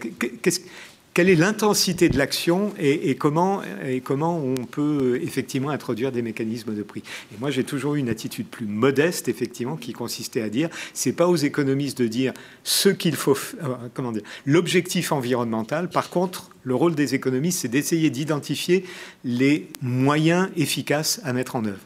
quelle est l'intensité de l'action et, comment, comment on peut effectivement introduire des mécanismes de prix. Et moi, j'ai toujours eu une attitude plus modeste, effectivement, qui consistait à dire, c'est pas aux économistes de dire ce qu'il faut, euh, comment dire, l'objectif environnemental. Par contre, le rôle des économistes, c'est d'essayer d'identifier les moyens efficaces à mettre en œuvre.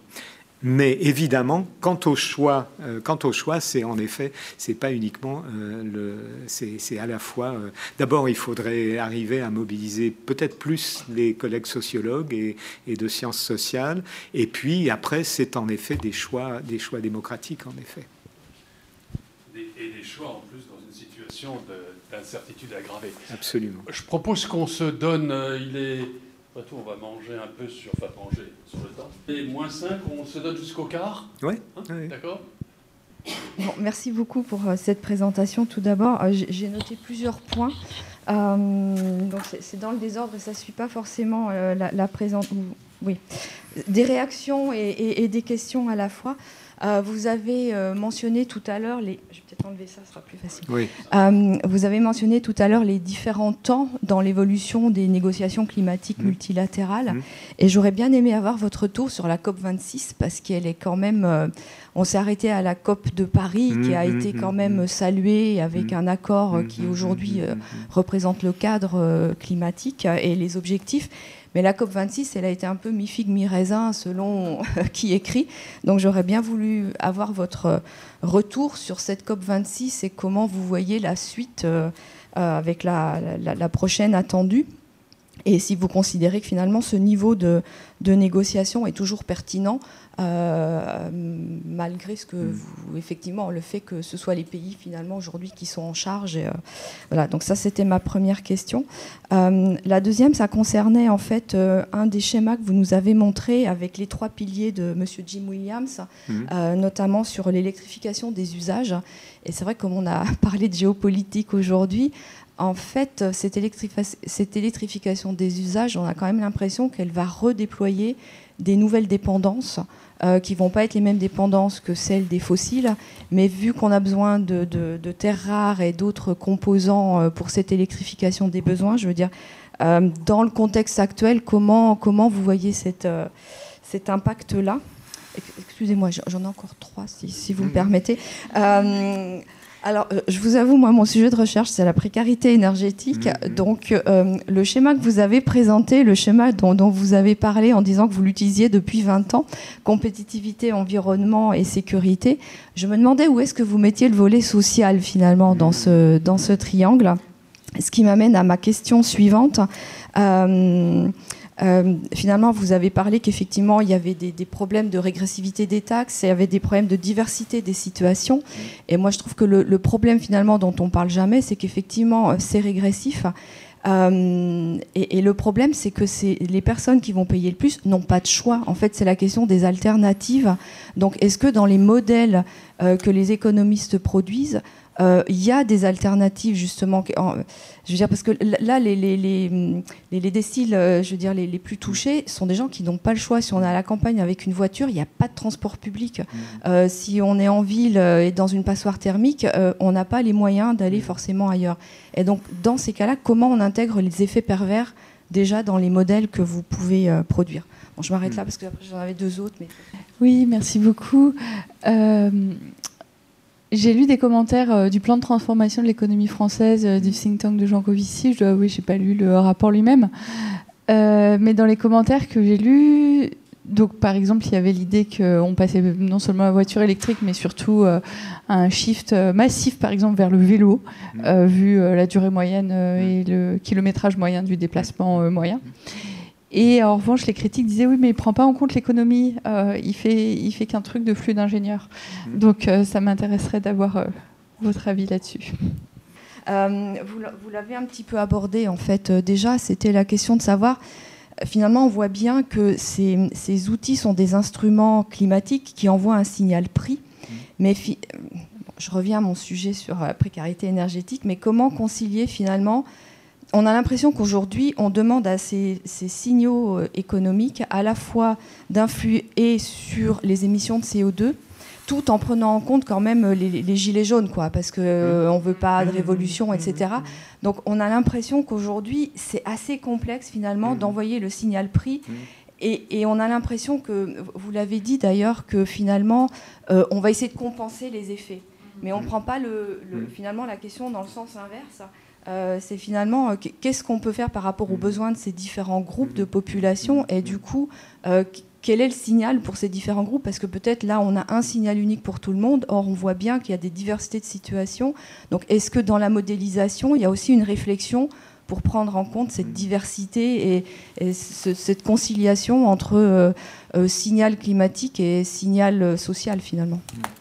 Mais évidemment, quant au choix, euh, quant au choix, c'est en effet, c'est pas uniquement euh, le, c'est à la fois. Euh, d'abord, il faudrait arriver à mobiliser peut-être plus les collègues sociologues et, et, de sciences sociales. Et puis après, c'est en effet des choix, des choix démocratiques, en effet. Et des choix en plus dans une situation d'incertitude aggravée. Absolument. Je propose qu'on se donne. il est après tout, on va manger un peu sur, enfin manger sur le temps. Et moins 5, on se donne jusqu'au quart Oui. Hein D'accord bon, Merci beaucoup pour euh, cette présentation. Tout d'abord, euh, j'ai noté plusieurs points. Euh, donc c'est dans le désordre et ça ne suit pas forcément la, la présence. Oui, des réactions et, des questions à la fois. Vous avez mentionné tout à l'heure les enlever ça, ce sera plus facile. Euh, vous avez mentionné tout à l'heure les différents temps dans l'évolution des négociations climatiques mmh. multilatérales. Mmh. Et j'aurais bien aimé avoir votre tour sur la COP26 parce qu'elle est quand même. Euh, on s'est arrêté à la COP de Paris qui a mmh, été quand même saluée avec un accord qui aujourd'hui euh, représente le cadre climatique et les objectifs. Mais la COP26, elle a été un peu mi-figue, mi-raisin, selon qui écrit. Donc j'aurais bien voulu avoir votre retour sur cette COP26 et comment vous voyez la suite euh, euh, avec la, prochaine attendue. Et si vous considérez que finalement ce niveau de, de négociation est toujours pertinent euh, malgré ce que mm. vous, effectivement, le fait que ce soit les pays finalement aujourd'hui qui sont en charge. Et, euh, voilà, donc ça c'était ma première question. Euh, la deuxième, ça concernait en fait un des schémas que vous nous avez montré avec les trois piliers de Monsieur Jim Williams, mm. notamment sur l'électrification des usages. Et c'est vrai que comme on a parlé de géopolitique aujourd'hui, en fait, cette, cette, électrification des usages, on a quand même l'impression qu'elle va redéployer des nouvelles dépendances euh, qui vont pas être les mêmes dépendances que celles des fossiles, mais vu qu'on a besoin de, terres rares et d'autres composants euh, pour cette électrification des besoins, je veux dire, euh, dans le contexte actuel, comment, comment vous voyez cette, cet impact-là? Excusez-moi, j'en ai encore trois, si, si vous me permettez. Alors, euh, je vous avoue, moi, mon sujet de recherche, c'est la précarité énergétique. Mm-hmm. Donc, euh, le schéma que vous avez présenté, le schéma dont, vous avez parlé en disant que vous l'utilisiez depuis 20 ans, compétitivité, environnement et sécurité, je me demandais où est-ce que vous mettiez le volet social, finalement, dans ce, dans ce triangle. Ce qui m'amène à ma question suivante. Euh, euh, finalement, vous avez parlé qu'effectivement, il y avait des, problèmes de régressivité des taxes, il y avait des problèmes de diversité des situations. Et moi, je trouve que le, problème finalement dont on parle jamais, c'est qu'effectivement, euh, c'est régressif. Euh, et, le problème, c'est que les personnes qui vont payer le plus n'ont pas de choix. En fait, c'est la question des alternatives. Donc, est-ce que dans les modèles que les économistes produisent, euh, il y a des alternatives justement. je veux dire parce que là, les, les, les, les déciles, euh, je veux dire les, les, plus touchés, sont des gens qui n'ont pas le choix. Si on est à la campagne avec une voiture, il n'y a pas de transport public. Mmh. Euh, si on est en ville et dans une passoire thermique, on n'a pas les moyens d'aller mmh. forcément ailleurs. Et donc, dans ces cas-là, comment on intègre les effets pervers déjà dans les modèles que vous pouvez produire? Bon, je m'arrête là mmh. parce que j'en avais deux autres. Mais... Oui, merci beaucoup. J'ai lu des commentaires euh, du plan de transformation de l'économie française euh, du think tank de Jean Covici. Je dois avouer, j'ai pas lu le rapport lui-même. Euh, mais dans les commentaires que j'ai lus, donc par exemple, il y avait l'idée qu'on passait non seulement à la voiture électrique, mais surtout à un shift massif, par exemple, vers le vélo, mmh. vu la durée moyenne et le kilométrage moyen du déplacement moyen. Et en revanche, les critiques disaient oui, mais il prend pas en compte l'économie. Euh, il fait, il fait qu'un truc de flux d'ingénieurs. Mhm. Donc, euh, ça m'intéresserait d'avoir euh, votre avis là-dessus. vous l'avez un petit peu abordé en fait. déjà, c'était la question de savoir finalement, on voit bien que ces, ces, outils sont des instruments climatiques qui envoient un signal prix. Mmh. Mais je reviens à mon sujet sur la précarité énergétique, mais comment concilier finalement on a l'impression qu'aujourd'hui, on demande à ces, signaux euh, économiques à la fois d'influer sur les émissions de CO2, tout en prenant en compte quand même les, gilets jaunes, quoi, parce qu'on euh, ne veut pas de révolution, etc. Donc on a l'impression qu'aujourd'hui, c'est assez complexe finalement d'envoyer le signal prix. Et, on a l'impression que, vous l'avez dit d'ailleurs, que finalement, euh, on va essayer de compenser les effets. Mais on ne prend pas le, finalement la question dans le sens inverse. Euh, c'est finalement euh, qu'est-ce qu'on peut faire par rapport aux mm-hmm. besoins de ces différents groupes de population et du coup euh, quel est le signal pour ces différents groupes? Parce que peut-être là, on a un signal unique pour tout le monde. Or, on voit bien qu'il y a des diversités de situations. Donc, est-ce que dans la modélisation, il y a aussi une réflexion pour prendre en compte cette diversité et, cette conciliation entre signal climatique et signal social, finalement? Mm.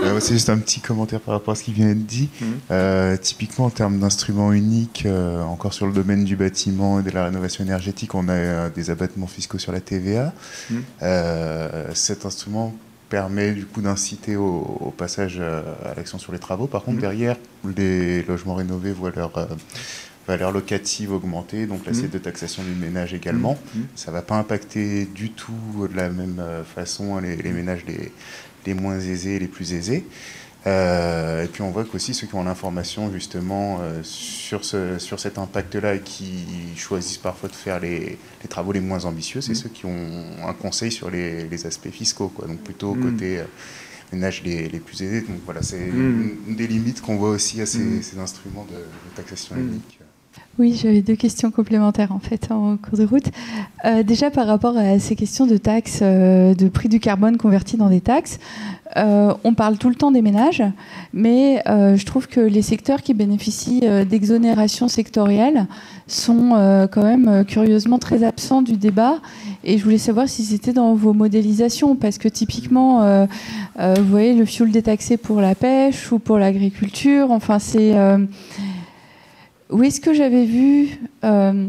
Euh, c'est juste un petit commentaire par rapport à ce qui vient d'être dit. Mhm. Euh, typiquement, en termes d'instruments uniques, euh, encore sur le domaine du bâtiment et de la rénovation énergétique, on a des abattements fiscaux sur la TVA. Mhm. cet instrument permet du coup d'inciter au, passage à l'action sur les travaux. Par contre, mhm. derrière, les logements rénovés voient leur valeur locative augmenter, donc l'assiette de taxation du ménage également. Ça ne va pas impacter du tout de la même façon les, les ménages les, les moins aisés et les plus aisés. Euh, et puis on voit qu'aussi ceux qui ont l'information justement euh, sur, ce, sur cet impact-là et qui choisissent parfois de faire les, les travaux les moins ambitieux, c'est mmh. ceux qui ont un conseil sur les, les aspects fiscaux, quoi. donc plutôt mmh. côté euh, ménages les, les, plus aisés. Donc voilà, c'est mmh. une, des limites qu'on voit aussi à ces, ces instruments de, de taxation unique. Oui, j'avais deux questions complémentaires en fait en cours de route. Euh, déjà par rapport à ces questions de taxes, euh, de prix du carbone converti dans des taxes, euh, on parle tout le temps des ménages, mais je trouve que les secteurs qui bénéficient d'exonération sectorielle sont quand même curieusement très absents du débat. Et je voulais savoir si c'était dans vos modélisations, parce que typiquement, vous voyez, le fioul détaxé pour la pêche ou pour l'agriculture, enfin c'est où est-ce que j'avais vu euh,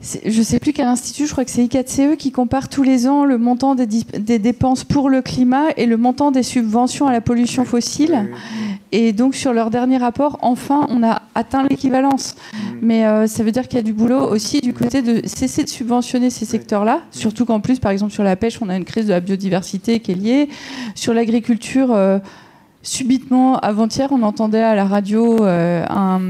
je ne sais plus quel institut, je crois que c'est I4CE qui compare tous les ans le montant des, dépenses pour le climat et le montant des subventions à la pollution fossile. Et donc sur leur dernier rapport, enfin, on a atteint l'équivalence. Mm. Mais euh, ça veut dire qu'il y a du boulot aussi du côté de cesser de subventionner ces secteurs-là. Surtout qu'en plus, par exemple, sur la pêche, on a une crise de la biodiversité qui est liée. Sur l'agriculture, euh, subitement, avant-hier, on entendait à la radio un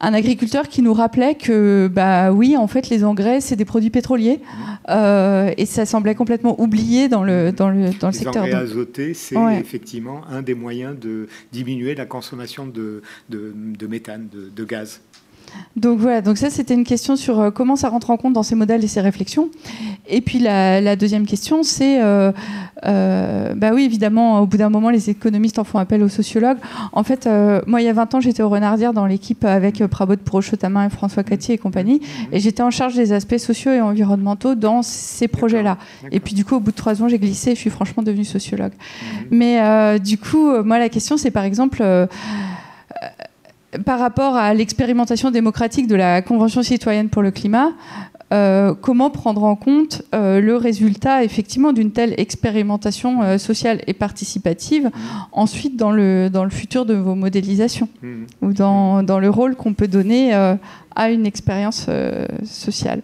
un agriculteur qui nous rappelait que, bah oui, en fait, les engrais, c'est des produits pétroliers. Euh, et ça semblait complètement oublié dans le, dans le, dans le les secteur. Les engrais azotés, c'est effectivement un des moyens de diminuer la consommation de, de, de méthane, de, de gaz. Donc voilà, donc ça c'était une question sur euh, comment ça rentre en compte dans ces modèles et ces réflexions. Et puis la, deuxième question, c'est, euh, euh, bah oui évidemment, au bout d'un moment, les économistes en font appel aux sociologues. En fait, moi il y a 20 ans, j'étais au Renardière dans l'équipe avec Prabot Prochotamin et François Catier et compagnie, et j'étais en charge des aspects sociaux et environnementaux dans ces projets-là. Et puis du coup, au bout de trois ans, j'ai glissé, et je suis franchement devenue sociologue. Mhm. Mais du coup, moi la question, c'est par exemple par rapport à l'expérimentation démocratique de la Convention citoyenne pour le climat, euh, comment prendre en compte euh, le résultat effectivement d'une telle expérimentation euh, sociale et participative ensuite dans le, dans le futur de vos modélisations mmh. ou dans, dans, le rôle qu'on peut donner à une expérience sociale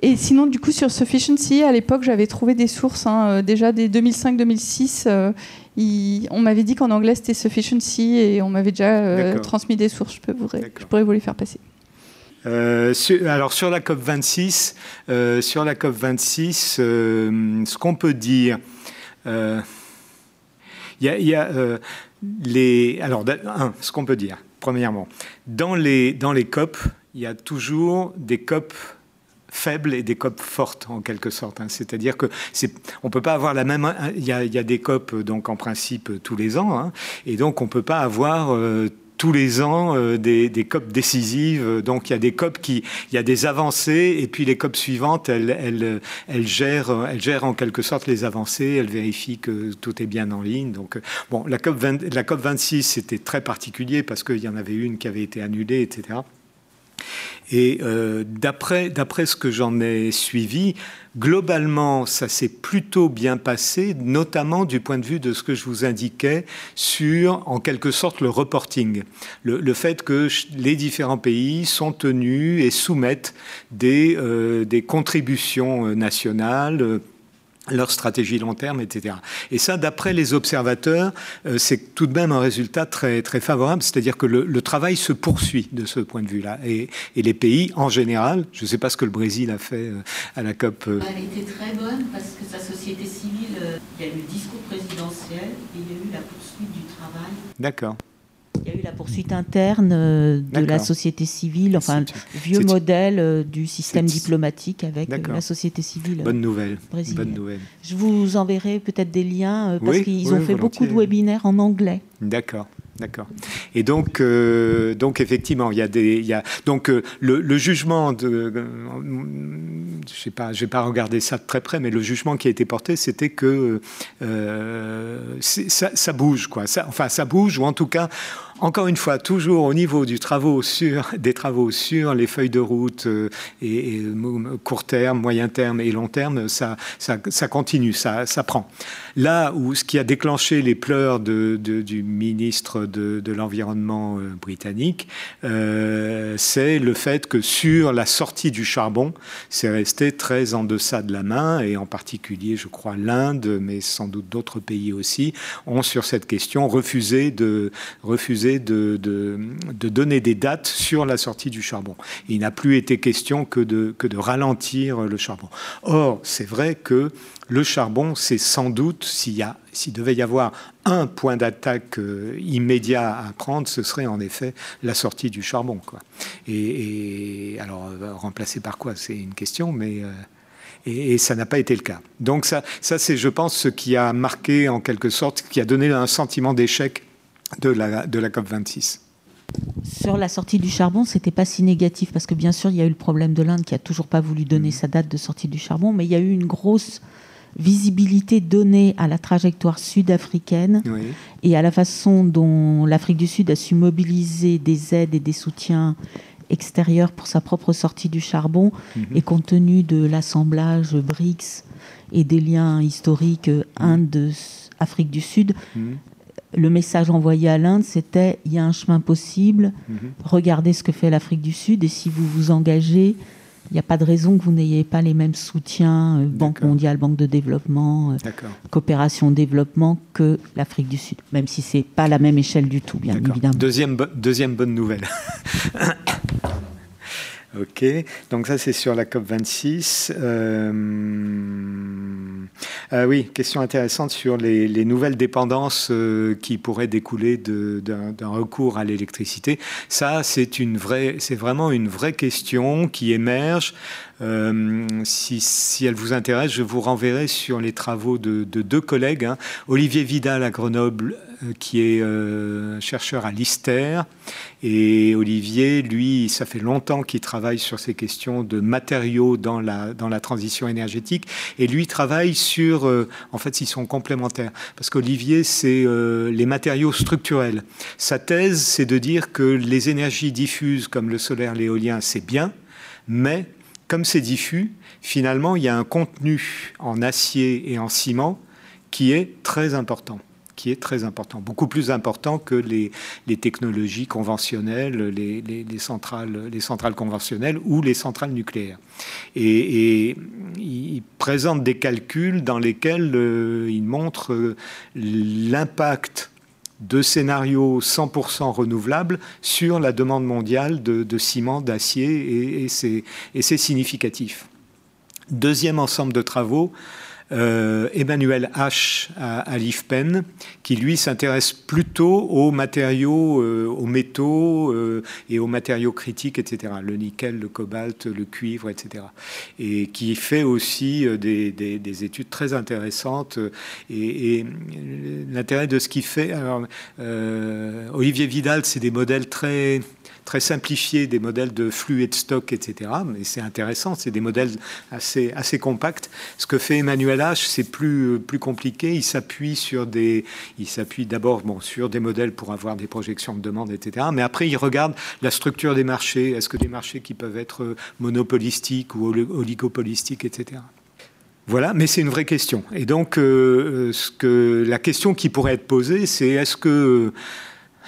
et sinon, du coup, sur Sufficiency, à l'époque, j'avais trouvé des sources, hein, déjà dès 2005-2006 on m'avait dit qu'en anglais c'était sufficiency et on m'avait déjà euh, transmis des sources. Je, peux vous, je pourrais vous les faire passer. Euh, alors sur la COP 26, euh, sur la COP 26, ce qu'on peut dire, il y a, les, alors ce qu'on peut dire, premièrement, dans les dans les COP, il y a toujours des COP faibles et des COP fortes en quelque sorte. Hein. C'est-à-dire que c'est, on peut pas avoir la même. Il y a, des COP donc en principe tous les ans, hein. et donc on peut pas avoir euh, tous les ans euh, des, des, COP décisives. Donc il y a des COP qui, il y a des avancées et puis les COP suivantes, elles, gèrent, elles gèrent en quelque sorte les avancées, elles vérifient que tout est bien en ligne. Donc bon, la COP, 20, la COP 26 c'était très particulier parce qu'il y en avait une qui avait été annulée, etc. Et euh, d'après ce que j'en ai suivi, globalement, ça s'est plutôt bien passé, notamment du point de vue de ce que je vous indiquais sur, en quelque sorte, le reporting. Le, fait que les différents pays sont tenus et soumettent des, euh, contributions euh, nationales leur stratégie long terme, etc. Et ça, d'après les observateurs, euh, c'est tout de même un résultat très, très favorable, c'est-à-dire que le, travail se poursuit de ce point de vue-là. Et, les pays, en général, je ne sais pas ce que le Brésil a fait euh, à la COP. Euh, Elle était très bonne parce que sa société civile, il y a eu le discours présidentiel et il y a eu la poursuite du travail. D'accord. Il y a eu la poursuite interne euh, de la société civile, enfin, vieux modèle euh, du système diplomatique avec euh, la société civile. Bonne nouvelle. Bonne nouvelle. Je vous enverrai peut-être des liens parce qu'ils ont fait beaucoup de webinaires en anglais. D'accord. D'accord. Et donc, euh, donc effectivement, il y a des, il y a, donc euh, le, jugement de, euh, je sais pas, j'ai pas regardé ça de très près, mais le jugement qui a été porté, c'était que ça, ça, bouge, quoi. Enfin, ça bouge, ou en tout cas, encore une fois, toujours au niveau sur, des travaux sur les feuilles de route et, court terme, moyen terme et long terme, ça, continue, ça, prend. Là où ce qui a déclenché les pleurs du ministre de, l'Environnement euh, britannique, euh, c'est le fait que sur la sortie du charbon, c'est resté très en deçà de la main, et en particulier, je crois, l'Inde, mais sans doute d'autres pays aussi, ont sur cette question refusé de, de, donner des dates sur la sortie du charbon. il n'a plus été question que de, ralentir le charbon. Or, c'est vrai que le charbon, c'est sans doute, s'il devait y avoir un point d'attaque euh, immédiat à prendre, ce serait en effet la sortie du charbon. Et, alors, euh, remplacé par quoi? C'est une question, mais... Euh, ça n'a pas été le cas. Donc ça, ça c'est, je pense, ce qui a marqué en quelque sorte, qui a donné un sentiment d'échec de la, de la COP26. Sur la sortie du charbon, c'était pas si négatif parce que bien sûr, il y a eu le problème de l'Inde qui a toujours pas voulu donner mmh. sa date de sortie du charbon, mais il y a eu une grosse visibilité donnée à la trajectoire sud-africaine et à la façon dont l'Afrique du Sud a su mobiliser des aides et des soutiens extérieurs pour sa propre sortie du charbon mhm. et compte tenu de l'assemblage BRICS et des liens historiques Inde-Afrique du Sud, mhm. Le message envoyé à l'Inde, c'était il y a un chemin possible, mhm. regardez ce que fait l'Afrique du Sud et si vous vous engagez, il n'y a pas de raison que vous n'ayez pas les mêmes soutiens, euh, Banque mondiale, Banque de développement, euh, coopération développement que l'Afrique du Sud, même si ce n'est pas la même échelle du tout, bien évidemment. Deuxième, deuxième bonne nouvelle. Ok, donc ça c'est sur la COP26. Euh, euh, oui, question intéressante sur les, nouvelles dépendances euh, qui pourraient découler d'un recours à l'électricité. Ça, c'est c'est vraiment une vraie question qui émerge. si, elle vous intéresse, je vous renverrai sur les travaux de, deux collègues, hein. Olivier Vidal à Grenoble qui est euh, chercheur à l'ISTER. Et Olivier, lui, ça fait longtemps qu'il travaille sur ces questions de matériaux dans la, dans la transition énergétique. Et lui travaille sur, euh, en fait, s'ils sont complémentaires. Parce qu'Olivier, c'est les matériaux structurels. Sa thèse, c'est de dire que les énergies diffuses comme le solaire, l'éolien, c'est bien, mais comme c'est diffus, finalement, il y a un contenu en acier et en ciment qui est très important qui est très important, beaucoup plus important que les, technologies conventionnelles, les, centrales, les centrales conventionnelles ou les centrales nucléaires. Et, il présente des calculs dans lesquels euh, il montre euh, l'impact de scénarios 100% renouvelables sur la demande mondiale de, ciment, d'acier, et, et c'est significatif. Deuxième ensemble de travaux, euh, Emmanuel H. à, l'IFPEN, qui lui s'intéresse plutôt aux matériaux, euh, aux métaux euh, et aux matériaux critiques, etc. Le nickel, le cobalt, le cuivre, etc. Et qui fait aussi des, études très intéressantes. Et, et l'intérêt de ce qu'il fait, alors, Olivier Vidal, c'est des modèles très très simplifié des modèles de flux et de stock, etc. Mais c'est intéressant, c'est des modèles assez, assez compacts. Ce que fait Emmanuel âge, c'est plus, plus compliqué. Il s'appuie sur des, il s'appuie d'abord bon, sur des modèles pour avoir des projections de demande, etc. Mais après, il regarde la structure des marchés. Est-ce que des marchés qui peuvent être monopolistiques ou oligopolistiques, etc. Voilà, mais c'est une vraie question. Et donc, euh, ce que, la question qui pourrait être posée, c'est est-ce que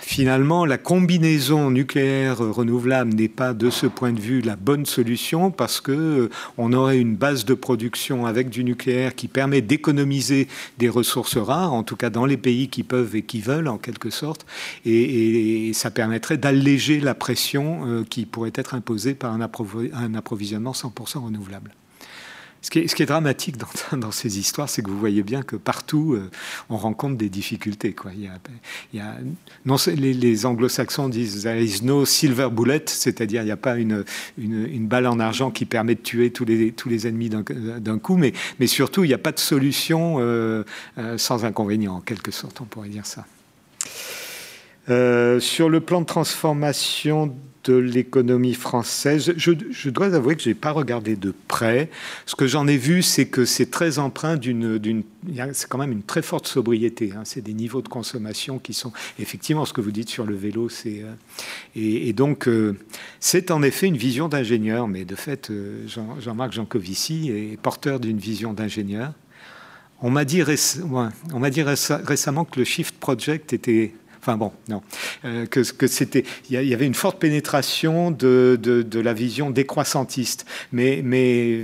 finalement la combinaison nucléaire renouvelable n'est pas de ce point de vue la bonne solution parce que euh, on aurait une base de production avec du nucléaire qui permet d'économiser des ressources rares, en tout cas dans les pays qui peuvent et qui veulent en quelque sorte, et, ça permettrait d'alléger la pression euh, qui pourrait être imposée par un approvisionnement 100% renouvelable. Ce qui, est, dramatique dans, ces histoires, c'est que vous voyez bien que partout, euh, on rencontre des difficultés. Il y a, non, les, anglo-saxons disent there is no silver bullet, c'est-à-dire il n'y a pas une, une, balle en argent qui permet de tuer tous les, tous les ennemis d'un coup, mais, mais surtout, il n'y a pas de solution euh, euh, sans inconvénient, en quelque sorte, on pourrait dire ça. sur le plan de transformation de l'économie française. Je, dois avouer que je n'ai pas regardé de près. Ce que j'en ai vu, c'est que c'est très empreint d'une... C'est quand même une très forte sobriété. Hein. C'est des niveaux de consommation qui sont... Effectivement, ce que vous dites sur le vélo, c'est... Euh, et, donc, euh, c'est en effet une vision d'ingénieur. Mais de fait, euh, Jean-Marc Jancovici est porteur d'une vision d'ingénieur. On m'a dit, on m'a dit récemment que le Shift Project était Enfin bon, non. Euh, que, que c'était, il y, avait une forte pénétration de, la vision décroissantiste. Mais, mais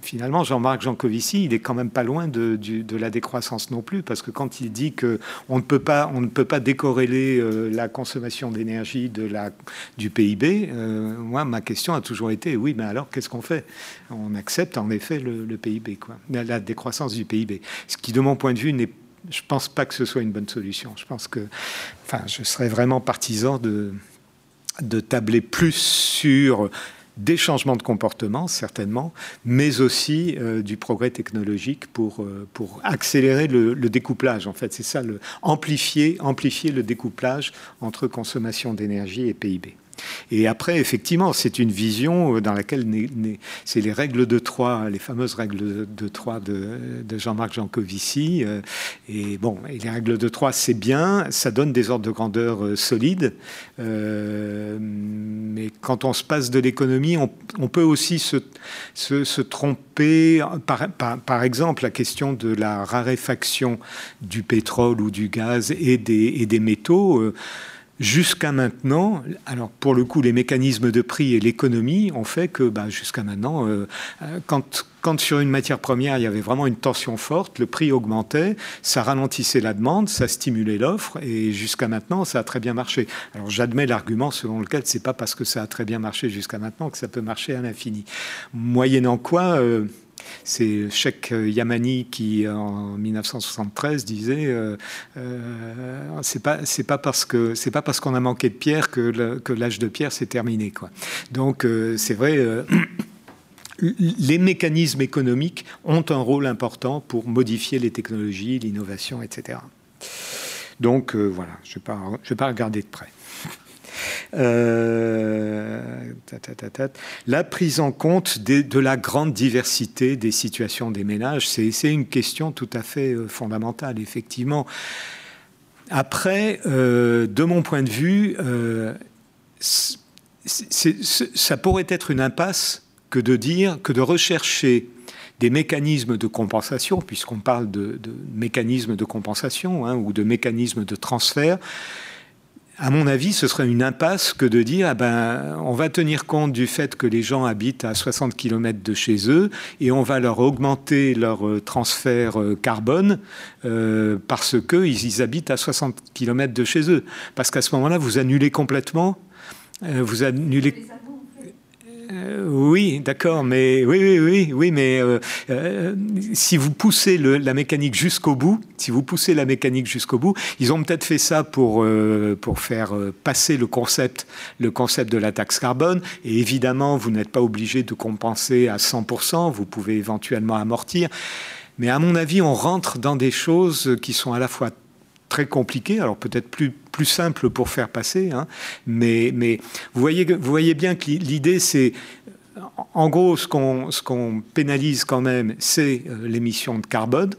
finalement, Jean-Marc Jancovici, il est quand même pas loin de, la décroissance non plus, parce que quand il dit que on ne peut pas, on ne peut pas décorréler euh, la consommation d'énergie de la, du PIB, euh, moi, ma question a toujours été, oui, mais alors qu'est-ce qu'on fait? On accepte en effet le, PIB, quoi, la décroissance du PIB. Ce qui, de mon point de vue, n'est je ne pense pas que ce soit une bonne solution. Je pense que, enfin, je serais vraiment partisan de, de tabler plus sur des changements de comportement, certainement, mais aussi euh, du progrès technologique pour, euh, pour accélérer le, découplage. En fait, c'est ça, amplifier, amplifier le découplage entre consommation d'énergie et PIB. Et après, effectivement, c'est une vision euh, dans laquelle c'est les règles de Troyes, les fameuses règles de Troyes de, Jean-Marc Jancovici. Euh, et bon, et les règles de Troyes, c'est bien, ça donne des ordres de grandeur euh, solides. mais quand on se passe de l'économie, on, peut aussi se, tromper. Par, exemple, la question de la raréfaction du pétrole ou du gaz et des métaux. Jusqu'à maintenant, alors pour le coup, les mécanismes de prix et l'économie ont fait que bah, jusqu'à maintenant, euh, quand, quand sur une matière première, il y avait vraiment une tension forte, le prix augmentait, ça ralentissait la demande, ça stimulait l'offre, et jusqu'à maintenant, ça a très bien marché. Alors j'admets l'argument selon lequel c'est pas parce que ça a très bien marché jusqu'à maintenant que ça peut marcher à l'infini. Moyennant quoi, euh, c'est Sheikh Yamani qui, en 1973, disait euh, euh, c'est pas pas parce que c'est pas parce qu'on a manqué de pierre que, l'âge de pierre s'est terminé quoi. Donc euh, c'est vrai. les mécanismes économiques ont un rôle important pour modifier les technologies, l'innovation, etc. Donc voilà, je ne vais, pas regarder de près. Euh, la prise en compte de la grande diversité des situations des ménages, c'est une question tout à fait euh, fondamentale, effectivement. Après, euh, de mon point de vue, ça pourrait être une impasse que de dire, que de rechercher des mécanismes de compensation, puisqu'on parle de, mécanismes de compensation hein, ou de mécanismes de transfert, à mon avis, ce serait une impasse que de dire, ah ben, on va tenir compte du fait que les gens habitent à 60 km de chez eux et on va leur augmenter leur euh, transfert euh, carbone euh, parce qu'ils ils habitent à 60 km de chez eux. Parce qu'à ce moment-là, vous annulez complètement, vous annulez euh, oui, d'accord, mais oui, oui, oui, oui, mais euh, euh, si vous poussez la mécanique jusqu'au bout, si vous poussez la mécanique jusqu'au bout, ils ont peut-être fait ça pour pour faire passer le concept, le concept de la taxe carbone. Et évidemment, vous n'êtes pas obligé de compenser à 100%. Vous pouvez éventuellement amortir. Mais à mon avis, on rentre dans des choses qui sont à la fois très compliqué, alors peut-être plus, plus simple pour faire passer, hein, mais, mais vous, voyez, vous voyez bien que l'idée c'est en gros, ce qu'on pénalise quand même, c'est l'émission de carbone.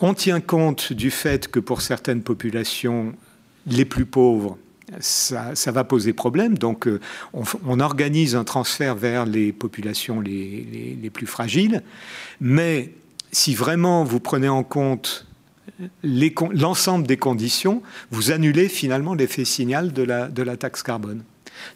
On tient compte du fait que pour certaines populations les plus pauvres, ça, va poser problème. Donc, on, organise un transfert vers les populations les, les plus fragiles. Mais si vraiment vous prenez en compte l'ensemble des conditions, vous annulez finalement l'effet signal de la, taxe carbone.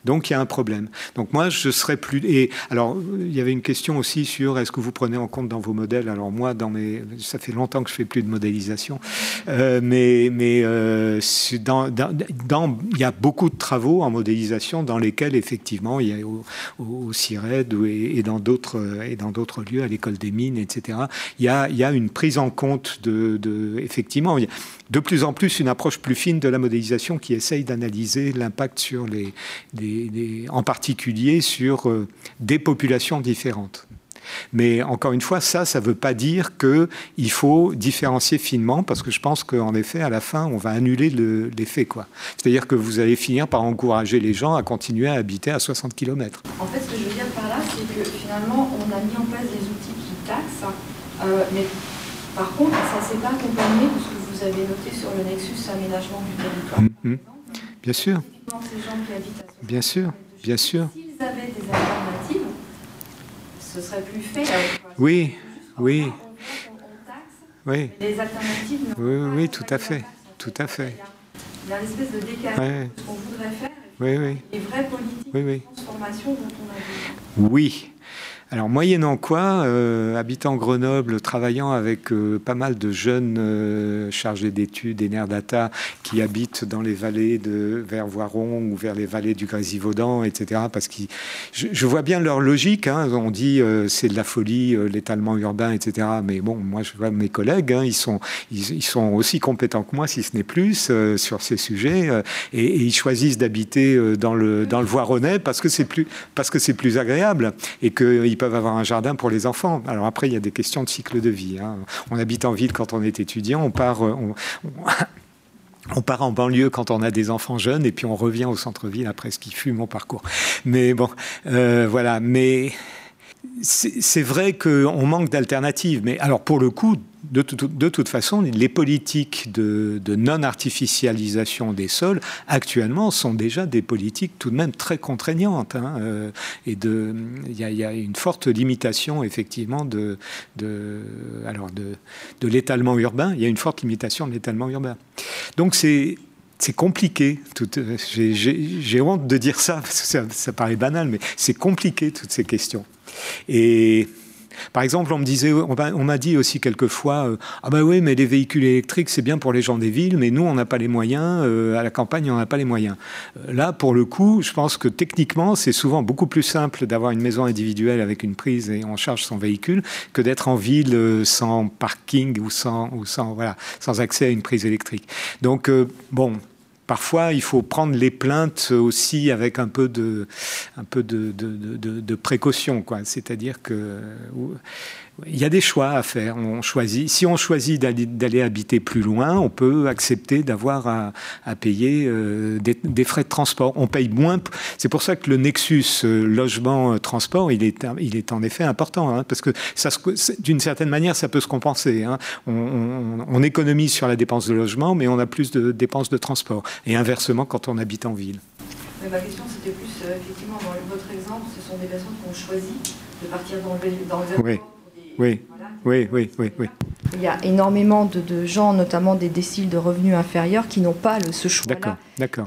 Donc il y a un problème. Donc moi, je serais plus. Et alors, il y avait une question aussi sur est-ce que vous prenez en compte dans vos modèles? Alors moi, dans mes, ça fait longtemps que je fais plus de modélisation, euh, mais mais euh, dans, dans, il y a beaucoup de travaux en modélisation dans lesquels effectivement, il y a au, au CIRED et, dans d'autres et dans d'autres lieux, à l'école des mines, etc. Il y a il y a une prise en compte de, de effectivement. Il y a, de plus en plus une approche plus fine de la modélisation qui essaye d'analyser l'impact sur les, en particulier sur euh, des populations différentes. Mais encore une fois, ça, ça ne veut pas dire qu'il faut différencier finement, parce que je pense qu'en effet, à la fin, on va annuler l'effet. quoi. C'est-à-dire que vous allez finir par encourager les gens à continuer à habiter à 60 km. En fait, ce que je veux dire par là, c'est que finalement, on a mis en place des outils qui taxent, euh, mais par contre, ça ne s'est pas accompagné de ce que vous avez noté sur le nexus aménagement du territoire. Mm, mm. Bien sûr. Bien sûr, bien sûr. S'ils avaient des alternatives, ce serait plus fait. Oui, oui. Oui. Les alternatives oui, oui, oui, tout à fait. Tout à fait. Il y a une espèce de décalage de ce qu'on voudrait faire. Oui, oui. Les vraies politiques de transformation dont on a besoin. Oui. Alors, moyennant quoi, euh, habitant Grenoble, travaillant avec euh, pas mal de jeunes euh, chargés d'études Nerdata qui habitent dans les vallées de vers Voiron ou vers les vallées du Grésivaudan, etc. Parce que je, vois bien leur logique. Hein. on dit c'est de la folie, l'étalement urbain, etc. Mais bon, moi je vois mes collègues, hein, ils sont ils, sont aussi compétents que moi, si ce n'est plus, sur ces sujets, et, et, ils choisissent d'habiter dans le dans le Voironnais parce que c'est plus parce que plus agréable et que peuvent avoir un jardin pour les enfants. Alors après, il y a des questions de cycle de vie. Hein. On habite en ville quand on est étudiant, on part, euh, on, part en banlieue quand on a des enfants jeunes, et puis on revient au centre-ville après ce qui fut mon parcours. Mais bon, euh, voilà. Mais c'est vrai qu'on manque d'alternatives. Mais alors, pour le coup, de, toute façon, les politiques de, non-artificialisation des sols, actuellement, sont déjà des politiques tout de même très contraignantes. Hein, euh, et il y, a une forte limitation, effectivement, de, alors de, l'étalement urbain. Il y a une forte limitation de l'étalement urbain. Donc, c'est c'est compliqué. J'ai honte de dire ça, parce que ça, ça paraît banal, mais c'est compliqué, toutes ces questions. Et par exemple, on me disait, on m'a dit aussi quelquefois, euh, ah ben oui, mais les véhicules électriques c'est bien pour les gens des villes, mais nous on n'a pas les moyens, euh, à la campagne on n'a pas les moyens. Euh, là, pour le coup, je pense que techniquement c'est souvent beaucoup plus simple d'avoir une maison individuelle avec une prise et on charge son véhicule que d'être en ville sans parking ou sans, ou sans, voilà, sans accès à une prise électrique. Donc bon, parfois, il faut prendre les plaintes aussi avec un peu de, un peu précaution. C'est-à-dire que il y a des choix à faire. On choisit, si on choisit d'aller habiter plus loin, on peut accepter d'avoir à, à, payer euh, des, frais de transport. On paye moins. C'est pour ça que le nexus euh, logement-transport, il est, il est en effet important, hein, parce que d'une certaine manière, ça peut se compenser. Hein. On, on, économise sur la dépense de logement, mais on a plus de dépenses de transport. Et inversement, quand on habite en ville. Mais ma question, c'était plus, euh, effectivement, dans votre exemple, ce sont des personnes qui ont choisi de partir dans le, dans le oui. Oui, oui, oui, oui, oui. Il y a énormément de, gens, notamment des déciles de revenus inférieurs, qui n'ont pas ce choix-là. D'accord, d'accord.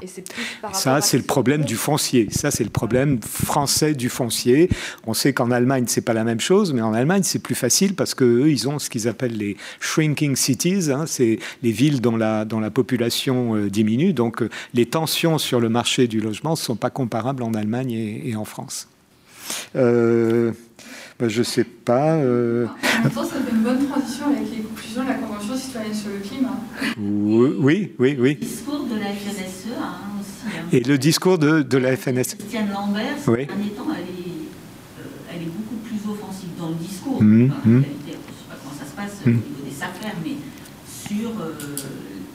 Ça, c'est le problème du foncier. Ça, c'est le problème français du foncier. On sait qu'en Allemagne, c'est pas la même chose, mais en Allemagne, c'est plus facile parce qu'eux, ils ont ce qu'ils appellent les shrinking cities. Hein. c'est les villes dont la, dont la population euh, diminue. Donc, euh, les tensions sur le marché du logement ne sont pas comparables en Allemagne et, et en France. Euh, bah, je ne sais pas. Euh... En même temps, ça fait une bonne transition avec les conclusions de la Convention citoyenne sur le climat. Oui, oui, oui. Le discours de la FNSE hein, aussi. Hein. Et le discours de, de la FNSE. Christiane Lambert, oui. en étant, elle est, euh, elle est beaucoup plus offensive dans le discours. Mmh, enfin, mmh. je ne sais pas comment ça se passe mmh. au niveau des affaires, mais sur euh,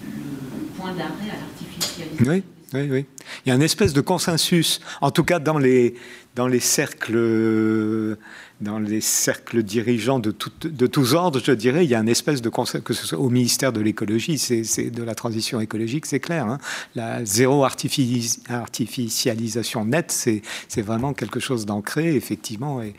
le point d'arrêt à l'artificialisation. Oui. oui, oui. Il y a une espèce de consensus, en tout cas dans les, dans les cercles dans les cercles dirigeants de, de tous ordres, je dirais, il y a une espèce de concept, que ce soit au ministère de l'écologie, c'est de la transition écologique, c'est clair. Hein. La zéro artificialisation nette, c'est vraiment quelque chose d'ancré, effectivement. Et,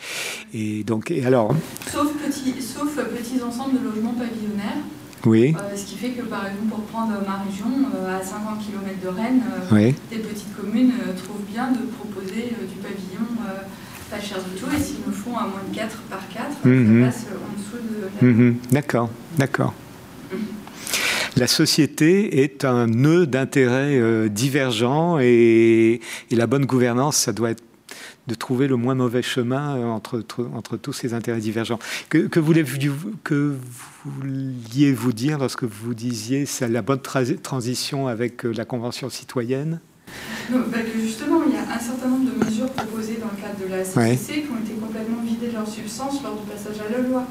et, donc, et alors Sauf, petit, sauf petits ensembles de logements pavillonnaires. Oui. Euh, ce qui fait que, par exemple, pour prendre ma région, euh, à 50 km de Rennes, euh, des petites communes trouvent bien de proposer du pavillon pas cher du tout, et s'ils me font à moins de 4 par 4, Mhm. ça passe en dessous de la... Mhm. D'accord, d'accord. La société est un nœud d'intérêts euh, divergents et, et la bonne gouvernance, ça doit être de trouver le moins mauvais chemin euh, entre, entre, tous ces intérêts divergents. Que, que vouliez-vous dire lorsque vous disiez c'est la bonne tra- transition avec euh, la Convention citoyenne? Non, justement, il y a un certain nombre de mesures proposées dans le cadre de la Ouais. CCC qui ont été complètement vidées de leur substance lors du passage à la loi.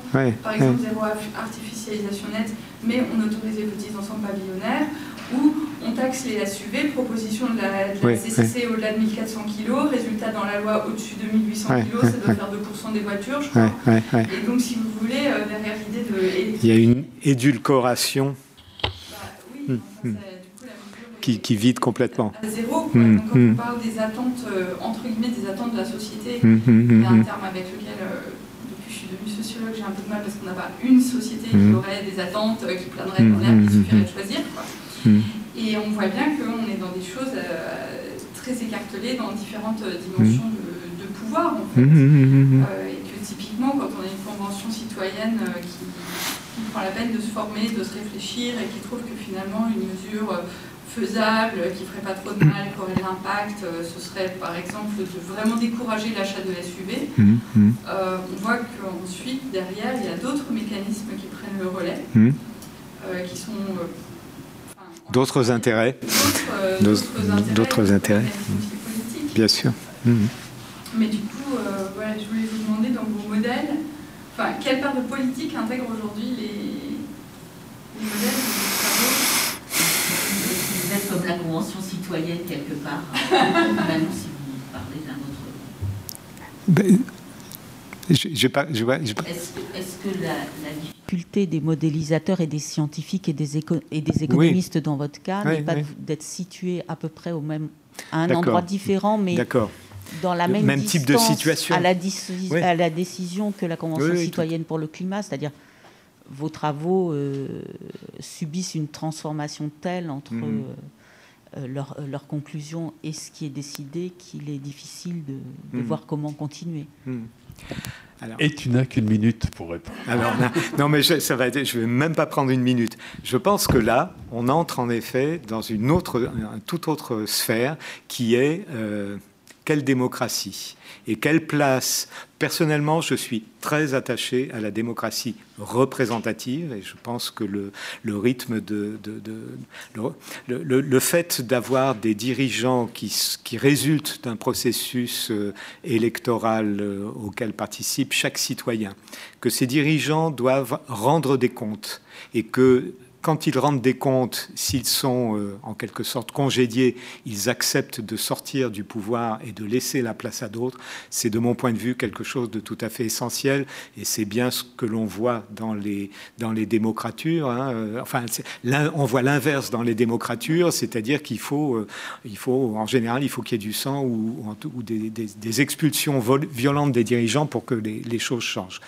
Par exemple, zéro artificialisation nette, mais on autorise les petits ensembles pavillonnaires, ou on taxe les SUV, proposition de la, de la CCC au-delà de 1400 kg, résultat dans la loi au-dessus de 1800 Ouais, kg, ça doit faire 2% des voitures, je crois. Et donc, si vous voulez, euh, derrière l'idée de... Il y a une édulcoration Bah, oui, Hmm, enfin, ça- du coup, la mesure est- qui, qui vide complètement. à zéro. quoi. Hmm, quand hmm. on parle des attentes, euh, entre guillemets, des attentes de la société, il y a hum, un terme avec lequel, euh, depuis que je suis devenue sociologue, j'ai un peu de mal parce qu'on n'a pas une société qui aurait des attentes euh, qui planeraient Mhm, dans l'air, mhm, suffirait de choisir. Quoi. Et on voit bien qu'on est dans des choses très écartelées dans différentes dimensions de, de pouvoir, en fait. Et que typiquement, quand on a une convention citoyenne qui, qui prend la peine de se former, de se réfléchir et qui trouve que finalement une mesure faisable, qui ferait pas trop de mal, qui aurait de l'impact, euh, ce serait par exemple de vraiment décourager l'achat de SUV. Hum, hum, Euh, on voit qu'ensuite, derrière, il y a d'autres mécanismes qui prennent le relais, hum. euh, qui sont... euh, enfin, D'autres intérêts, d'autres, intérêts. bien sûr. Mais du coup, voilà, je voulais vous demander dans vos modèles, quelle part de politique intègre aujourd'hui les, les modèles Comme la Convention citoyenne quelque part. Si vous parlez d'un autre. Ben, pas- Est-ce que, la, la difficulté des modélisateurs et des scientifiques et des, éco- et des économistes dans votre cas Oui, n'est pas oui. d'être situés à peu près au même, à un endroit différent, mais dans la même, type de situation. à la, à décision que la Convention tout- citoyenne pour le climat, c'est-à-dire vos travaux euh, subissent une transformation telle entre Mhm. euh, euh, leur, euh, leur conclusion et ce qui est décidé qu'il est difficile de, de Mhm. voir comment continuer. Alors, Et tu n'as qu'une minute pour répondre. alors, non, non, mais je, ça va être, je vais même pas prendre une minute. Je pense que là, on entre en effet dans une autre, une toute autre sphère qui est euh, quelle démocratie? Et quelle place. Personnellement, je suis très attaché à la démocratie représentative et je pense que le, le rythme de, de- le, le- fait d'avoir des dirigeants qui, qui résultent d'un processus euh, électoral euh, auquel participe chaque citoyen, que ces dirigeants doivent rendre des comptes et que quand ils rendent des comptes, s'ils sont euh, en quelque sorte congédiés, ils acceptent de sortir du pouvoir et de laisser la place à d'autres. C'est de mon point de vue quelque chose de tout à fait essentiel et c'est bien ce que l'on voit dans les, dans les démocratures. hein. Euh, Enfin, on voit l'inverse dans les démocratures, c'est-à-dire qu'il faut, euh, faut, en général, il faut qu'il y ait du sang ou, des, expulsions violentes des dirigeants pour que les choses changent.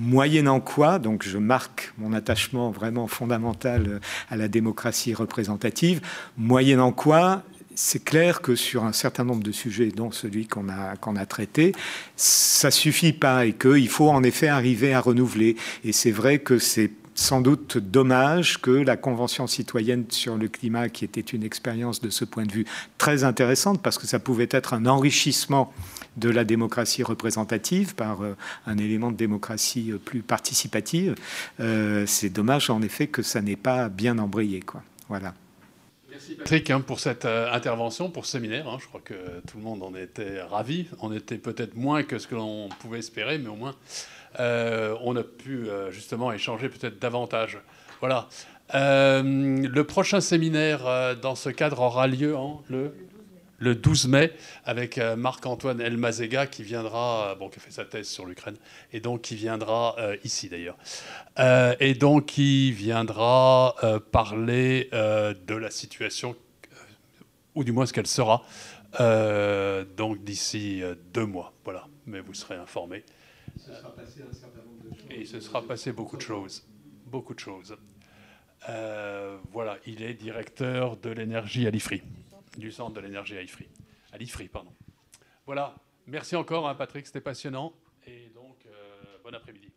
Moyennant quoi, donc je marque mon attachement vraiment fondamental euh, à la démocratie représentative, moyennant quoi, c'est clair que sur un certain nombre de sujets, dont celui qu'on a, a traité, ça suffit pas et qu'il faut en effet arriver à renouveler. Et c'est vrai que c'est sans doute dommage que la Convention citoyenne sur le climat, qui était une expérience de ce point de vue très intéressante, parce que ça pouvait être un enrichissement de la démocratie représentative par euh, un élément de démocratie euh, plus participative, euh, c'est dommage en effet que ça n'ait pas bien embrayé. Quoi. Voilà. Merci Patrick hein, pour cette intervention, pour ce séminaire. hein. Je crois que tout le monde en était ravi. On était peut-être moins que ce que l'on pouvait espérer, mais au moins on a pu justement échanger peut-être davantage. Voilà. le prochain séminaire dans ce cadre aura lieu en le le 12 mai avec euh, Marc-Antoine Elmazega qui viendra, euh, bon, qui a fait sa thèse sur l'Ukraine, et donc qui viendra euh, ici d'ailleurs, et donc qui viendra parler de la situation, ou du moins ce qu'elle sera, donc d'ici deux mois. Voilà, mais vous serez informés. Et il se sera passé beaucoup de choses, beaucoup de choses. voilà, il est directeur de l'énergie à l'IFRI du centre de l'énergie à IFRI. À l'IFRI, pardon. Voilà. Merci encore, hein, Patrick, c'était passionnant. Et donc, euh, bon après-midi.